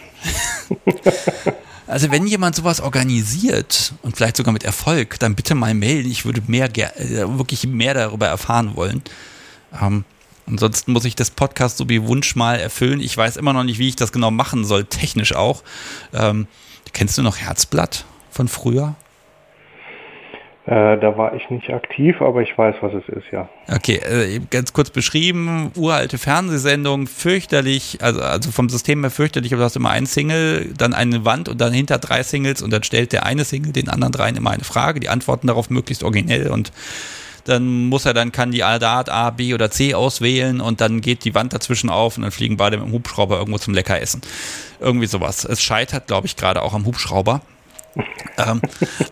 (laughs) also wenn jemand sowas organisiert und vielleicht sogar mit Erfolg, dann bitte mal melden. Ich würde mehr äh, wirklich mehr darüber erfahren wollen. Ähm, ansonsten muss ich das Podcast so wie Wunsch mal erfüllen. Ich weiß immer noch nicht, wie ich das genau machen soll, technisch auch. Ähm, kennst du noch Herzblatt von früher? Äh, da war ich nicht aktiv, aber ich weiß, was es ist, ja. Okay, äh, ganz kurz beschrieben, uralte Fernsehsendung, fürchterlich, also, also vom System her fürchterlich, aber du hast immer ein Single, dann eine Wand und dann hinter drei Singles und dann stellt der eine Single den anderen dreien immer eine Frage, die antworten darauf möglichst originell und dann muss er dann, kann die Art A, B oder C auswählen und dann geht die Wand dazwischen auf und dann fliegen beide mit dem Hubschrauber irgendwo zum Leckeressen. Irgendwie sowas. Es scheitert, glaube ich, gerade auch am Hubschrauber ähm,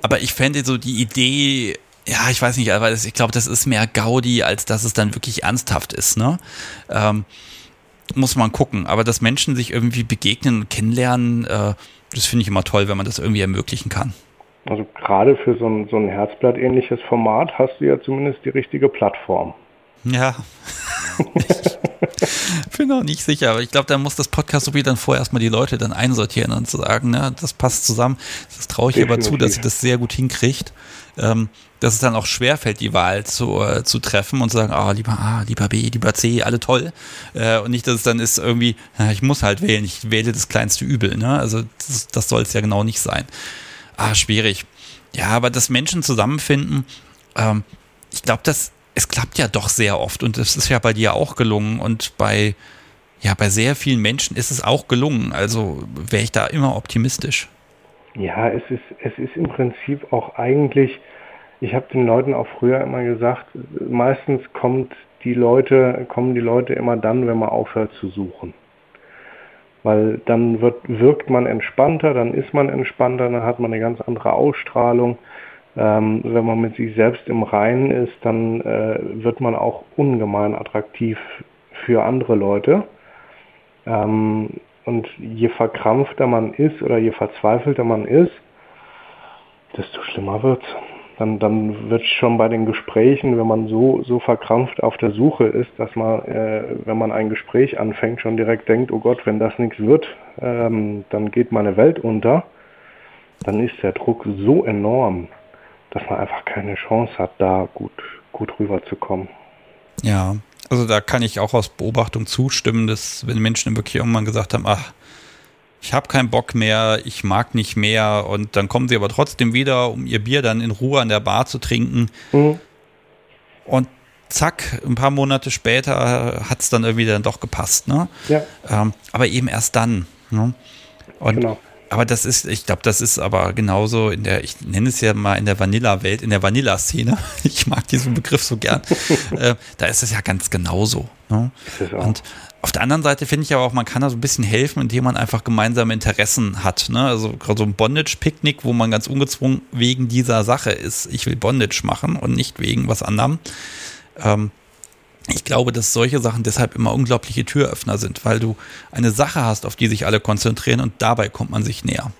aber ich fände so die Idee, ja, ich weiß nicht, aber das, ich glaube, das ist mehr Gaudi, als dass es dann wirklich ernsthaft ist, ne? Ähm, muss man gucken. Aber dass Menschen sich irgendwie begegnen und kennenlernen, äh, das finde ich immer toll, wenn man das irgendwie ermöglichen kann. Also gerade für so ein, so ein Herzblatt-ähnliches Format hast du ja zumindest die richtige Plattform. Ja. ich (laughs) (laughs) bin noch nicht sicher, aber ich glaube, da muss das Podcast so wie dann vorher erstmal die Leute dann einsortieren und sagen, ne, das passt zusammen. Das traue ich Definitiv. aber zu, dass sie das sehr gut hinkriegt. Ähm, dass es dann auch schwerfällt, die Wahl zu, äh, zu treffen und zu sagen, ah, lieber A, lieber B, lieber C, alle toll. Äh, und nicht, dass es dann ist irgendwie, na, ich muss halt wählen, ich wähle das kleinste Übel. Ne? Also das, das soll es ja genau nicht sein. Ah, schwierig. Ja, aber dass Menschen zusammenfinden, ähm, ich glaube, das es klappt ja doch sehr oft und es ist ja bei dir auch gelungen und bei, ja, bei sehr vielen Menschen ist es auch gelungen. Also wäre ich da immer optimistisch. Ja, es ist, es ist im Prinzip auch eigentlich, ich habe den Leuten auch früher immer gesagt, meistens kommt die Leute, kommen die Leute immer dann, wenn man aufhört zu suchen. Weil dann wird, wirkt man entspannter, dann ist man entspannter, dann hat man eine ganz andere Ausstrahlung. Ähm, wenn man mit sich selbst im Reinen ist, dann äh, wird man auch ungemein attraktiv für andere Leute. Ähm, und je verkrampfter man ist oder je verzweifelter man ist, desto schlimmer wird's. Dann, dann wird schon bei den Gesprächen, wenn man so, so verkrampft auf der Suche ist, dass man, äh, wenn man ein Gespräch anfängt, schon direkt denkt, oh Gott, wenn das nichts wird, ähm, dann geht meine Welt unter, dann ist der Druck so enorm, dass man einfach keine Chance hat, da gut, gut rüberzukommen. Ja, also da kann ich auch aus Beobachtung zustimmen, dass wenn Menschen wirklich irgendwann gesagt haben, ach, ich habe keinen Bock mehr, ich mag nicht mehr und dann kommen sie aber trotzdem wieder, um ihr Bier dann in Ruhe an der Bar zu trinken. Mhm. Und zack, ein paar Monate später hat es dann irgendwie dann doch gepasst. Ne? Ja. Ähm, aber eben erst dann. Ne? Und genau. Aber das ist, ich glaube, das ist aber genauso in der, ich nenne es ja mal in der Vanilla-Welt, in der Vanilla-Szene. (laughs) Ich mag diesen Begriff so gern. (laughs) äh, da ist es ja ganz genauso. Ne? Und auf der anderen Seite finde ich aber auch, man kann da so ein bisschen helfen, indem man einfach gemeinsame Interessen hat. Ne? Also gerade so ein Bondage-Picknick, wo man ganz ungezwungen wegen dieser Sache ist. Ich will Bondage machen und nicht wegen was anderem. Ähm, ich glaube, dass solche Sachen deshalb immer unglaubliche Türöffner sind, weil du eine Sache hast, auf die sich alle konzentrieren und dabei kommt man sich näher.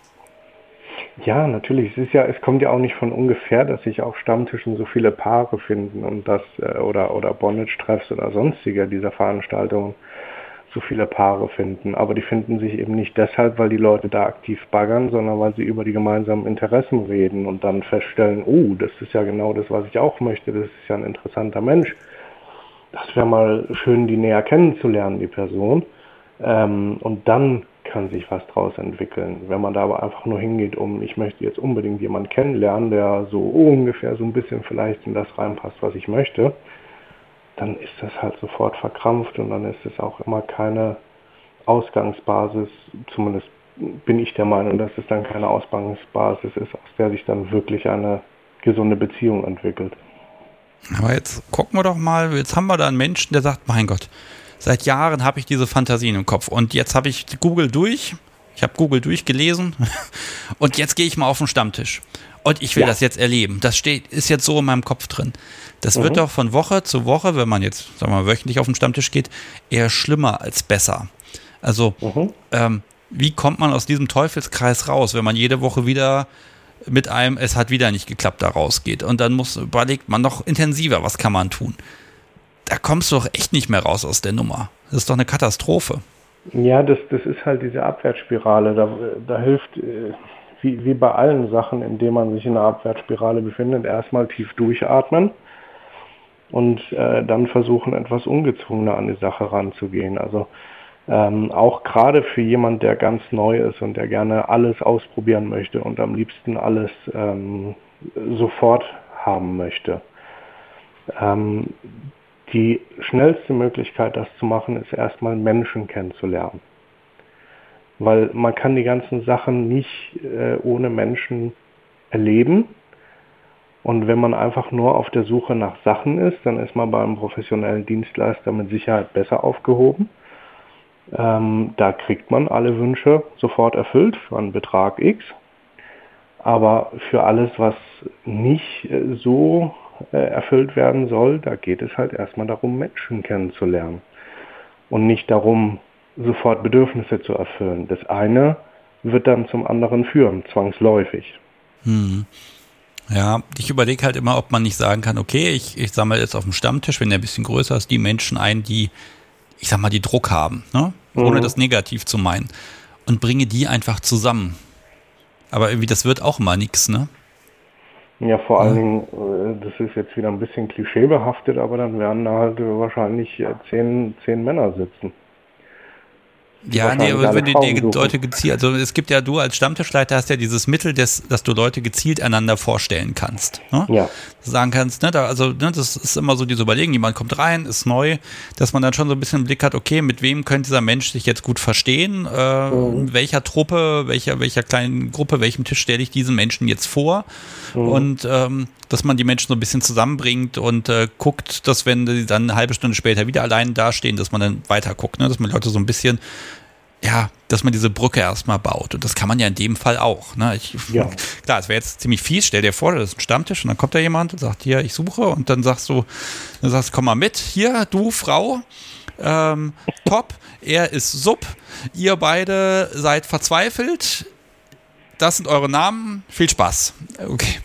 Ja, natürlich. Es ist ja, es kommt ja auch nicht von ungefähr, dass sich auf Stammtischen so viele Paare finden und das äh, oder oder Bondage-Treffs oder sonstige dieser Veranstaltungen so viele Paare finden. Aber die finden sich eben nicht deshalb, weil die Leute da aktiv baggern, sondern weil sie über die gemeinsamen Interessen reden und dann feststellen, oh, das ist ja genau das, was ich auch möchte. Das ist ja ein interessanter Mensch das wäre mal schön, die näher kennenzulernen, die Person. Ähm, und dann kann sich was draus entwickeln. Wenn man da aber einfach nur hingeht, um, ich möchte jetzt unbedingt jemanden kennenlernen, der so ungefähr so ein bisschen vielleicht in das reinpasst, was ich möchte, dann ist das halt sofort verkrampft und dann ist es auch immer keine Ausgangsbasis, zumindest bin ich der Meinung, dass es dann keine Ausgangsbasis ist, aus der sich dann wirklich eine gesunde Beziehung entwickelt. Aber jetzt gucken wir doch mal, jetzt haben wir da einen Menschen, der sagt, mein Gott, seit Jahren habe ich diese Fantasien im Kopf und jetzt habe ich Google durch, ich habe Google durchgelesen (laughs) und jetzt gehe ich mal auf den Stammtisch. Und ich will ja. das jetzt erleben. Das steht, ist jetzt so in meinem Kopf drin. Das mhm. wird doch von Woche zu Woche, wenn man jetzt, sagen wir mal, wöchentlich auf den Stammtisch geht, eher schlimmer als besser. Also, mhm. ähm, wie kommt man aus diesem Teufelskreis raus, wenn man jede Woche wieder mit einem, es hat wieder nicht geklappt, da rausgeht. Und dann muss, überlegt man noch intensiver, was kann man tun. Da kommst du doch echt nicht mehr raus aus der Nummer. Das ist doch eine Katastrophe. Ja, das, das ist halt diese Abwärtsspirale. Da, da hilft, äh, wie, wie bei allen Sachen, indem man sich in einer Abwärtsspirale befindet, erstmal tief durchatmen und äh, dann versuchen, etwas ungezwungener an die Sache ranzugehen. Also ähm, auch gerade für jemand, der ganz neu ist und der gerne alles ausprobieren möchte und am liebsten alles ähm, sofort haben möchte. Ähm, die schnellste Möglichkeit, das zu machen, ist erstmal Menschen kennenzulernen. Weil man kann die ganzen Sachen nicht äh, ohne Menschen erleben. Und wenn man einfach nur auf der Suche nach Sachen ist, dann ist man beim professionellen Dienstleister mit Sicherheit besser aufgehoben. Ähm, da kriegt man alle Wünsche sofort erfüllt für einen Betrag X. Aber für alles, was nicht äh, so äh, erfüllt werden soll, da geht es halt erstmal darum, Menschen kennenzulernen. Und nicht darum, sofort Bedürfnisse zu erfüllen. Das eine wird dann zum anderen führen, zwangsläufig. Hm. Ja, ich überlege halt immer, ob man nicht sagen kann, okay, ich, ich sammle jetzt auf dem Stammtisch, wenn der ein bisschen größer ist, die Menschen ein, die, ich sag mal, die Druck haben. Ne? Ohne mhm. das negativ zu meinen. Und bringe die einfach zusammen. Aber irgendwie, das wird auch mal nichts, ne? Ja, vor allen Dingen, äh, das ist jetzt wieder ein bisschen klischeebehaftet, aber dann werden da halt wahrscheinlich äh, zehn, zehn Männer sitzen. Ja, nee, aber wenn du die Leute gezielt, also es gibt ja, du als Stammtischleiter hast ja dieses Mittel, des, dass du Leute gezielt einander vorstellen kannst. Ne? Ja. Sagen kannst, ne, da, also ne, das ist immer so diese Überlegung, jemand kommt rein, ist neu, dass man dann schon so ein bisschen im Blick hat, okay, mit wem könnte dieser Mensch sich jetzt gut verstehen, äh, mhm. welcher Truppe, welcher, welcher kleinen Gruppe, welchem Tisch stelle ich diesen Menschen jetzt vor mhm. und ähm, dass man die Menschen so ein bisschen zusammenbringt und äh, guckt, dass wenn sie dann eine halbe Stunde später wieder allein dastehen, dass man dann weiter guckt, ne? dass man Leute so ein bisschen ja, dass man diese Brücke erstmal baut. Und das kann man ja in dem Fall auch. Ne? Ich, ja. (laughs) Klar, es wäre jetzt ziemlich fies. Stell dir vor, das ist ein Stammtisch und dann kommt da jemand und sagt, hier, ich suche. Und dann sagst du, dann sagst komm mal mit, hier, du, Frau. Ähm, top. Er ist Sub. Ihr beide seid verzweifelt. Das sind eure Namen. Viel Spaß. Okay.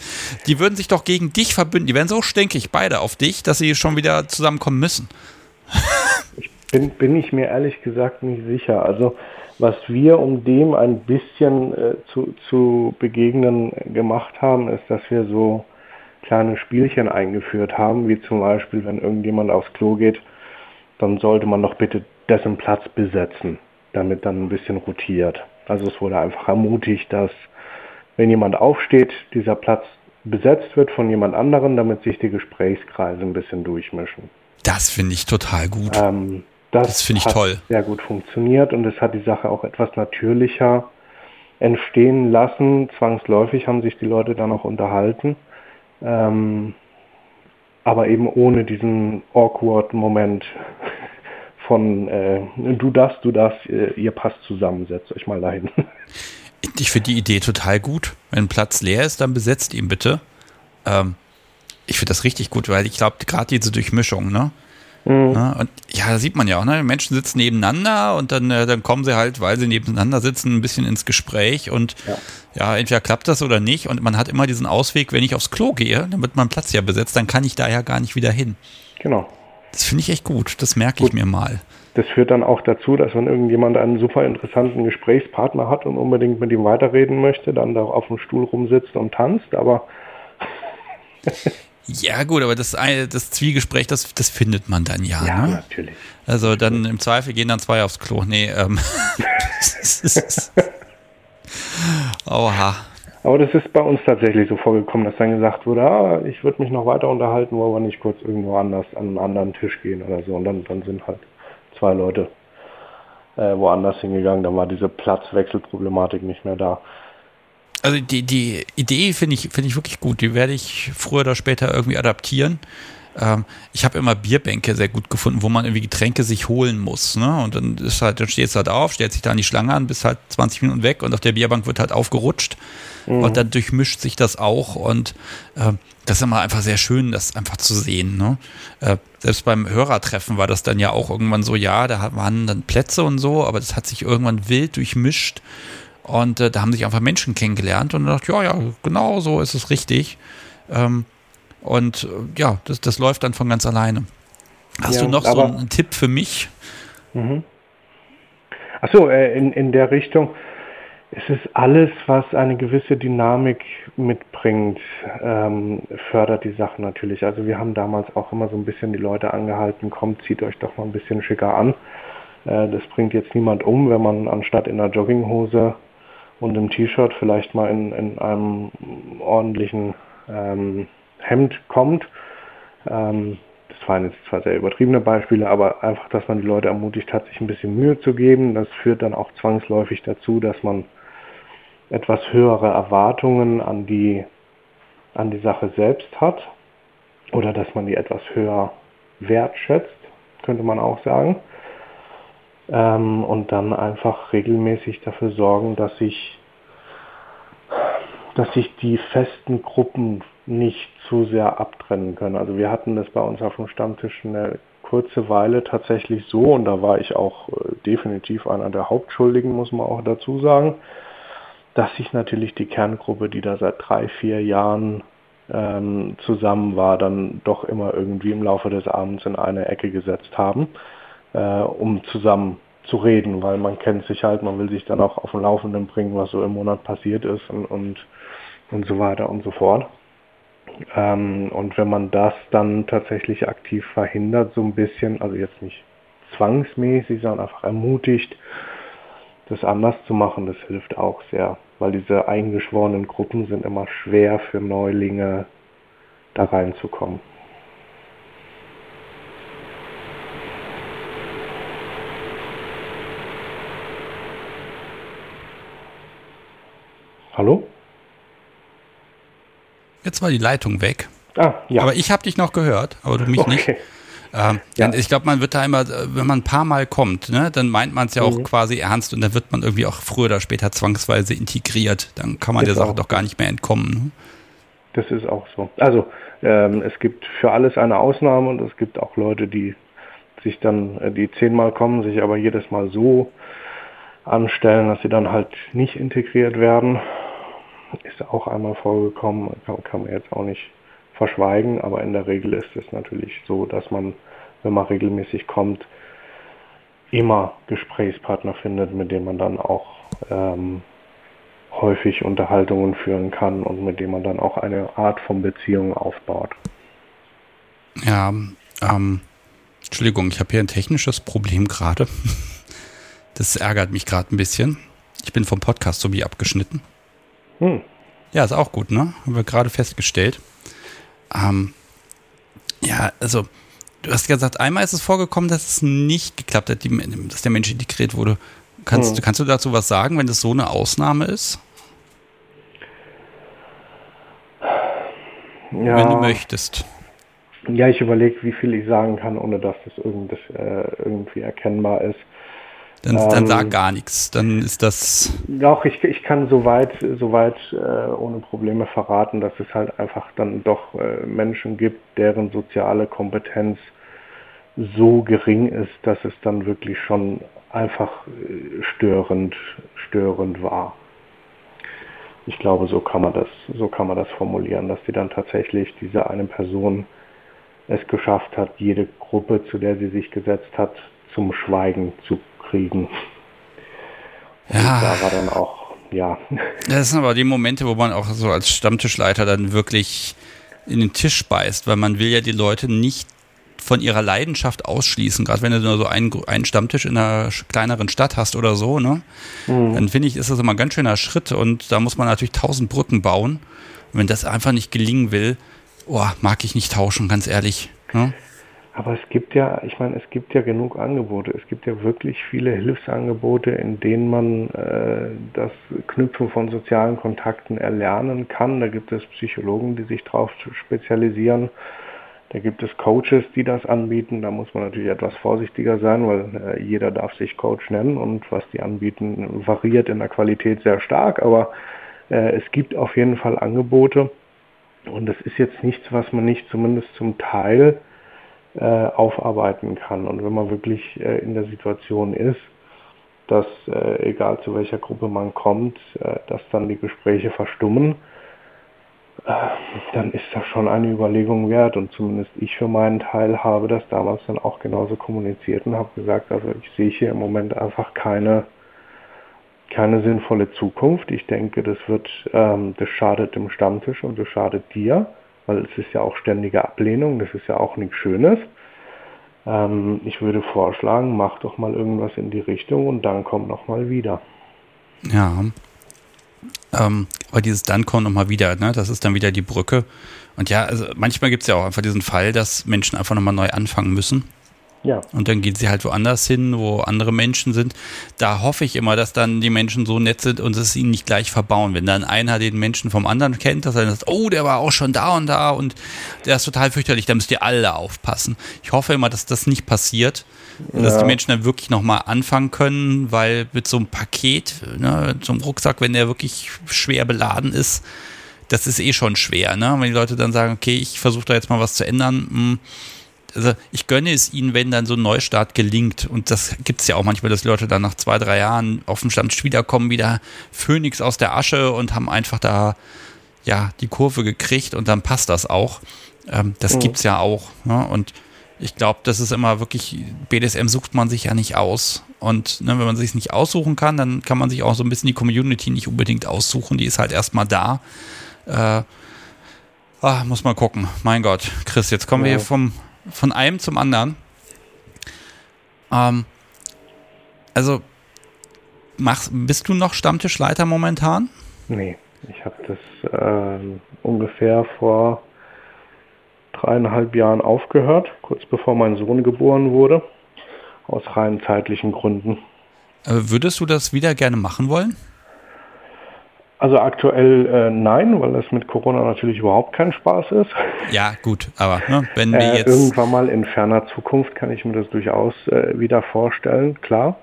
Die würden sich doch gegen dich verbünden. Die wären so stinkig, beide auf dich, dass sie schon wieder zusammenkommen müssen. (laughs) Ich bin, bin ich mir ehrlich gesagt nicht sicher. Also, was wir, um dem ein bisschen äh, zu, zu begegnen gemacht haben, ist, dass wir so kleine Spielchen eingeführt haben, wie zum Beispiel, wenn irgendjemand aufs Klo geht, dann sollte man doch bitte dessen Platz besetzen, damit dann ein bisschen rotiert. Also es wurde einfach ermutigt, dass wenn jemand aufsteht, dieser Platz besetzt wird von jemand anderem, damit sich die Gesprächskreise ein bisschen durchmischen. Das finde ich total gut. Ähm, das, das finde ich hat toll. Sehr gut funktioniert und es hat die Sache auch etwas natürlicher entstehen lassen. Zwangsläufig haben sich die Leute dann auch unterhalten. Ähm, aber eben ohne diesen awkward Moment (laughs) von äh, du das, du das, äh, ihr passt zusammen, setzt euch mal dahin. Ich finde die Idee total gut. Wenn ein Platz leer ist, dann besetzt ihn bitte. Ähm, ich finde das richtig gut, weil ich glaube, gerade diese Durchmischung, ne? Mhm. Ja, und ja, da sieht man ja auch, ne? Menschen sitzen nebeneinander und dann, äh, dann kommen sie halt, weil sie nebeneinander sitzen, ein bisschen ins Gespräch und ja. ja. entweder klappt das oder nicht und man hat immer diesen Ausweg, wenn ich aufs Klo gehe, dann wird mein Platz ja besetzt, dann kann ich da ja gar nicht wieder hin. Genau. Das finde ich echt gut, das merke ich mir mal. Das führt dann auch dazu, dass wenn irgendjemand einen super interessanten Gesprächspartner hat und unbedingt mit ihm weiterreden möchte, dann da auf dem Stuhl rumsitzt und tanzt, aber Ja, gut, aber das, das Zwiegespräch, das, das findet man dann ja. Ja, ne? natürlich. Also dann im Zweifel gehen dann zwei aufs Klo. Nee, ähm. (laughs) Oha. Aber das ist bei uns tatsächlich so vorgekommen, dass dann gesagt wurde, ah, ich würde mich noch weiter unterhalten, wollen wir nicht kurz irgendwo anders an einen anderen Tisch gehen oder so. Und dann, dann sind halt zwei Leute äh, woanders hingegangen, dann war diese Platzwechselproblematik nicht mehr da. Also die, die Idee finde ich, finde ich wirklich gut. Die werde ich früher oder später irgendwie adaptieren. Ähm, ich habe immer Bierbänke sehr gut gefunden, wo man irgendwie Getränke sich holen muss. Ne? Und dann ist halt, dann stehst du halt auf, stellt sich da an die Schlange an, bist halt 20 Minuten weg und auf der Bierbank wird halt aufgerutscht. Mhm. Und dann durchmischt sich das auch. Und äh, das ist immer einfach sehr schön, das einfach zu sehen. Ne? Äh, selbst beim Hörertreffen war das dann ja auch irgendwann so, ja, da waren dann Plätze und so, aber das hat sich irgendwann wild durchmischt. Und äh, da haben sich einfach Menschen kennengelernt und dachte, ja, ja, genau so ist es richtig. Ähm, und äh, ja, das, das läuft dann von ganz alleine. Hast ja, du noch so einen Tipp für mich? Mhm. Achso, äh, in, in der Richtung. Es ist alles, was eine gewisse Dynamik mitbringt, ähm, fördert die Sache natürlich. Also wir haben damals auch immer so ein bisschen die Leute angehalten, kommt, zieht euch doch mal ein bisschen schicker an. Äh, das bringt jetzt niemand um, wenn man anstatt in einer Jogginghose und im T-Shirt vielleicht mal in, in einem ordentlichen ähm, Hemd kommt. Ähm, das waren jetzt zwar sehr übertriebene Beispiele, aber einfach, dass man die Leute ermutigt hat, sich ein bisschen Mühe zu geben. Das führt dann auch zwangsläufig dazu, dass man etwas höhere Erwartungen an die, an die Sache selbst hat oder dass man die etwas höher wertschätzt, könnte man auch sagen ähm, und dann einfach regelmäßig dafür sorgen, dass sich dass sich die festen Gruppen nicht zu sehr abtrennen können. Also wir hatten das bei uns auf dem Stammtisch eine kurze Weile tatsächlich so und da war ich auch äh, definitiv einer der Hauptschuldigen, muss man auch dazu sagen, dass sich natürlich die Kerngruppe, die da seit drei, vier Jahren ähm, zusammen war, dann doch immer irgendwie im Laufe des Abends in eine Ecke gesetzt haben äh, um zusammen zu reden, weil man kennt sich halt, man will sich dann auch auf dem Laufenden bringen, was so im Monat passiert ist und, und, und so weiter und so fort. Ähm, und wenn man das dann tatsächlich aktiv verhindert, so ein bisschen, also jetzt nicht zwangsmäßig, sondern einfach ermutigt, das anders zu machen, das hilft auch sehr, weil diese eingeschworenen Gruppen sind immer schwer für Neulinge da reinzukommen. Hallo? Jetzt war die Leitung weg. Ah, ja. Aber ich habe dich noch gehört, aber du mich okay. nicht. Ähm, ja. Ich glaube, man wird da immer, wenn man ein paar Mal kommt, ne, dann meint man es ja auch mhm. quasi ernst und dann wird man irgendwie auch früher oder später zwangsweise integriert. Dann kann man ist der Sache doch gar nicht mehr entkommen. Ne? Das ist auch so. Also ähm, es gibt für alles eine Ausnahme und es gibt auch Leute, die sich dann, äh, die zehnmal kommen, sich aber jedes Mal so anstellen, dass sie dann halt nicht integriert werden. Ist auch einmal vorgekommen, kann, kann man jetzt auch nicht verschweigen, aber in der Regel ist es natürlich so, dass man, wenn man regelmäßig kommt, immer Gesprächspartner findet, mit dem man dann auch ähm, häufig Unterhaltungen führen kann und mit dem man dann auch eine Art von Beziehung aufbaut. Ja, ähm, Entschuldigung, ich habe hier ein technisches Problem gerade. (laughs) Das ärgert mich gerade ein bisschen. Ich bin vom Podcast so wie abgeschnitten. Hm. Ja, ist auch gut, ne? Haben wir gerade festgestellt. Ähm, ja, also, du hast gesagt, einmal ist es vorgekommen, dass es nicht geklappt hat, die, dass der Mensch integriert wurde. Kannst, hm. kannst du dazu was sagen, wenn das so eine Ausnahme ist? Ja. Wenn du möchtest. Ja, ich überlege, wie viel ich sagen kann, ohne dass das irgendwie, äh, irgendwie erkennbar ist. Dann, ähm, dann sag gar nichts. Dann ist das. Doch, ich, ich kann soweit, soweit äh, ohne Probleme verraten, dass es halt einfach dann doch äh, Menschen gibt, deren soziale Kompetenz so gering ist, dass es dann wirklich schon einfach äh, störend, störend war. Ich glaube, so kann man das, so kann man das formulieren, dass die dann tatsächlich diese eine Person es geschafft hat, jede Gruppe, zu der sie sich gesetzt hat, zum Schweigen zu kriegen. Und ja. da war dann auch, ja. Das sind aber die Momente, wo man auch so als Stammtischleiter dann wirklich in den Tisch beißt, weil man will ja die Leute nicht von ihrer Leidenschaft ausschließen, gerade wenn du nur so einen, einen Stammtisch in einer kleineren Stadt hast oder so, ne? Mhm. Dann finde ich, ist das immer ein ganz schöner Schritt und da muss man natürlich tausend Brücken bauen. Und wenn das einfach nicht gelingen will, oh, mag ich nicht tauschen, ganz ehrlich. Ne? Aber es gibt ja, ich meine, es gibt ja genug Angebote. Es gibt ja wirklich viele Hilfsangebote, in denen man äh, das Knüpfen von sozialen Kontakten erlernen kann. Da gibt es Psychologen, die sich darauf spezialisieren. Da gibt es Coaches, die das anbieten. Da muss man natürlich etwas vorsichtiger sein, weil äh, jeder darf sich Coach nennen und was die anbieten, variiert in der Qualität sehr stark. Aber äh, es gibt auf jeden Fall Angebote. Und das ist jetzt nichts, was man nicht zumindest zum Teil äh, aufarbeiten kann. Und wenn man wirklich äh, in der Situation ist, dass äh, egal zu welcher Gruppe man kommt, äh, dass dann die Gespräche verstummen, äh, dann ist das schon eine Überlegung wert. Und zumindest ich für meinen Teil habe das damals dann auch genauso kommuniziert und habe gesagt, also ich sehe hier im Moment einfach keine keine sinnvolle Zukunft. Ich denke, das wird, ähm, das schadet dem Stammtisch und das schadet dir weil es ist ja auch ständige Ablehnung, das ist ja auch nichts Schönes. Ähm, ich würde vorschlagen, mach doch mal irgendwas in die Richtung und dann komm noch mal wieder. Ja. Ähm, aber dieses dann kommt noch mal wieder, ne? das ist dann wieder die Brücke. Und ja, also manchmal gibt es ja auch einfach diesen Fall, dass Menschen einfach nochmal neu anfangen müssen. Ja. Und dann gehen sie halt woanders hin, wo andere Menschen sind. Da hoffe ich immer, dass dann die Menschen so nett sind und es ihnen nicht gleich verbauen. Wenn dann einer den Menschen vom anderen kennt, dass er dann sagt, oh, der war auch schon da und da und der ist total fürchterlich, da müsst ihr alle aufpassen. Ich hoffe immer, dass das nicht passiert. Ja. Dass die Menschen dann wirklich nochmal anfangen können, weil mit so einem Paket, ne, so einem Rucksack, wenn der wirklich schwer beladen ist, das ist eh schon schwer, ne? Wenn die Leute dann sagen, okay, ich versuche da jetzt mal was zu ändern, mh, hm, also ich gönne es ihnen, wenn dann so ein Neustart gelingt. Und das gibt es ja auch manchmal, dass Leute dann nach zwei, drei Jahren auf dem Stammtisch wiederkommen, wieder Phönix aus der Asche und haben einfach da ja die Kurve gekriegt und dann passt das auch. Ähm, das mhm. es ja auch. Ne? Und ich glaube, das ist immer wirklich, BDSM sucht man sich ja nicht aus. Und ne, wenn man sich nicht aussuchen kann, dann kann man sich auch so ein bisschen die Community nicht unbedingt aussuchen. Die ist halt erstmal da. Äh, ah, muss mal gucken. Mein Gott, Chris, jetzt kommen ja. wir hier vom von einem zum anderen. Ähm, also, machst, bist du noch Stammtischleiter momentan? Nee, ich habe das äh, ungefähr vor dreieinhalb Jahren aufgehört, kurz bevor mein Sohn geboren wurde, aus rein zeitlichen Gründen. Äh, würdest du das wieder gerne machen wollen? Also aktuell äh, nein, weil das mit Corona natürlich überhaupt kein Spaß ist. Ja, gut, aber ne, wenn wir äh, jetzt. Irgendwann mal in ferner Zukunft kann ich mir das durchaus äh, wieder vorstellen, klar.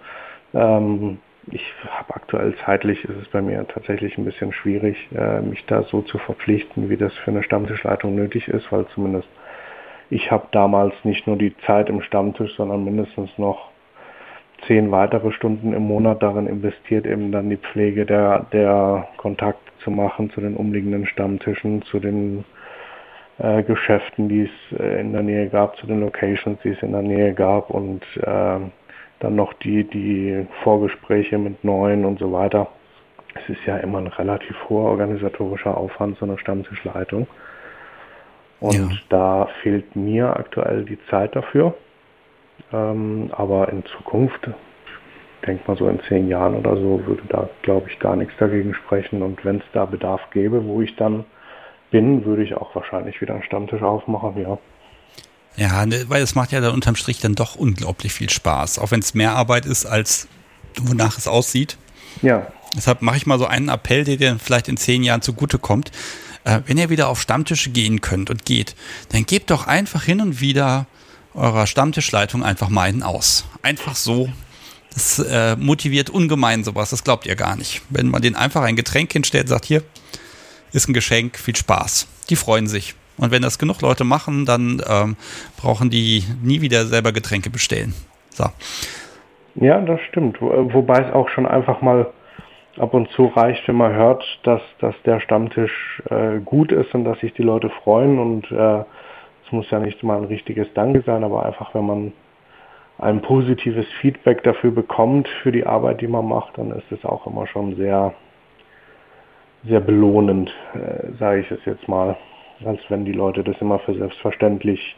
Ähm, ich habe aktuell zeitlich, ist es bei mir tatsächlich ein bisschen schwierig, äh, mich da so zu verpflichten, wie das für eine Stammtischleitung nötig ist, weil zumindest ich habe damals nicht nur die Zeit im Stammtisch, sondern mindestens noch zehn weitere Stunden im Monat darin investiert, eben dann die Pflege der, der Kontakte zu machen zu den umliegenden Stammtischen, zu den äh, Geschäften, die es äh, in der Nähe gab, zu den Locations, die es in der Nähe gab und äh, dann noch die, die Vorgespräche mit neuen und so weiter. Es ist ja immer ein relativ hoher organisatorischer Aufwand, so eine Stammtischleitung. Und ja. da fehlt mir aktuell die Zeit dafür. Ähm, aber in Zukunft, ich denke mal so in zehn Jahren oder so, würde da, glaube ich, gar nichts dagegen sprechen. Und wenn es da Bedarf gäbe, wo ich dann bin, würde ich auch wahrscheinlich wieder einen Stammtisch aufmachen, ja. Ja, ne, weil es macht ja dann unterm Strich dann doch unglaublich viel Spaß, auch wenn es mehr Arbeit ist, als wonach es aussieht. Ja. Deshalb mache ich mal so einen Appell, der dir vielleicht in zehn Jahren zugutekommt. Äh, wenn ihr wieder auf Stammtische gehen könnt und geht, dann gebt doch einfach hin und wieder eurer Stammtischleitung einfach mal einen aus. Einfach so. Das äh, motiviert ungemein sowas, das glaubt ihr gar nicht. Wenn man den einfach ein Getränk hinstellt, sagt hier, ist ein Geschenk, viel Spaß. Die freuen sich. Und wenn das genug Leute machen, dann ähm, brauchen die nie wieder selber Getränke bestellen. So. Ja, das stimmt. Wobei es auch schon einfach mal ab und zu reicht, wenn man hört, dass, dass der Stammtisch äh, gut ist und dass sich die Leute freuen. Und äh, es muss ja nicht mal ein richtiges Danke sein, aber einfach, wenn man ein positives Feedback dafür bekommt, für die Arbeit, die man macht, dann ist es auch immer schon sehr, sehr belohnend, äh, sage ich es jetzt mal, als wenn die Leute das immer für selbstverständlich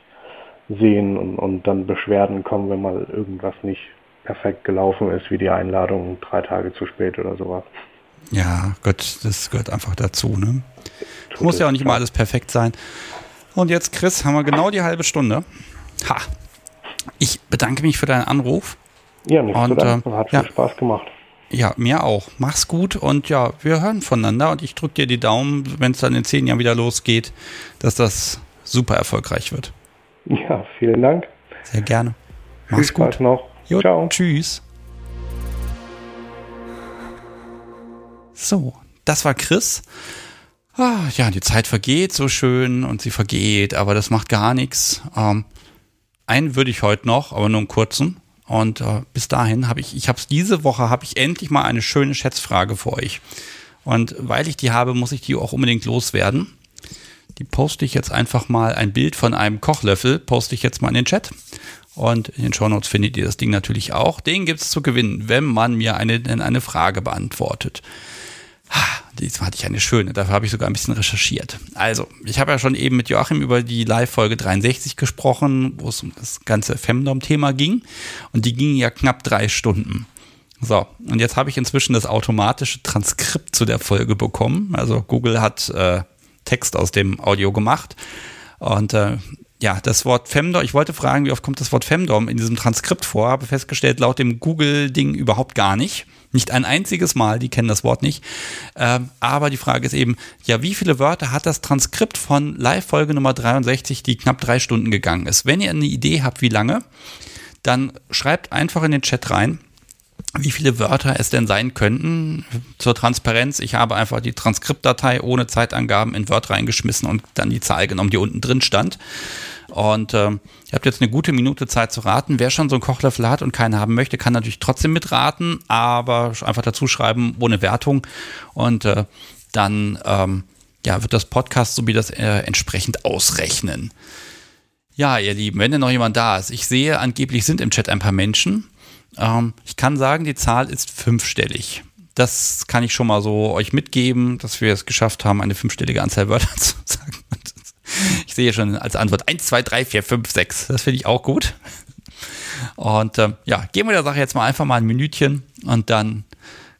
sehen und, und dann Beschwerden kommen, wenn mal irgendwas nicht perfekt gelaufen ist, wie die Einladung drei Tage zu spät oder sowas. Ja, Gott, das gehört einfach dazu. Ne? Muss ja auch nicht immer alles perfekt sein. Und jetzt, Chris, haben wir genau die halbe Stunde. Ha! Ich bedanke mich für deinen Anruf. Ja, nicht und, zu danken. Hat ja, viel Spaß gemacht. Ja, mir auch. Mach's gut und ja, wir hören voneinander und ich drücke dir die Daumen, wenn es dann in zehn Jahren wieder losgeht, dass das super erfolgreich wird. Ja, vielen Dank. Sehr gerne. Mach's viel Spaß gut. noch. Jo, Ciao. Tschüss. So, das war Chris. Ah, ja, die Zeit vergeht so schön und sie vergeht, aber das macht gar nichts. Ähm, einen würde ich heute noch, aber nur einen kurzen. Und äh, bis dahin habe ich, ich habe es diese Woche, habe ich endlich mal eine schöne Schätzfrage für euch. Und weil ich die habe, muss ich die auch unbedingt loswerden. Die poste ich jetzt einfach mal ein Bild von einem Kochlöffel, poste ich jetzt mal in den Chat. Und in den Shownotes findet ihr das Ding natürlich auch. Den gibt es zu gewinnen, wenn man mir eine, eine Frage beantwortet. Diesmal hatte ich eine schöne, dafür habe ich sogar ein bisschen recherchiert. Also, ich habe ja schon eben mit Joachim über die Live-Folge 63 gesprochen, wo es um das ganze Femdom-Thema ging. Und die ging ja knapp drei Stunden. So, und jetzt habe ich inzwischen das automatische Transkript zu der Folge bekommen. Also Google hat äh, Text aus dem Audio gemacht. Und äh, ja, das Wort Femdom, ich wollte fragen, wie oft kommt das Wort Femdom in diesem Transkript vor, habe festgestellt, laut dem Google-Ding überhaupt gar nicht. Nicht ein einziges Mal, die kennen das Wort nicht. Ähm, aber die Frage ist eben, ja, wie viele Wörter hat das Transkript von Live-Folge Nummer 63, die knapp drei Stunden gegangen ist? Wenn ihr eine Idee habt, wie lange, dann schreibt einfach in den Chat rein, wie viele Wörter es denn sein könnten. Zur Transparenz, ich habe einfach die Transkriptdatei ohne Zeitangaben in Word reingeschmissen und dann die Zahl genommen, die unten drin stand. Und äh, ihr habt jetzt eine gute Minute Zeit zu raten. Wer schon so einen Kochlöffel hat und keinen haben möchte, kann natürlich trotzdem mitraten, aber einfach dazu schreiben, ohne Wertung. Und äh, dann ähm, ja, wird das Podcast so wie das äh, entsprechend ausrechnen. Ja, ihr Lieben, wenn denn noch jemand da ist, ich sehe, angeblich sind im Chat ein paar Menschen. Ähm, ich kann sagen, die Zahl ist fünfstellig. Das kann ich schon mal so euch mitgeben, dass wir es geschafft haben, eine fünfstellige Anzahl Wörter (laughs) zu sagen. (laughs) Ich sehe schon als Antwort 1, 2, 3, 4, 5, 6. Das finde ich auch gut. Und ähm, ja, geben wir der Sache jetzt mal einfach mal ein Minütchen und dann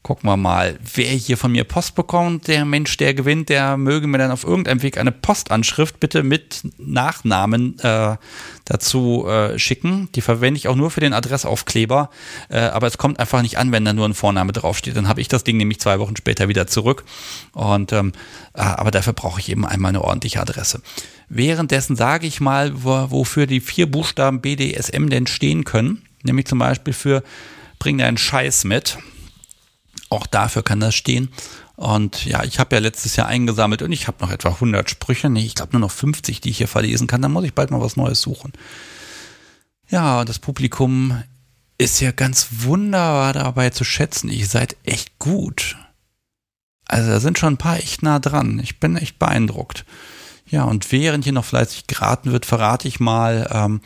gucken wir mal, wer hier von mir Post bekommt. Der Mensch, der gewinnt, der möge mir dann auf irgendeinem Weg eine Postanschrift bitte mit Nachnamen äh, dazu äh, schicken. Die verwende ich auch nur für den Adressaufkleber, äh, aber es kommt einfach nicht an, wenn da nur ein Vorname draufsteht. Dann habe ich das Ding nämlich zwei Wochen später wieder zurück. Und ähm, äh, aber dafür brauche ich eben einmal eine ordentliche Adresse. Währenddessen sage ich mal, wo, wofür die vier Buchstaben BDSM denn stehen können. Nämlich zum Beispiel für bring deinen Scheiß mit. Auch dafür kann das stehen. Und ja, ich habe ja letztes Jahr eingesammelt und ich habe noch etwa 100 Sprüche. Nee, ich glaube nur noch 50, die ich hier verlesen kann. Dann muss ich bald mal was Neues suchen. Ja, das Publikum ist ja ganz wunderbar dabei zu schätzen. Ihr seid echt gut. Also da sind schon ein paar echt nah dran. Ich bin echt beeindruckt. Ja, und während hier noch fleißig geraten wird, verrate ich mal, ähm,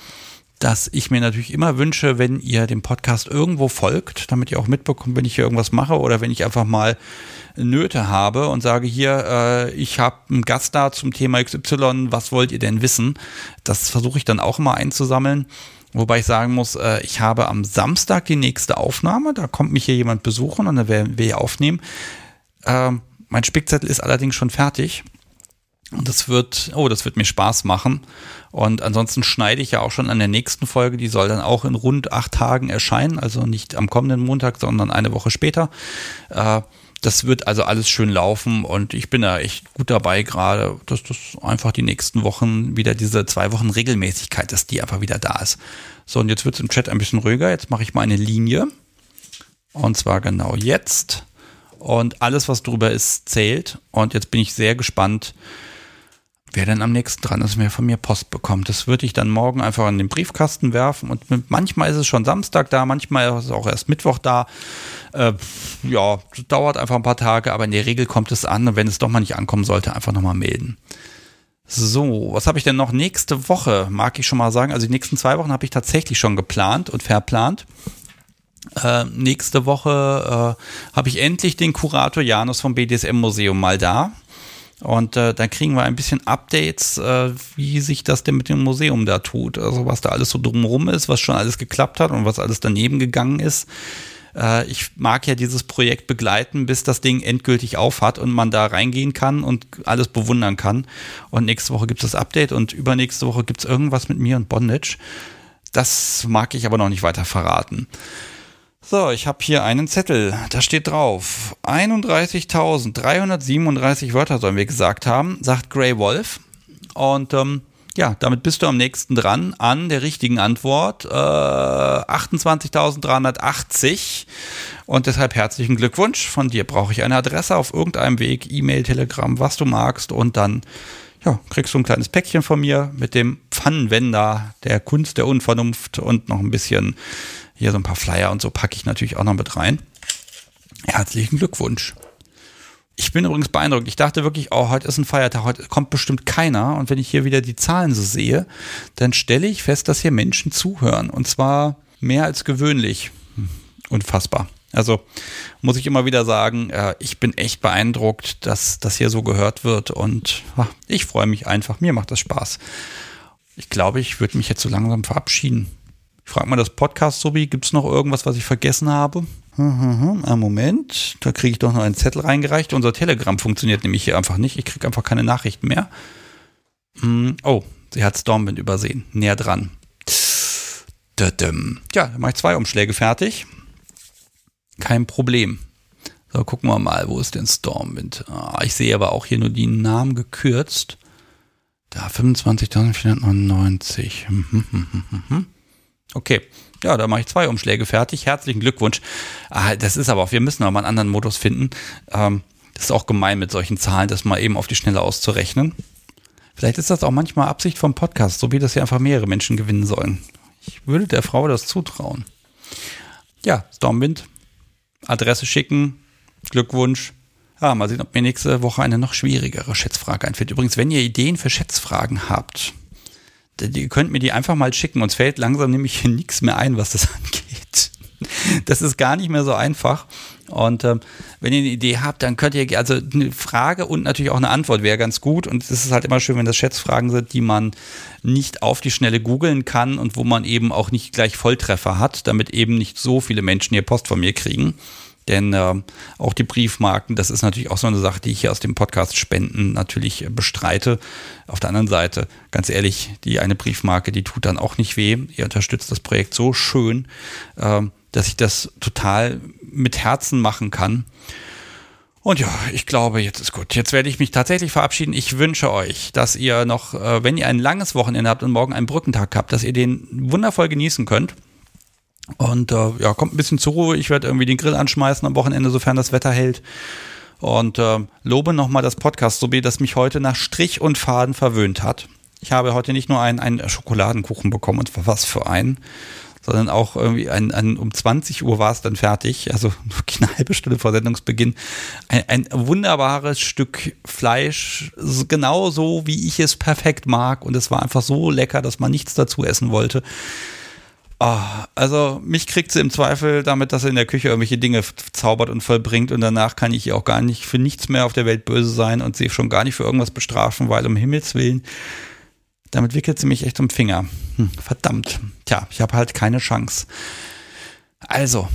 dass ich mir natürlich immer wünsche, wenn ihr dem Podcast irgendwo folgt, damit ihr auch mitbekommt, wenn ich hier irgendwas mache oder wenn ich einfach mal Nöte habe und sage hier, äh, ich habe einen Gast da zum Thema XY, was wollt ihr denn wissen? Das versuche ich dann auch immer einzusammeln. Wobei ich sagen muss, äh, ich habe am Samstag die nächste Aufnahme, da kommt mich hier jemand besuchen und dann werden wir hier aufnehmen. Äh, mein Spickzettel ist allerdings schon fertig. Und das wird, oh, das wird mir Spaß machen. Und ansonsten schneide ich ja auch schon an der nächsten Folge. Die soll dann auch in rund acht Tagen erscheinen. Also nicht am kommenden Montag, sondern eine Woche später. Äh, das wird also alles schön laufen und ich bin da echt gut dabei gerade, dass das einfach die nächsten Wochen wieder diese zwei Wochen Regelmäßigkeit, dass die einfach wieder da ist. So, und jetzt wird es im Chat ein bisschen ruhiger. Jetzt mache ich mal eine Linie. Und zwar genau jetzt. Und alles, was drüber ist, zählt. Und jetzt bin ich sehr gespannt, wer denn am nächsten dran ist, wer von mir Post bekommt. Das würde ich dann morgen einfach in den Briefkasten werfen und manchmal ist es schon Samstag da, manchmal ist es auch erst Mittwoch da. Äh, ja, dauert einfach ein paar Tage, aber in der Regel kommt es an und wenn es doch mal nicht ankommen sollte, einfach nochmal melden. So, was habe ich denn noch nächste Woche? Mag ich schon mal sagen. Also die nächsten zwei Wochen habe ich tatsächlich schon geplant und verplant. Äh, nächste Woche äh, habe ich endlich den Kurator Janus vom BDSM-Museum mal da. Und äh, dann kriegen wir ein bisschen Updates, äh, wie sich das denn mit dem Museum da tut. Also was da alles so drumherum ist, was schon alles geklappt hat und was alles daneben gegangen ist. Äh, ich mag ja dieses Projekt begleiten, bis das Ding endgültig aufhat und man da reingehen kann und alles bewundern kann. Und nächste Woche gibt es das Update und übernächste Woche gibt es irgendwas mit mir und Bondage. Das mag ich aber noch nicht weiter verraten. So, ich habe hier einen Zettel. Da steht drauf: 31.337 Wörter sollen wir gesagt haben, sagt Grey Wolf. Und ähm, ja, damit bist du am nächsten dran an der richtigen Antwort. Äh, 28.380. Und deshalb herzlichen Glückwunsch. Von dir brauche ich eine Adresse auf irgendeinem Weg, E-Mail, Telegram, was du magst. Und dann ja, kriegst du ein kleines Päckchen von mir mit dem Pfannenwender der Kunst der Unvernunft und noch ein bisschen hier so ein paar Flyer und so packe ich natürlich auch noch mit rein. Herzlichen Glückwunsch. Ich bin übrigens beeindruckt. Ich dachte wirklich, oh, heute ist ein Feiertag, heute kommt bestimmt keiner. Und wenn ich hier wieder die Zahlen so sehe, dann stelle ich fest, dass hier Menschen zuhören. Und zwar mehr als gewöhnlich. Hm, unfassbar. Also muss ich immer wieder sagen, äh, ich bin echt beeindruckt, dass das hier so gehört wird. Und ich freue mich einfach. Mir macht das Spaß. Ich glaube, ich würde mich jetzt so langsam verabschieden. Ich frage mal das Podcast sowie, gibt es noch irgendwas, was ich vergessen habe? Einen Moment, da kriege ich doch noch einen Zettel reingereicht. Unser Telegram funktioniert nämlich hier einfach nicht. Ich kriege einfach keine Nachrichten mehr. Hm, oh, sie hat Stormwind übersehen. Näher dran. Ja, dann mache ich zwei Umschläge fertig. Kein problem. So, gucken wir mal, wo ist denn Stormwind? Ah, ich sehe aber auch hier nur die Namen gekürzt. Da 25.499. Hm, hm, hm, hm, hm. Okay. Ja, da mache ich zwei Umschläge fertig. Herzlichen Glückwunsch. Ah, das ist aber auch, wir müssen aber einen anderen Modus finden. Ähm, das ist auch gemein mit solchen Zahlen, das mal eben auf die Schnelle auszurechnen. Vielleicht ist das auch manchmal Absicht vom Podcast, so wie das hier einfach mehrere Menschen gewinnen sollen. Ich würde der Frau das zutrauen. Ja, Stormwind. Adresse schicken. Glückwunsch. Ja, mal sehen, ob mir nächste Woche eine noch schwierigere Schätzfrage einfällt. Übrigens, wenn ihr Ideen für Schätzfragen habt, ihr könnt mir die einfach mal schicken. Uns fällt langsam nämlich (laughs) nichts mehr ein, was das angeht. Das ist gar nicht mehr so einfach. Und ähm, wenn ihr eine Idee habt, dann könnt ihr, also eine Frage und natürlich auch eine Antwort wäre ganz gut. Und es ist halt immer schön, wenn das Schätzfragen sind, die man nicht auf die Schnelle googeln kann und wo man eben auch nicht gleich Volltreffer hat, damit eben nicht so viele Menschen hier Post von mir kriegen. Denn äh, auch die Briefmarken, das ist natürlich auch so eine Sache, die ich hier aus dem Podcast Spenden natürlich äh, bestreite. Auf der anderen Seite, ganz ehrlich, die eine Briefmarke, die tut dann auch nicht weh. Ihr unterstützt das Projekt so schön, äh, dass ich das total mit Herzen machen kann. Und ja, ich glaube, jetzt ist gut. Jetzt werde ich mich tatsächlich verabschieden. Ich wünsche euch, dass ihr noch, äh, wenn ihr ein langes Wochenende habt und morgen einen Brückentag habt, dass ihr den wundervoll genießen könnt. Und äh, ja, kommt ein bisschen zur Ruhe. Ich werde irgendwie den Grill anschmeißen am Wochenende, sofern das Wetter hält. Und äh, lobe nochmal das Podcast, so wie das mich heute nach Strich und Faden verwöhnt hat. Ich habe heute nicht nur einen, einen Schokoladenkuchen bekommen, und was für einen, sondern auch irgendwie ein, ein, um 20 Uhr war es dann fertig, also (laughs) eine halbe Stunde vor Sendungsbeginn. Ein, ein wunderbares Stück Fleisch, genau so, wie ich es perfekt mag. Und es war einfach so lecker, dass man nichts dazu essen wollte. Oh, also mich kriegt sie im Zweifel damit, dass sie in der Küche irgendwelche Dinge zaubert und vollbringt und danach kann ich ihr auch gar nicht für nichts mehr auf der Welt böse sein und sie schon gar nicht für irgendwas bestrafen, weil um Himmels Willen, damit wickelt sie mich echt um Finger. Hm, verdammt. Tja, ich habe halt keine Chance. Also,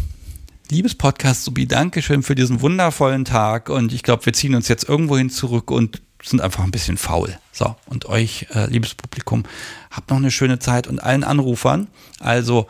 liebes Podcast Subi, Dankeschön für diesen wundervollen Tag und ich glaube, wir ziehen uns jetzt irgendwohin zurück und sind einfach ein bisschen faul. So, und euch, äh, liebes Publikum, habt noch eine schöne Zeit und allen Anrufern, also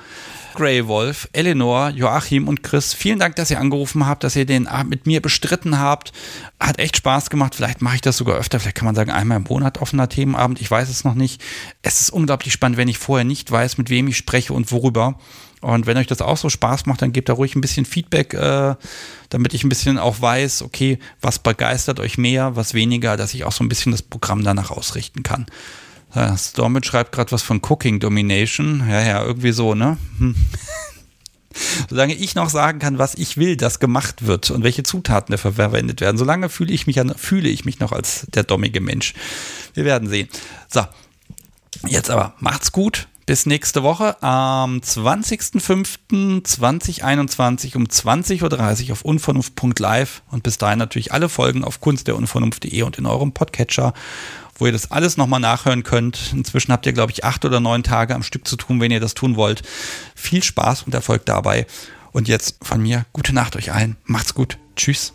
Grey Wolf, Eleanor, Joachim und Chris, vielen Dank, dass ihr angerufen habt, dass ihr den Abend mit mir bestritten habt. Hat echt Spaß gemacht. Vielleicht mache ich das sogar öfter. Vielleicht kann man sagen, einmal im Monat offener Themenabend. Ich weiß es noch nicht. Es ist unglaublich spannend, wenn ich vorher nicht weiß, mit wem ich spreche und worüber. Und wenn euch das auch so Spaß macht, dann gebt da ruhig ein bisschen Feedback, äh, damit ich ein bisschen auch weiß, okay, was begeistert euch mehr, was weniger, dass ich auch so ein bisschen das Programm danach ausrichten kann. Ja, Stormit schreibt gerade was von Cooking Domination. Ja, ja, irgendwie so, ne? Hm. (laughs) Solange ich noch sagen kann, was ich will, dass gemacht wird und welche Zutaten dafür verwendet werden, solange fühle ich mich, fühle ich mich noch als der dommige Mensch. Wir werden sehen. So, jetzt aber macht's gut. Bis nächste Woche am 20.05.2021 um 20.30 Uhr auf unvernunft.live und bis dahin natürlich alle Folgen auf kunstderunvernunft.de und in eurem Podcatcher wo ihr das alles nochmal nachhören könnt. Inzwischen habt ihr, glaube ich, acht oder neun Tage am Stück zu tun, wenn ihr das tun wollt. Viel Spaß und Erfolg dabei. Und jetzt von mir, gute Nacht euch allen. Macht's gut. Tschüss.